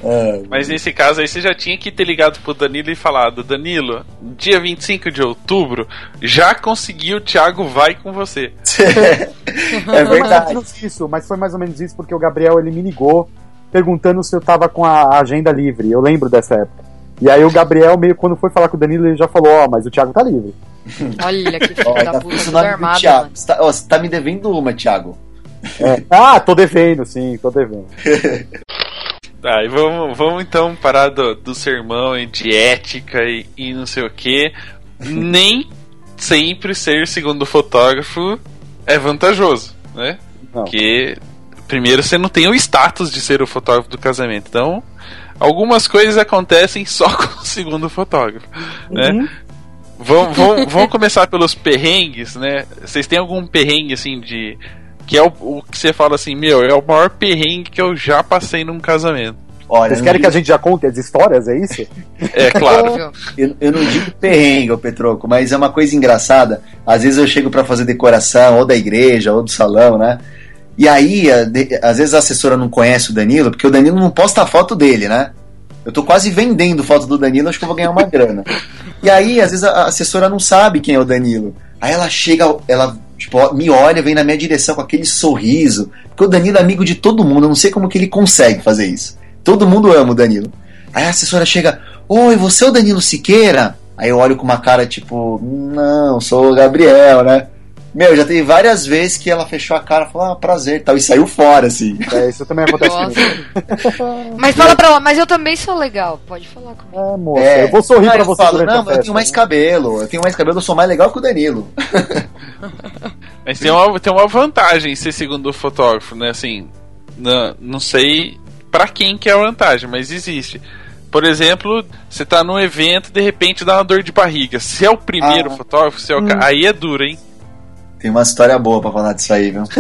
É, mas nesse caso aí você já tinha que ter ligado pro Danilo e falado: Danilo, dia 25 de outubro, já conseguiu, o Thiago vai com você. é verdade. Mas, isso, mas foi mais ou menos isso porque o Gabriel ele me ligou perguntando se eu tava com a agenda livre. Eu lembro dessa época. E aí o Gabriel, meio quando foi falar com o Danilo, ele já falou: Ó, oh, mas o Thiago tá livre. Olha que filho da tá puta, tudo armado. Thiago. Você tá, você tá me devendo uma, Thiago. É. Ah, tô devendo, sim, tô devendo. Tá, e vamos, vamos então parar do, do sermão e de ética e, e não sei o que. Nem sempre ser segundo fotógrafo é vantajoso, né? Não. Porque primeiro você não tem o status de ser o fotógrafo do casamento. Então, algumas coisas acontecem só com o segundo fotógrafo, né? uhum. né? Vamos, vamos, vamos começar pelos perrengues, né? Vocês têm algum perrengue assim de que é o, o, que você fala assim, meu, é o maior perrengue que eu já passei num casamento. Olha, Vocês querem digo... que a gente já conte as histórias, é isso? É, claro. eu, eu, não digo perrengue, Petroco, mas é uma coisa engraçada. Às vezes eu chego para fazer decoração, ou da igreja, ou do salão, né? E aí, às vezes a assessora não conhece o Danilo, porque o Danilo não posta a foto dele, né? Eu tô quase vendendo foto do Danilo, acho que eu vou ganhar uma grana. E aí, às vezes a assessora não sabe quem é o Danilo. Aí ela chega, ela tipo, me olha, vem na minha direção com aquele sorriso. Porque o Danilo é amigo de todo mundo, eu não sei como que ele consegue fazer isso. Todo mundo ama o Danilo. Aí a assessora chega, oi, você é o Danilo Siqueira? Aí eu olho com uma cara tipo, não, sou o Gabriel, né? Meu, já teve várias vezes que ela fechou a cara e falou, ah, prazer tal, e saiu fora, assim. É, isso também acontece Mas fala pra ela, mas eu também sou legal, pode falar comigo. É, moça, é, eu vou sorrir pra você falo, Não, eu tenho mais né? cabelo, eu tenho mais cabelo, eu sou mais legal que o Danilo. mas tem uma, tem uma vantagem ser segundo fotógrafo, né, assim, não, não sei para quem que é a vantagem, mas existe. Por exemplo, você tá num evento de repente dá uma dor de barriga. Se é o primeiro ah, fotógrafo, se é o hum. aí é duro, hein? Tem uma história boa pra falar disso aí, viu?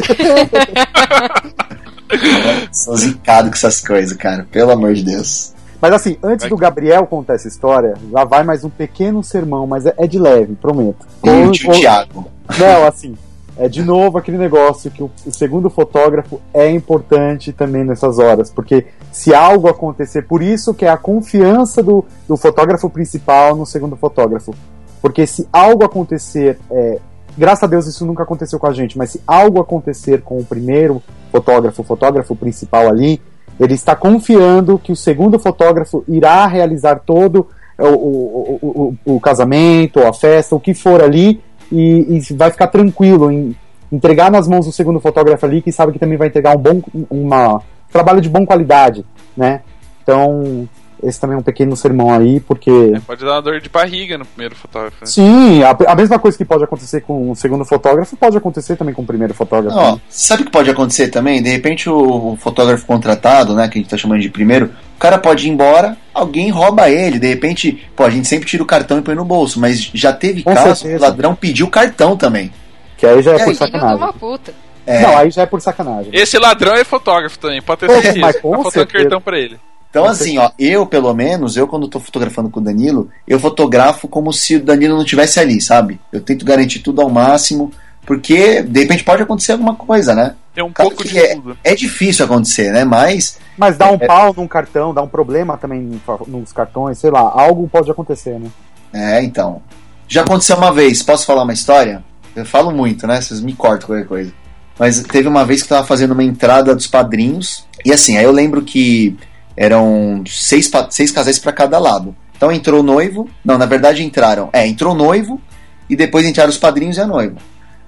Sou zicado com essas coisas, cara. Pelo amor de Deus. Mas assim, antes do Gabriel contar essa história, lá vai mais um pequeno sermão, mas é, é de leve, prometo. Com, o Thiago. Não, assim, é de novo aquele negócio que o, o, segundo fotógrafo é importante também nessas horas, porque se algo acontecer, por isso que é a confiança do, do fotógrafo principal no segundo fotógrafo. Porque se algo acontecer é, graças a Deus isso nunca aconteceu com a gente, mas se algo acontecer com o primeiro fotógrafo, o fotógrafo principal ali, ele está confiando que o segundo fotógrafo irá realizar todo o, o, o, o casamento, a festa, o que for ali, e, e, vai ficar tranquilo em entregar nas mãos do segundo fotógrafo ali, que sabe que também vai entregar um bom uma, um trabalho de boa qualidade, né? Então, esse também é um pequeno sermão aí, porque. É, pode dar uma dor de barriga no primeiro fotógrafo. Né? Sim, a, a, mesma coisa que pode acontecer com o segundo fotógrafo, pode acontecer também com o primeiro fotógrafo. Não, sabe o que pode acontecer também? De repente o, o, fotógrafo contratado, né, que a gente tá chamando de primeiro, o cara pode ir embora, alguém rouba ele. De repente, pô, a gente sempre tira o cartão e põe no bolso, mas já teve com caso que o ladrão pediu o cartão também. Que aí já é, é por sacanagem. Uma puta. É. Não, aí já é por sacanagem. Esse ladrão é fotógrafo também, pode ter certeza. Tá faltando cartão pra ele. Então, assim, ó, eu, pelo menos, eu quando tô fotografando com o Danilo, eu fotografo como se o Danilo não tivesse ali, sabe? Eu tento garantir tudo ao máximo. Porque, de repente, pode acontecer alguma coisa, né? É um Claro pouco de é, tudo. é difícil acontecer, né? Mas, Mas dá um É. pau num cartão, dá um problema também no- nos cartões, sei lá, algo pode acontecer, né? é, então. Já aconteceu uma vez, posso falar uma história? Eu falo muito, né? Vocês me cortam qualquer coisa. Mas teve uma vez que eu tava fazendo uma entrada dos padrinhos. E assim, aí eu lembro que eram seis, seis casais pra cada lado. Então entrou o noivo. Não, na verdade entraram. É, entrou o noivo. E depois entraram os padrinhos e a noiva.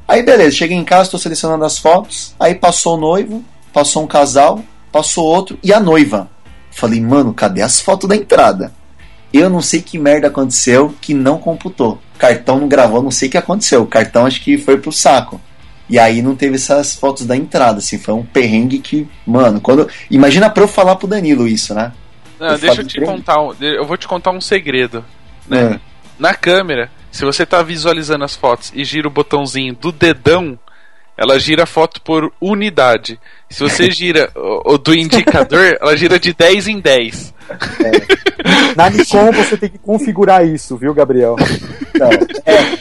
Aí beleza, cheguei em casa, tô selecionando as fotos. Aí passou o noivo, passou um casal, passou outro e a noiva. Falei, mano, cadê as fotos da entrada? Eu não sei que merda aconteceu que não computou. Cartão não gravou, não sei o que aconteceu. O cartão acho que foi pro saco. E aí não teve essas fotos da entrada, assim, foi um perrengue que, mano, quando. Imagina pra eu falar pro Danilo isso, né? Não, Eu deixa eu te de contar. um- Eu vou te contar um segredo. Né? É. Na câmera, se você tá visualizando as fotos e gira o botãozinho do dedão, ela gira a foto por unidade. Se você gira o, o do indicador, ela gira de 10 em 10. Na Nikon você tem que configurar isso, viu, Gabriel? Então, é.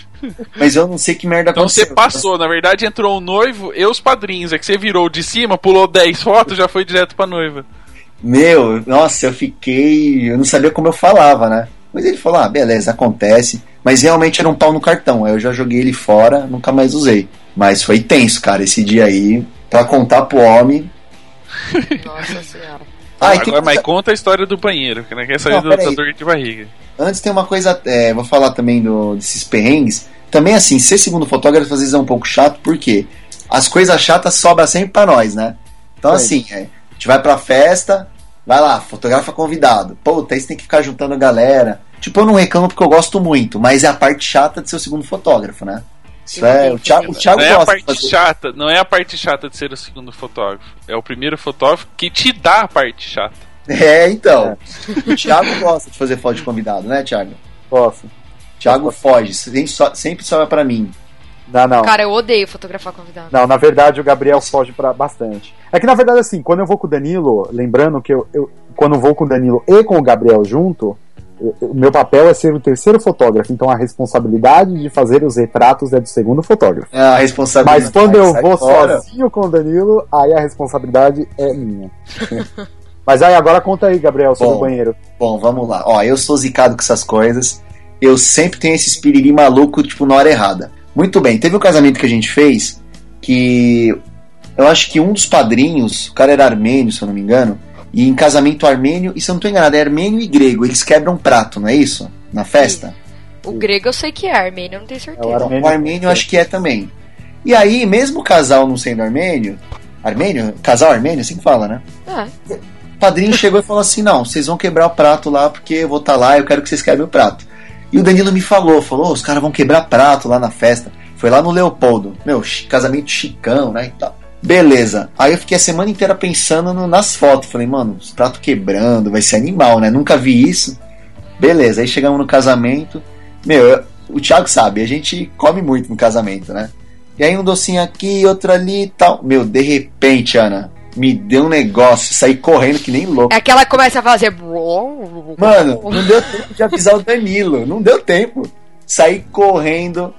Mas eu não sei que merda Então aconteceu. você passou, na verdade entrou o noivo e os padrinhos. É que você virou de cima, pulou 10 fotos, já foi direto pra noiva. Meu, nossa, eu fiquei. Eu não sabia como eu falava, né? Mas ele falou: ah, beleza, acontece. Mas realmente era um pau no cartão. Aí eu já joguei ele fora, nunca mais usei. Mas foi tenso, cara, esse dia aí. Pra contar pro homem. Nossa senhora. Ah, e tem Agora, mas conta a história do banheiro, que não quer saber Não, do, da dor de barriga. Antes tem uma coisa, é, vou falar também do, desses perrengues. Também assim, ser segundo fotógrafo às vezes é um pouco chato, porque as coisas chatas sobram sempre pra nós, né? Então Sim. assim, é, a gente vai pra festa, vai lá, fotografa convidado. Puta, aí você tem que ficar juntando a galera. Tipo, eu não reclamo porque eu gosto muito, mas é a parte chata de ser o segundo fotógrafo, né? Isso é, o Thiago, o Thiago Não é a parte fazer. chata, não é a parte chata de ser o segundo fotógrafo. É o primeiro fotógrafo que te dá a parte chata. É, então. O Thiago gosta de fazer foto de convidado, né, Thiago? Posso. O Thiago foge, sempre, so- sempre sobra pra mim. Não, não. Cara, eu odeio fotografar convidado. Não, na verdade o Gabriel foge para bastante. É que na verdade, assim, quando eu vou com o Danilo, lembrando que eu, eu- quando eu vou com o Danilo e com o Gabriel junto, eu- eu- o meu papel é ser o terceiro fotógrafo, então a responsabilidade de fazer os retratos é do segundo fotógrafo. É a responsabilidade. Mas quando eu vou fora. sozinho com o Danilo, aí a responsabilidade é minha. Mas aí agora conta aí, Gabriel, sobre Bom. o banheiro. Bom, vamos lá. Ó, eu sou zicado com essas coisas. Eu sempre tenho esse espiriri maluco, tipo, na hora errada. Muito bem, teve um casamento que a gente fez que eu acho que um dos padrinhos, o cara era armênio, se eu não me engano, e em casamento armênio, e se eu não tô enganado, é armênio e grego, eles quebram prato, não é isso? Na festa? O grego eu sei que é, armênio eu não tenho É certeza. o armênio. O armênio eu acho que é também. E aí, mesmo o casal não sendo armênio, armênio? Casal armênio, assim que fala, né? Ah, O padrinho chegou e falou assim: não, vocês vão quebrar o prato lá porque eu vou estar lá eu quero que vocês quebrem o prato. E o Danilo me falou: falou, os caras vão quebrar prato lá na festa. Foi lá no Leopoldo, meu, casamento chicão, né? E tal. Beleza. Aí eu fiquei a semana inteira pensando no- nas fotos. Falei, mano, os pratos quebrando, vai ser animal, né? Nunca vi isso. Beleza, aí chegamos no casamento. Meu, eu- o Thiago sabe, a gente come muito no casamento, né? E aí um docinho aqui, outro ali e tal. Meu, de repente, Ana, me deu um negócio, saí correndo que nem louco. é aquela que começa a fazer. Mano, não deu tempo de avisar o Danilo. Não deu tempo. Saí correndo.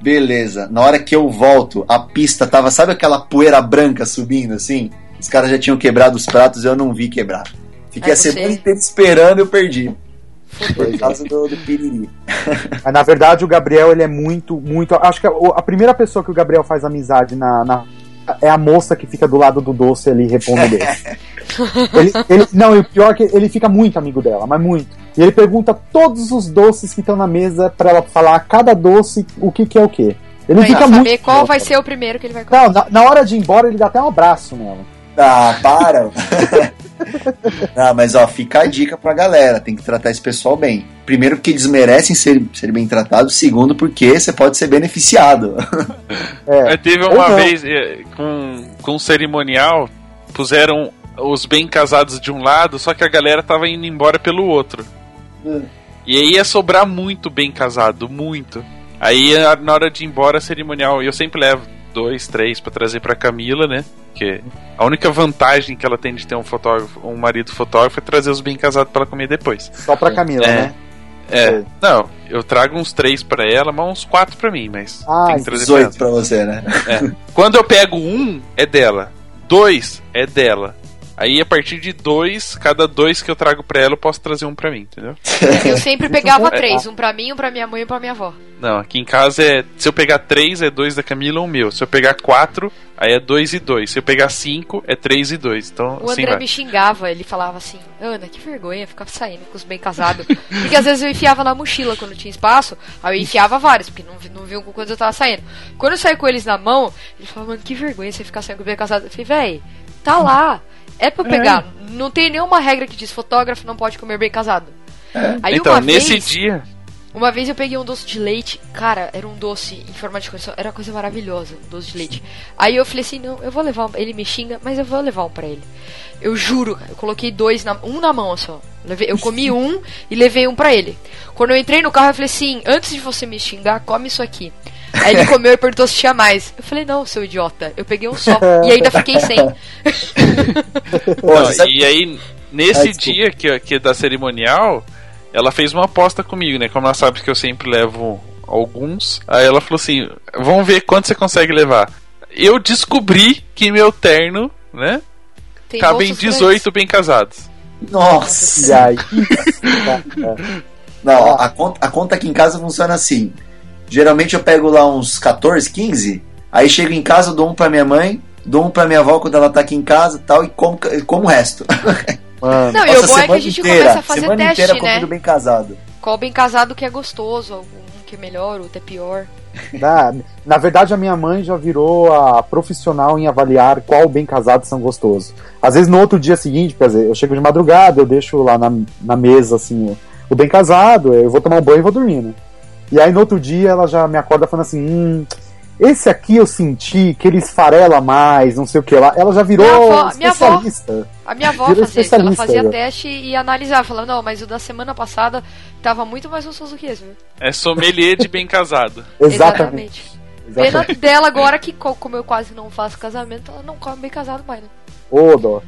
Beleza. Na hora que eu volto, a pista tava, sabe aquela poeira branca subindo assim? Os caras já tinham quebrado os pratos e eu não vi quebrar. Fiquei Aí a semana inteira esperando e eu perdi. Por causa do, do piriri. Mas na verdade o Gabriel ele é muito, muito. Acho que a, a primeira pessoa que o Gabriel faz amizade na, na- é a moça que fica do lado do doce ali repondo ele, ele- não, e o pior é que ele fica muito amigo dela, mas muito. E ele pergunta todos os doces que estão na mesa pra ela falar cada doce o que, que é o que. Ele Pra fica ele muito. saber qual vai ser o primeiro que ele vai comer. Não, na, na hora de ir embora ele dá até um abraço nela. Ah, para! ah, mas ó, fica a dica pra galera: tem que tratar esse pessoal bem. Primeiro, porque eles merecem ser, ser bem tratados. Segundo, porque você pode ser beneficiado. É. Mas teve uma vez eh, com, com um cerimonial, puseram os bem casados de um lado, só que a galera tava indo embora pelo outro. Hum. E aí ia sobrar muito bem casado, muito. Aí a- na hora de ir embora, cerimonial, eu sempre levo dois, três pra trazer pra Camila, né? Que a única vantagem que ela tem de ter um fotógrafo, um marido fotógrafo é trazer os bem casados pra ela comer depois. Só pra Camila, É. né? É, não, eu trago uns três pra ela, mas uns quatro pra mim, mas Ah, tem que trazer 18 pra você, né? É. Quando eu pego um, é dela. Dois, é dela. Aí a partir de dois, cada dois que eu trago pra ela, eu posso trazer um pra mim, entendeu? Eu sempre pegava três, um pra mim, um pra minha mãe e um pra minha avó. Não, aqui em casa é. Se eu pegar três, é dois da Camila ou um meu. Se eu pegar quatro, aí é dois e dois. Se eu pegar cinco, é três e dois. Então, O assim André vai. me xingava, ele falava assim, Ana, que vergonha ficar saindo com os bem casados. Porque às vezes eu enfiava na mochila quando tinha espaço, aí eu enfiava vários, porque não, não viam quando eu tava saindo. Quando eu saí com eles na mão, ele falava, mano, que vergonha você ficar saindo com os bem casados. Eu falei, véi, tá lá. É pra eu pegar. Não tem nenhuma regra que diz fotógrafo não pode comer bem casado. Aí então, uma nesse vez, dia. uma vez eu peguei um doce de leite, cara, era um doce em forma de coração, era uma coisa maravilhosa, um doce de leite. Aí eu falei assim, não, eu vou levar um, ele me xinga, mas eu vou levar um pra ele. Eu juro, cara, eu coloquei dois, na, um na mão só. Levei- eu comi um e levei um pra ele. Quando eu entrei no carro, eu falei assim, antes de você me xingar, come isso aqui. Aí ele comeu e perguntou se tinha mais. Eu falei, não, seu idiota, eu peguei um só e ainda fiquei sem. Não, e aí, nesse Ah, dia que, que é da cerimonial, ela fez uma aposta comigo, né? Como ela sabe que eu sempre levo alguns. Aí ela falou assim: vamos ver quanto você consegue levar. Eu descobri que meu terno, né? Tem cabe em bolsos 18 bem casados. Nossa! Tá, Não, a conta, a conta aqui em casa funciona assim. Geralmente eu pego lá uns 14, 15, aí chego em casa, dou um pra minha mãe, dou um pra minha avó quando ela tá aqui em casa e tal, e como, como o resto. Mano, Não, e o bom é que a gente começa a fazer semana teste, inteira né? comendo bem casado. Qual bem casado que é gostoso, algum que é melhor, outro é pior. na, na verdade, a minha mãe já virou a profissional em avaliar qual bem casado são gostosos. Às vezes no outro dia seguinte, quer dizer, eu chego de madrugada, eu deixo lá na, na mesa assim o, o bem casado, eu vou tomar um banho e vou dormir, né? E aí no outro dia ela já me acorda falando assim: hum, esse aqui eu senti que ele esfarela mais, não sei o que lá. Ela já virou Minha avó- minha avó. especialista. A minha avó Virou fazia isso, ela especialista, fazia né? teste e analisava, falando, não, mas o da semana passada tava muito mais gostoso que esse, viu? É sommelier de bem casado. Exatamente. Pena dela agora que, co- como eu quase não faço casamento, ela não come bem casado mais, né? Ô, dó.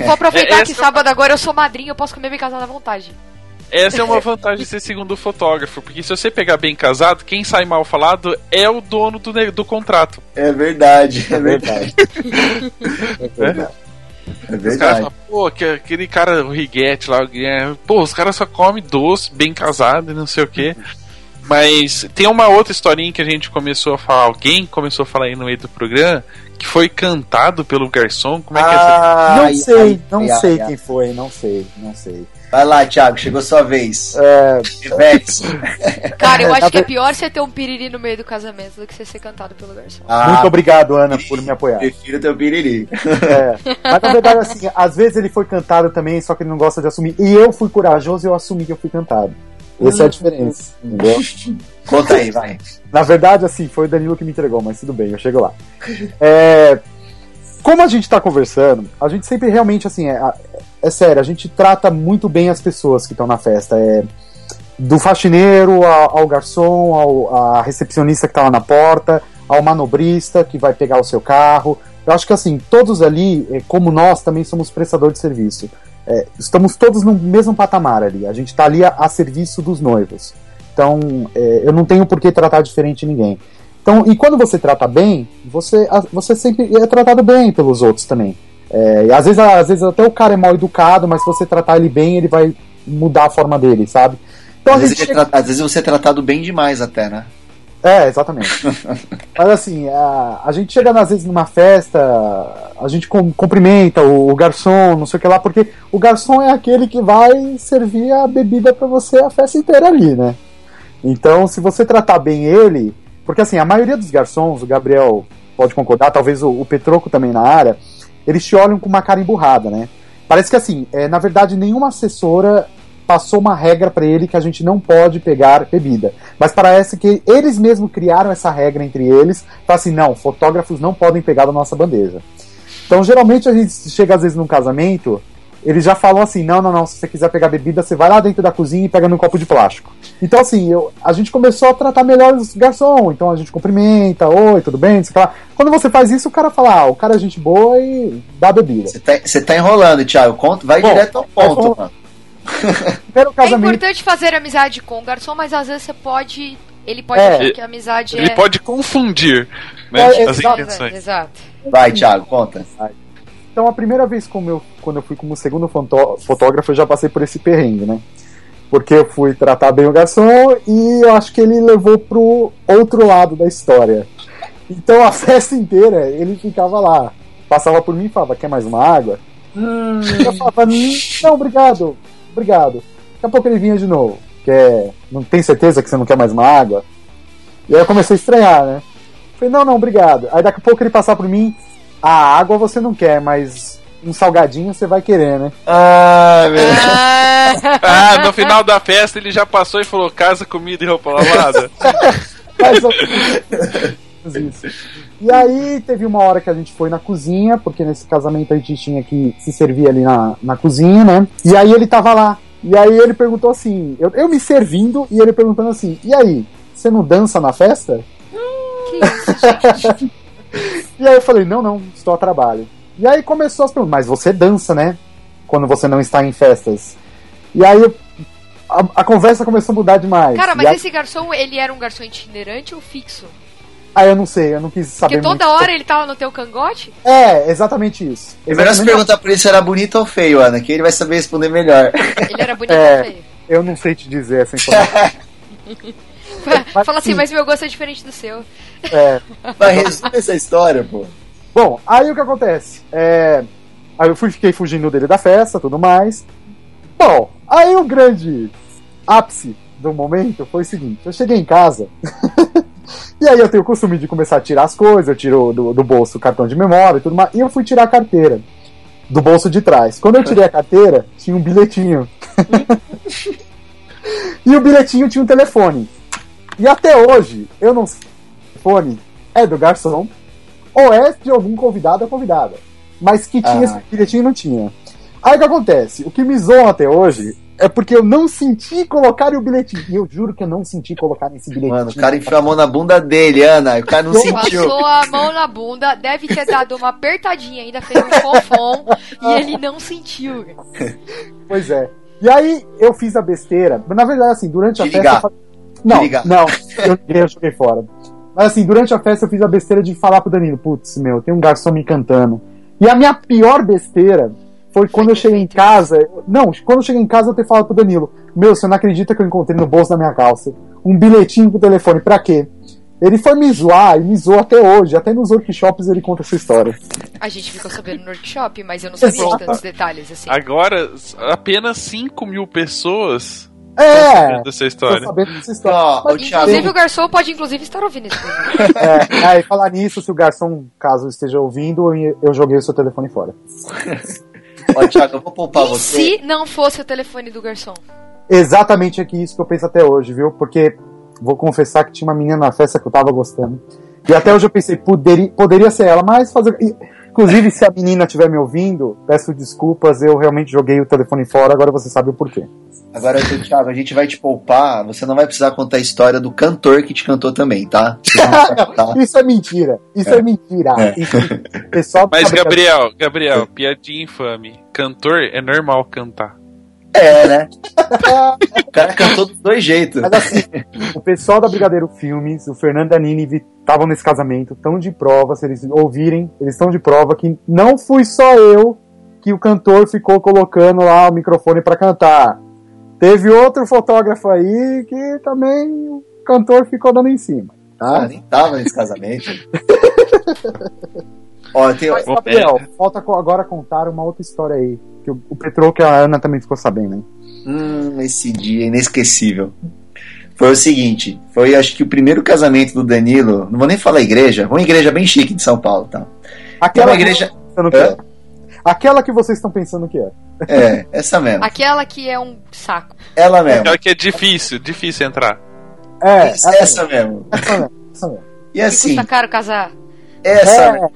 Vou aproveitar É, que sábado agora eu sou madrinha, eu posso comer bem casado à vontade. Essa é uma vantagem de ser segundo fotógrafo, porque se você pegar bem casado, quem sai mal falado é o dono do, do contrato. É verdade, é É verdade. verdade. É verdade. É Os caras verdade. falam, pô, que- aquele cara, o Riguete lá, o Guilherme, pô, os caras só comem doce, bem casado e não sei o quê. Mas tem uma outra historinha que a gente começou a falar, alguém começou a falar aí no meio do programa, que foi cantado pelo garçom. Como é que é essa? Ah, Não sei, não ai, sei ai. quem foi, não sei, não sei. Vai lá, Thiago, chegou sua vez. É. Cara, eu acho que é ver- pior você ter um piriri no meio do casamento do que você ser cantado pelo garçom. Ah, muito obrigado, Ana, por me apoiar. Prefiro teu piriri. É. Mas na verdade, assim, às vezes ele foi cantado também, só que ele não gosta de assumir. E eu fui corajoso e eu assumi que eu fui cantado. Essa é a diferença, entendeu? Conta aí, vai. Na verdade, assim, foi o Danilo que me entregou, mas tudo bem, eu chego lá. É, como a gente tá conversando, a gente sempre realmente, assim, é, é sério, a gente trata muito bem as pessoas que estão na festa. É, do faxineiro ao, ao garçom, ao, à recepcionista que tá lá na porta, ao manobrista que vai pegar o seu carro. Eu acho que, assim, todos ali, é, como nós, também somos prestadores de serviço. É, estamos todos no mesmo patamar ali. A gente está ali a, a serviço dos noivos. Então, é, eu não tenho por que tratar diferente ninguém. Então, e quando você trata bem, você, você sempre é tratado bem pelos outros também. É, e às, vezes, às vezes até o cara é mal educado, mas se você tratar ele bem, ele vai mudar a forma dele, sabe? Então Às vezes, gente ele é tra- às vezes você é tratado bem demais até, né? é, exatamente. Mas assim, a, a gente chega às vezes numa festa, a gente cum- cumprimenta o, o garçom, não sei o que lá, porque o garçom é aquele que vai servir a bebida pra você a festa inteira ali, né? Então, se você tratar bem ele, porque assim, a maioria dos garçons, o Gabriel pode concordar, talvez o, o Petroco também na área, eles te olham com uma cara emburrada, né? Parece que assim, é, na verdade, nenhuma assessora passou uma regra pra ele que a gente não pode pegar bebida. Mas parece que eles mesmos criaram essa regra entre eles, para assim, não, fotógrafos não podem pegar da nossa bandeja. Então, geralmente a gente chega às vezes num casamento, eles já falam assim, não, não, não, se você quiser pegar bebida, você vai lá dentro da cozinha e pega num copo de plástico. Então, assim, eu, a gente começou a tratar melhor os garçom, então a gente cumprimenta, oi, tudo bem, sei lá. Quando você faz isso, o cara fala, ah, o cara é gente boa e dá bebida. Você tá, tá enrolando, Thiago. Conta, vai Bom, direto ao ponto, mano. É casamento. importante fazer amizade com o garçom, mas às vezes você pode. Ele pode É. achar que a amizade Ele é. pode confundir né, É, as exato. intenções. Exato. Vai, Thiago, conta. Então, a primeira vez como eu, quando eu fui como segundo fotógrafo, eu já passei por esse perrengue, né? Porque eu fui tratar bem o garçom e eu acho que ele levou pro outro lado da história. Então, a festa inteira, ele ficava lá. Passava por mim e falava, quer mais uma água? Eu falava, não, obrigado, obrigado. Daqui a pouco ele vinha de novo. Quer, não tem certeza que você não quer mais uma água? E aí eu comecei a estranhar, né? Falei, não, não, obrigado. Aí daqui a pouco ele passava por mim, a água você não quer, mas um salgadinho você vai querer, né? Ah, meu. Ah, Ah, no final da festa ele já passou e falou casa, comida e roupa lavada. Isso. E aí teve uma hora que a gente foi na cozinha, porque nesse casamento a gente tinha que se servir ali na, na cozinha, né? E aí ele tava lá. E aí ele perguntou assim, eu, eu me servindo e ele perguntando assim, e aí, você não dança na festa? que isso, gente. E aí eu falei, não, não, estou a trabalho. E aí começou as perguntas, mas você dança, né? Quando você não está em festas. E aí eu- a, a conversa começou a mudar demais. Cara, E mas aí, esse garçom, ele era um garçom itinerante ou fixo? aí eu não sei, eu não quis saber Porque toda muito. hora ele tava no teu cangote? É, exatamente isso. É melhor se perguntar pra ele se era bonito ou feio, Ana, que ele vai saber responder melhor. Ele era bonito É. ou feio? Eu não sei te dizer essa informação. Mas, Fala assim, sim. mas meu gosto é diferente do seu. É. Vai resumir essa história, pô. Bom, aí o que acontece? É, aí eu fui, fiquei fugindo dele da festa, tudo mais. Bom, aí o grande ápice do momento foi o seguinte: eu cheguei em casa. e aí eu tenho o costume de começar a tirar as coisas, eu tiro do, do bolso o cartão de memória e tudo mais. E eu fui tirar a carteira do bolso de trás. Quando eu tirei a carteira, tinha um bilhetinho. e o bilhetinho tinha um telefone. E até hoje, eu não sei se o telefone é do garçom ou é de algum convidado ou convidada. Mas que tinha Ah. esse bilhetinho não tinha. Aí o que acontece? O que me zoam até hoje é porque eu não senti colocar o bilhetinho. E eu juro que eu não senti colocar nesse bilhetinho. Mano, o cara enfiou a mão na bunda dele, Ana. e O cara não sentiu. Passou a mão na bunda, deve ter dado uma apertadinha ainda, fez um fofão e ele não sentiu. Pois é. E aí eu fiz a besteira. Mas na verdade, assim, durante a De festa. ligar. eu falei- Não, não, eu, eu joguei fora. Mas assim, durante a festa eu fiz a besteira de falar pro Danilo, putz, meu, tem um garçom me cantando. E a minha pior besteira foi quando eu cheguei em casa. Não, quando eu cheguei em casa eu ter falado pro Danilo, meu, você não acredita que eu encontrei no bolso da minha calça um bilhetinho pro telefone, pra quê? Ele foi me zoar e me zoou até hoje. Até nos workshops ele conta essa história. A gente ficou sabendo no workshop, mas eu não sabia de tantos detalhes assim. Agora, apenas 5 mil pessoas É! sabendo dessa Tô história. sabendo dessa história. Mas, Thiago, Inclusive o garçom pode inclusive estar ouvindo isso. É, aí falar nisso, se o garçom, caso esteja ouvindo, eu eu joguei o seu telefone fora. ó, Thiago, eu vou poupar E você. se não fosse o telefone do garçom? Exatamente aqui isso que eu penso até hoje, viu? Porque vou confessar que tinha uma menina na festa que eu tava gostando. E até hoje eu pensei, poderia, poderia ser ela, mas fazer. e, Inclusive, se a menina estiver me ouvindo, peço desculpas, eu realmente joguei o telefone fora, agora você sabe o porquê. Agora, Thiago, a gente vai te poupar. Você não vai precisar contar a história do cantor que te cantou também, tá? Não. Isso é mentira. Isso é, mentira. É. Isso, pessoal Mas, Gabriel, Gabriel, piadinha infame. Cantor é normal cantar. É, né? O cara cantou dos dois jeitos. Mas assim, o pessoal da Brigadeiro Filmes, o Fernando e a Nini estavam nesse casamento, estão de prova, se eles ouvirem, eles estão de prova que não fui só eu que o cantor ficou colocando lá o microfone pra cantar. Teve outro fotógrafo aí que também o cantor ficou dando em cima. Ah, Tá? nem tava nesse casamento. Ó, tenho. Mas, Gabriel, falta co- agora contar uma outra história aí. Que o, o Petrou, que a Ana também ficou sabendo, hein? Hum, esse dia inesquecível. Foi o seguinte, foi acho que o primeiro casamento do Danilo, não vou nem falar igreja, uma igreja bem chique de São Paulo, tá? Aquela uma igreja- que vocês estão pensando que é. Aquela que vocês estão pensando que é. É, essa mesmo. Aquela que é um saco. Ela mesmo. Aquela que é difícil, difícil entrar. É, Essa, essa, essa mesmo. essa mesmo, essa mesmo. E assim, custa caro casar. Essa É, mesmo.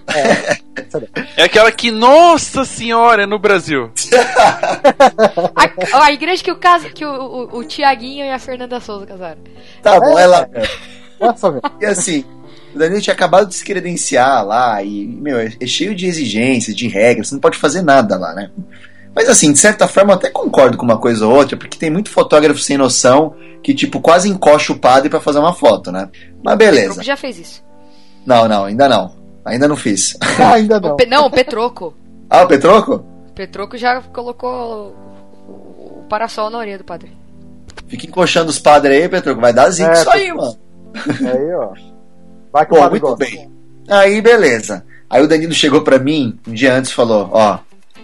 É aquela que, nossa senhora, é no Brasil. A, a igreja que o, casa, que o, o, o Tiaguinho e a Fernanda Souza casaram. Tá bom, É. ela essa mesmo. E assim, o Danilo tinha acabado de se credenciar lá e, meu, é é cheio de exigências, de regras, você não pode fazer nada lá, né? Mas assim, de certa forma eu até concordo com uma coisa ou outra, porque tem muito fotógrafo sem noção que, tipo, quase encoxa o padre para fazer uma foto, né? Mas beleza. O já fez isso. Não, não, ainda não. Ainda não fiz. Ah, ainda não. O Pe- não, o Petroco. ah, o Petroco? O Petroco já colocou o parasol na orelha do padre. Fica encoxando os padres aí, Petroco. Vai dar zica É, isso aí, mano. Aí, ó. Vai que o Pô, padre muito gosta. bem. Aí, beleza. Aí o Danilo chegou pra mim um dia antes e falou: Ó,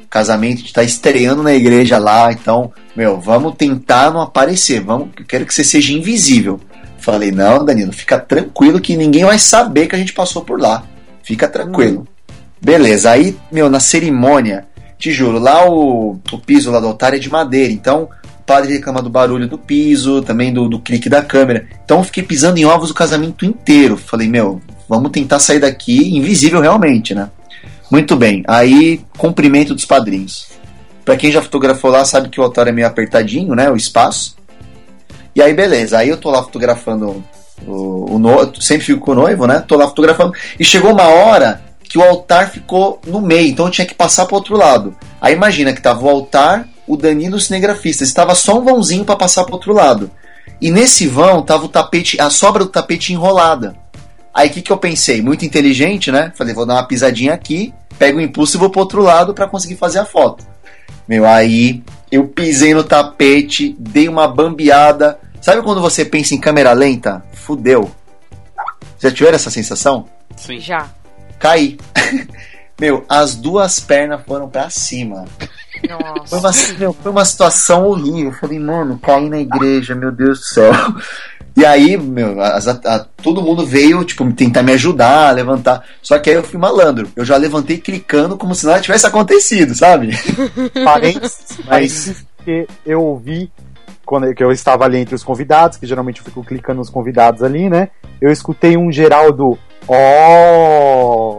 casamento a gente tá estreando na igreja lá, então, meu, vamos tentar não aparecer. Vamos, eu quero que você seja invisível. Falei: Não, Danilo, fica tranquilo que ninguém vai saber que a gente passou por lá. Fica tranquilo. Beleza. Aí, meu, na cerimônia, te juro, lá o, o piso lá do altar é de madeira, então. O padre reclama do barulho do piso, também do, do clique da câmera. Então eu fiquei pisando em ovos o casamento inteiro. Falei, meu, vamos tentar sair daqui invisível realmente, né? Muito bem. Aí, cumprimento dos padrinhos. Pra quem já fotografou lá, sabe que o altar é meio apertadinho, né? O espaço. E aí, beleza. Aí eu tô lá fotografando o, o noivo. Sempre fico com o noivo, né? Tô lá fotografando. E chegou uma hora que o altar ficou no meio, então eu tinha que passar pro outro lado. Aí imagina que tava o altar, o Danilo o cinegrafista. Estava só um vãozinho para passar pro outro lado. E nesse vão tava o tapete, a sobra do tapete enrolada. Aí o que, que eu pensei? Muito inteligente, né? Falei, vou dar uma pisadinha aqui, pego o impulso e vou pro outro lado para conseguir fazer a foto. Meu, aí eu pisei no tapete, dei uma bambeada. Sabe quando você pensa em câmera lenta? Fudeu. Já tiveram essa sensação? Sim. Já. Caí. Meu, as duas pernas foram pra cima. Foi Nossa. uma, meu, foi uma situação horrível. Eu falei, mano, caí na igreja, meu Deus do céu. E aí, meu, a- a- todo mundo veio, tipo, tentar me ajudar a levantar. Só que aí eu fui malandro. Eu já levantei clicando como se nada tivesse acontecido, sabe? Parênteses, mas que eu ouvi quando eu- que eu estava ali entre os convidados, que geralmente eu fico clicando nos convidados ali, né? Eu escutei um geral do Oh!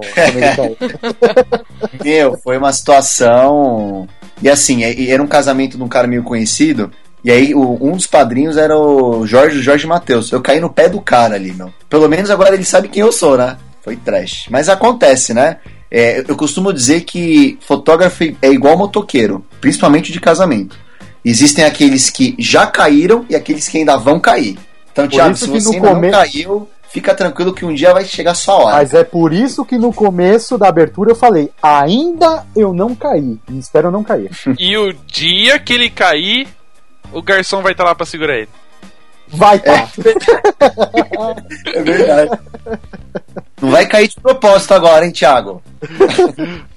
Meu, foi uma situação. E assim, era um casamento de um cara meio conhecido. E aí, um dos padrinhos era o Jorge, Jorge Matheus. Eu caí no pé do cara ali, meu. Pelo menos agora ele sabe quem eu sou, né? Foi trash. Mas acontece, né? É, eu costumo dizer que fotógrafo é igual motoqueiro, principalmente de casamento. Existem aqueles que já caíram e aqueles que ainda vão cair. Então, Thiago, se você ainda come- não caiu, fica tranquilo que um dia vai chegar a sua hora. Mas é por isso que no começo da abertura eu falei: ainda eu não caí. E espero não cair. E o dia que ele cair, o garçom vai estar lá pra segurar ele. Vai tá. É verdade. Não vai cair de propósito agora, hein, Thiago?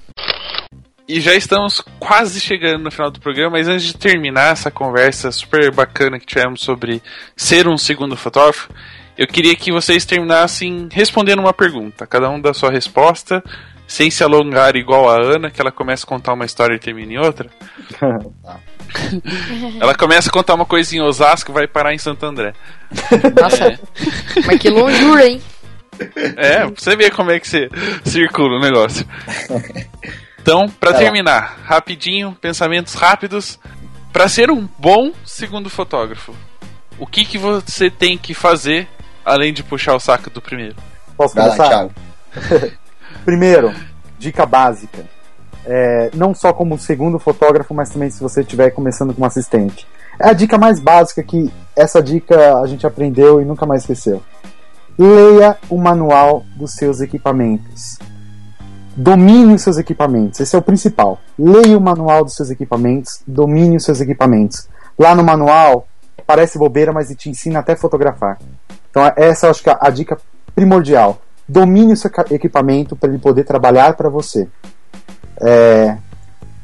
E já estamos quase chegando no final do programa, mas antes de terminar essa conversa super bacana que tivemos sobre ser um segundo fotógrafo, eu queria que vocês terminassem respondendo uma pergunta, cada um dá sua resposta, sem se alongar igual a Ana, que ela começa a contar uma história e termina em outra. ela começa a contar uma coisa em Osasco e vai parar em Santo André. Nossa. Mas que longura, hein? É, pra você ver como é que você circula o negócio. Então, pra Vai lá. terminar, rapidinho, pensamentos rápidos. Pra ser um bom segundo fotógrafo, o que, que você tem que fazer além de puxar o saco do primeiro? Posso Vai lá, começar? Thiago. Primeiro, dica básica. É, não só como segundo fotógrafo, mas também se você estiver começando como assistente. É a dica mais básica que essa dica a gente aprendeu e nunca mais esqueceu. Leia o manual dos seus equipamentos. Domine os seus equipamentos. Esse é o principal. Leia o manual dos seus equipamentos, domine os seus equipamentos. Lá no manual, parece bobeira, mas ele te ensina até fotografar. Então, essa eu acho que é a dica primordial. Domine o seu equipamento para ele poder trabalhar para você. É,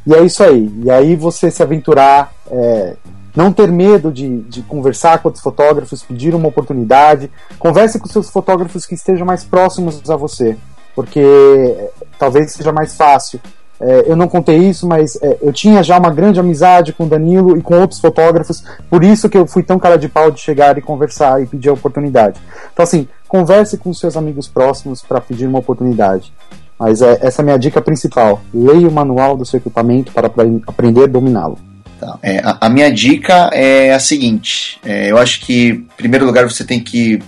e é isso aí. E aí você se aventurar, é, não ter medo de, de conversar com outros fotógrafos, pedir uma oportunidade. Converse com seus fotógrafos que estejam mais próximos a você, porque é, talvez seja mais fácil. É, eu não contei isso, mas é, eu tinha já uma grande amizade com Danilo e com outros fotógrafos, por isso que eu fui tão cara de pau de chegar e conversar e pedir a oportunidade. Então, assim, converse com seus amigos próximos para pedir uma oportunidade. Mas é, essa é a minha dica principal. Leia o manual do seu equipamento para apre- aprender a dominá-lo. Tá. É, a, a minha dica é a seguinte: é, eu acho que, em primeiro lugar, você tem que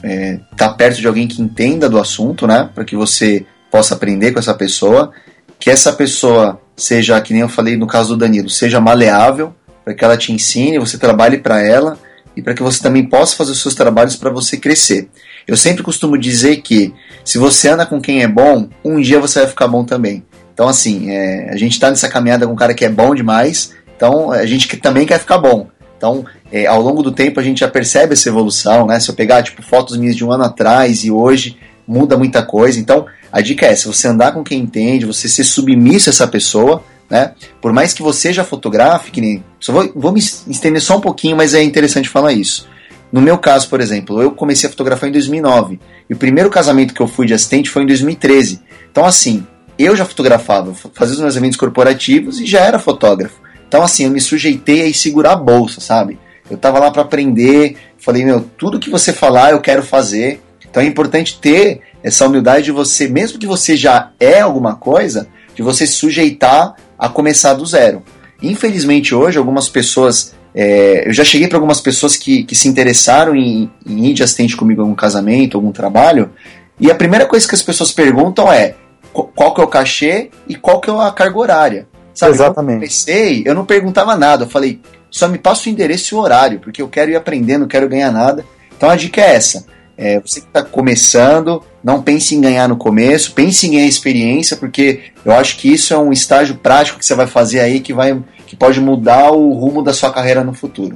estar perto de alguém que entenda do assunto, né? Para que você possa aprender com essa pessoa. que essa pessoa seja, que nem eu falei no caso do Danilo, seja maleável, para que ela te ensine, você trabalhe para ela e para que você também possa fazer os seus trabalhos para você crescer. Eu sempre costumo dizer que se você anda com quem é bom, um dia você vai ficar bom também. Então, assim, é, a gente está nessa caminhada com um cara que é bom demais, então a gente também quer ficar bom. Então, é, ao longo do tempo a gente já percebe essa evolução, né? Se eu pegar tipo fotos minhas de um ano atrás e hoje muda muita coisa. Então, a dica é: se você andar com quem entende, você ser submisso a essa pessoa, né? Por mais que você já fotografe, que nem. Só vou, vou me estender só um pouquinho, mas é interessante falar isso. No meu caso, por exemplo, eu comecei a fotografar em 2009 e o primeiro casamento que eu fui de assistente foi em 2013. Então, assim, eu já fotografava, fazia os meus eventos corporativos e já era fotógrafo. Então, assim, eu me sujeitei a segurar a bolsa, sabe? Eu tava lá para aprender, falei, meu, tudo que você falar eu quero fazer. Então é importante ter essa humildade de você, mesmo que você já é alguma coisa, de você se sujeitar a começar do zero. Infelizmente hoje algumas pessoas, é, eu já cheguei para algumas pessoas que, que se interessaram em, em ir de assistente comigo em algum casamento, algum trabalho, e a primeira coisa que as pessoas perguntam é qual que é o cachê e qual que é a carga horária. Sabe, Exatamente. Eu comecei, eu não perguntava nada, eu falei, só me passa o endereço e o horário, porque eu quero ir aprendendo, não quero ganhar nada. Então a dica é essa. É, você que está começando, não pense em ganhar no começo, pense em ganhar experiência, porque eu acho que isso é um estágio prático que você vai fazer aí que, vai, que pode mudar o rumo da sua carreira no futuro.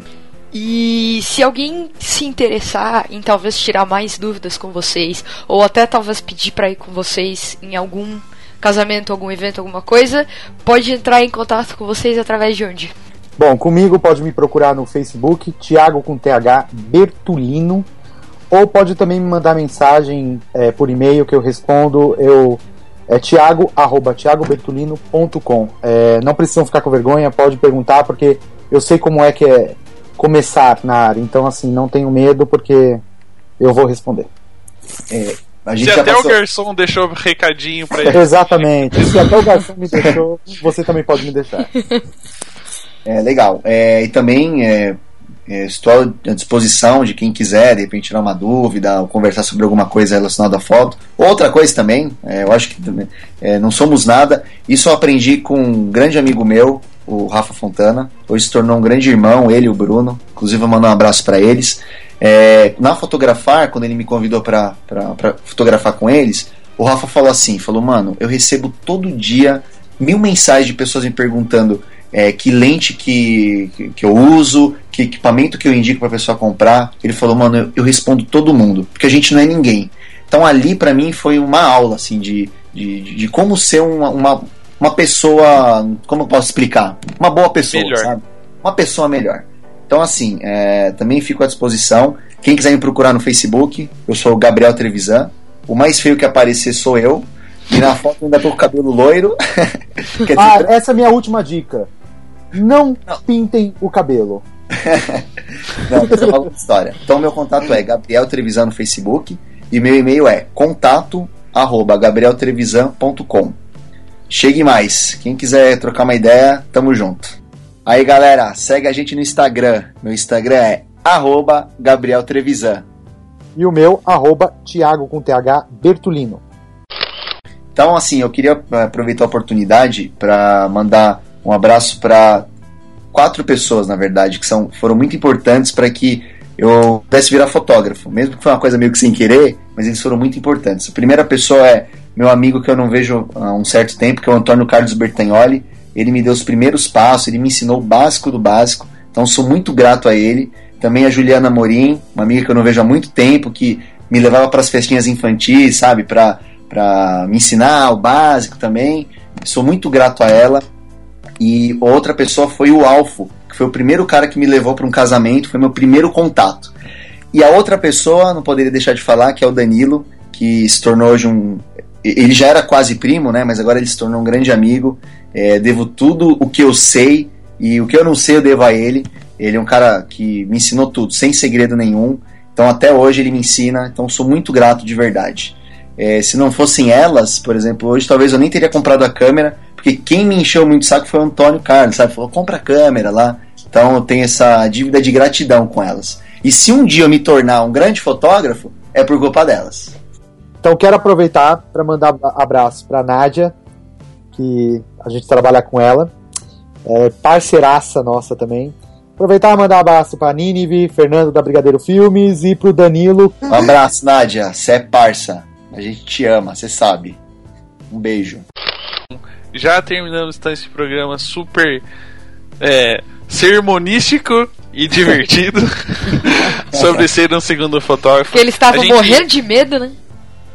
E se alguém se interessar em talvez tirar mais dúvidas com vocês, ou até talvez pedir para ir com vocês em algum casamento, algum evento, alguma coisa, pode entrar em contato com vocês através de onde? Bom, comigo pode me procurar no Facebook, Thiago com TH Bertolino, ou pode também me mandar mensagem é, por e-mail que eu respondo. Eu é thiago, arroba. É, não precisam ficar com vergonha, pode perguntar, porque eu sei como é que é começar na área. Então, assim, não tenho medo, porque eu vou responder. É, Se até passou... o garçom deixou recadinho pra ele. Exatamente. Se até o garçom me deixou, você também pode me deixar. É legal. É, e também é, estou à disposição de quem quiser, de repente, tirar uma dúvida ou conversar sobre alguma coisa relacionada à foto. Outra coisa também, é, eu acho que é, não somos nada. Isso eu aprendi com um grande amigo meu, o Rafa Fontana. Hoje se tornou um grande irmão, ele e o Bruno. Inclusive, eu mando um abraço para eles. É, na Fotografar, quando ele me convidou para fotografar com eles, o Rafa falou assim: falou, mano, eu recebo todo dia mil mensagens de pessoas me perguntando é, que lente que, que eu uso, que equipamento que eu indico para a pessoa comprar. Ele falou, mano, eu, eu, respondo todo mundo, porque a gente não é ninguém. Então ali para mim foi uma aula assim de, de, de como ser uma, uma, uma, pessoa, como eu posso explicar? Uma boa pessoa, melhor. sabe? Uma pessoa melhor. Então assim, é, também fico à disposição. Quem quiser me procurar no Facebook, eu sou o Gabriel Trevisan. O mais feio que aparecer sou eu. E na foto ainda tô com o cabelo loiro. ah, dizer... essa é a minha última dica. Não, não. pintem o cabelo. não, essa é uma história. Então, meu contato é Gabriel Trevisan no Facebook e meu e-mail é contato arroba gabrieltrevisan.com. Chegue mais. Quem quiser trocar uma ideia, tamo junto. Aí, galera, segue a gente no Instagram. Meu Instagram é arroba Gabriel Trevisan. E o meu, arroba Thiago com TH Bertolino. Então, assim, eu queria aproveitar a oportunidade para mandar um abraço para quatro pessoas, na verdade, que são, foram muito importantes para que eu pudesse virar fotógrafo, mesmo que foi uma coisa meio que sem querer, mas eles foram muito importantes. A primeira pessoa é meu amigo que eu não vejo há um certo tempo, que é o Antônio Carlos Bertagnoli. Ele me deu os primeiros passos, ele me ensinou o básico do básico, então sou muito grato a ele. Também a Juliana Morim, uma amiga que eu não vejo há muito tempo, que me levava para as festinhas infantis, sabe, para me ensinar o básico também. Sou muito grato a ela. E outra pessoa foi o Alfo, que foi o primeiro cara que me levou para um casamento, foi meu primeiro contato. E a outra pessoa, não poderia deixar de falar, que é o Danilo, que se tornou hoje um. Ele já era quase primo, né? Mas agora ele se tornou um grande amigo. É, devo tudo o que eu sei e o que eu não sei eu devo a ele. Ele é um cara que me ensinou tudo, sem segredo nenhum. Então até hoje ele me ensina. Então sou muito grato de verdade. É, se não fossem elas, por exemplo, hoje talvez eu nem teria comprado a câmera, porque quem me encheu muito o saco foi o Antônio Carlos, sabe? Falou, compra a câmera lá. Então eu tenho essa dívida de gratidão com elas. E se um dia eu me tornar um grande fotógrafo, é por culpa delas. Então quero aproveitar para mandar abraço para Nádia, que a gente trabalha com ela. É parceiraça nossa também. Aproveitar e mandar um abraço pra Nínive, Fernando da Brigadeiro Filmes e pro Danilo. Um abraço, Nádia. Você é parça. A gente te ama, você sabe. Um beijo. Já terminamos então esse programa super é, sermonístico e divertido sobre ser um segundo fotógrafo. Porque eles estavam gente- morrendo de medo, né?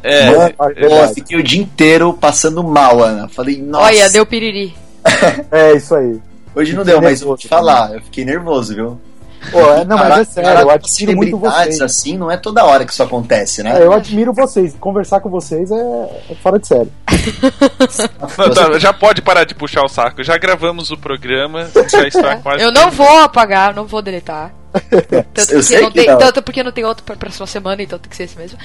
É, Mano, é eu verdade. fiquei o dia inteiro passando mal, Ana. Falei, nossa. Olha, deu piriri. É isso aí. Hoje não deu, mas eu vou te falar, eu fiquei nervoso, viu? Pô, é, não, mas é sério, eu admiro muito celebridades vocês. assim, não é toda hora que isso acontece, né? É, eu admiro vocês. Conversar com vocês é, é fora de série. não, tá, já pode parar de puxar o saco. Já gravamos o programa, já está quase. Eu não vou apagar, não vou deletar. Tanto Eu porque, sei não que tem, não. tanto porque não tem outro pra próxima semana, então tem que ser esse mesmo.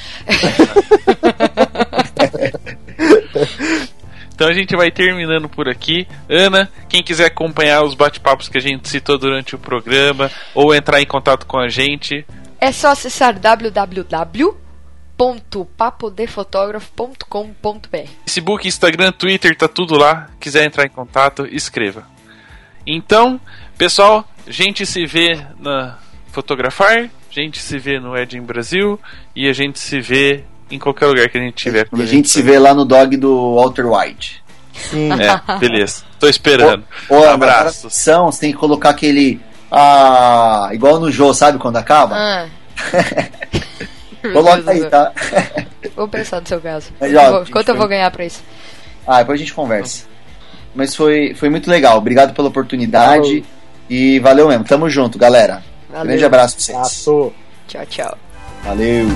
Então a gente vai terminando por aqui. Ana, quem quiser acompanhar os bate-papos que a gente citou durante o programa ou entrar em contato com a gente, É só acessar www.papodefotografo.com.br. Facebook, Instagram, Twitter, tá tudo lá. Quiser entrar em contato, escreva. Então, pessoal, a gente se vê na Fotografar, a gente se vê no Edin Brasil e a gente se vê em qualquer lugar que a gente tiver. E a gente se vê lá no dog do Walter White. Sim. É, beleza. Tô esperando. Ô, Abraços. na gravação, Você tem que colocar aquele. Ah, igual no jogo, sabe quando acaba? Ah. Coloca aí, tá? Vou pensar no seu caso. Mas, ó, Vou- Quanto eu vou ganhar pra isso? Ah, depois a gente conversa. Mas foi, foi muito legal. Obrigado pela oportunidade. E valeu mesmo. Tamo junto, galera. Valeu. Grande abraço pra vocês. Tchau, tchau. Valeu.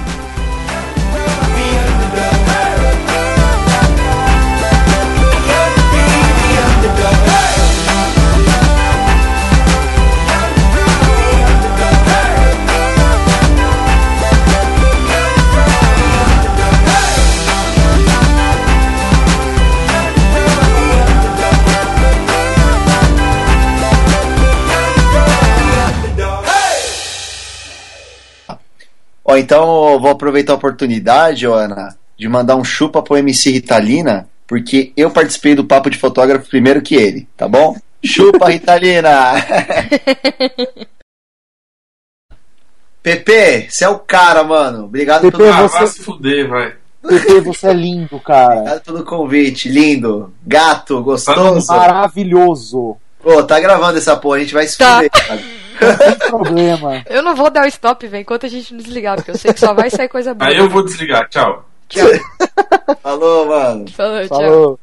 Ó, então eu vou aproveitar a oportunidade, ó, Ana, de mandar um chupa pro MC Ritalina, porque eu participei do papo de fotógrafo primeiro que ele, tá bom? Chupa, Ritalina! Pepe, você é o cara, mano. Obrigado Pepe, pelo, você- vai se fuder, vai. Pepe, você é lindo, cara. obrigado pelo convite. Lindo. Gato, gostoso. Maravilhoso. Pô, tá gravando essa porra, a gente vai se Tá. fuder, cara. Não tem problema. Eu não vou dar o stop, velho, enquanto a gente não desligar, porque eu sei que só vai sair coisa boa. Aí eu vou desligar, tchau. Tchau. Falou, mano. Falou, tchau. Falou.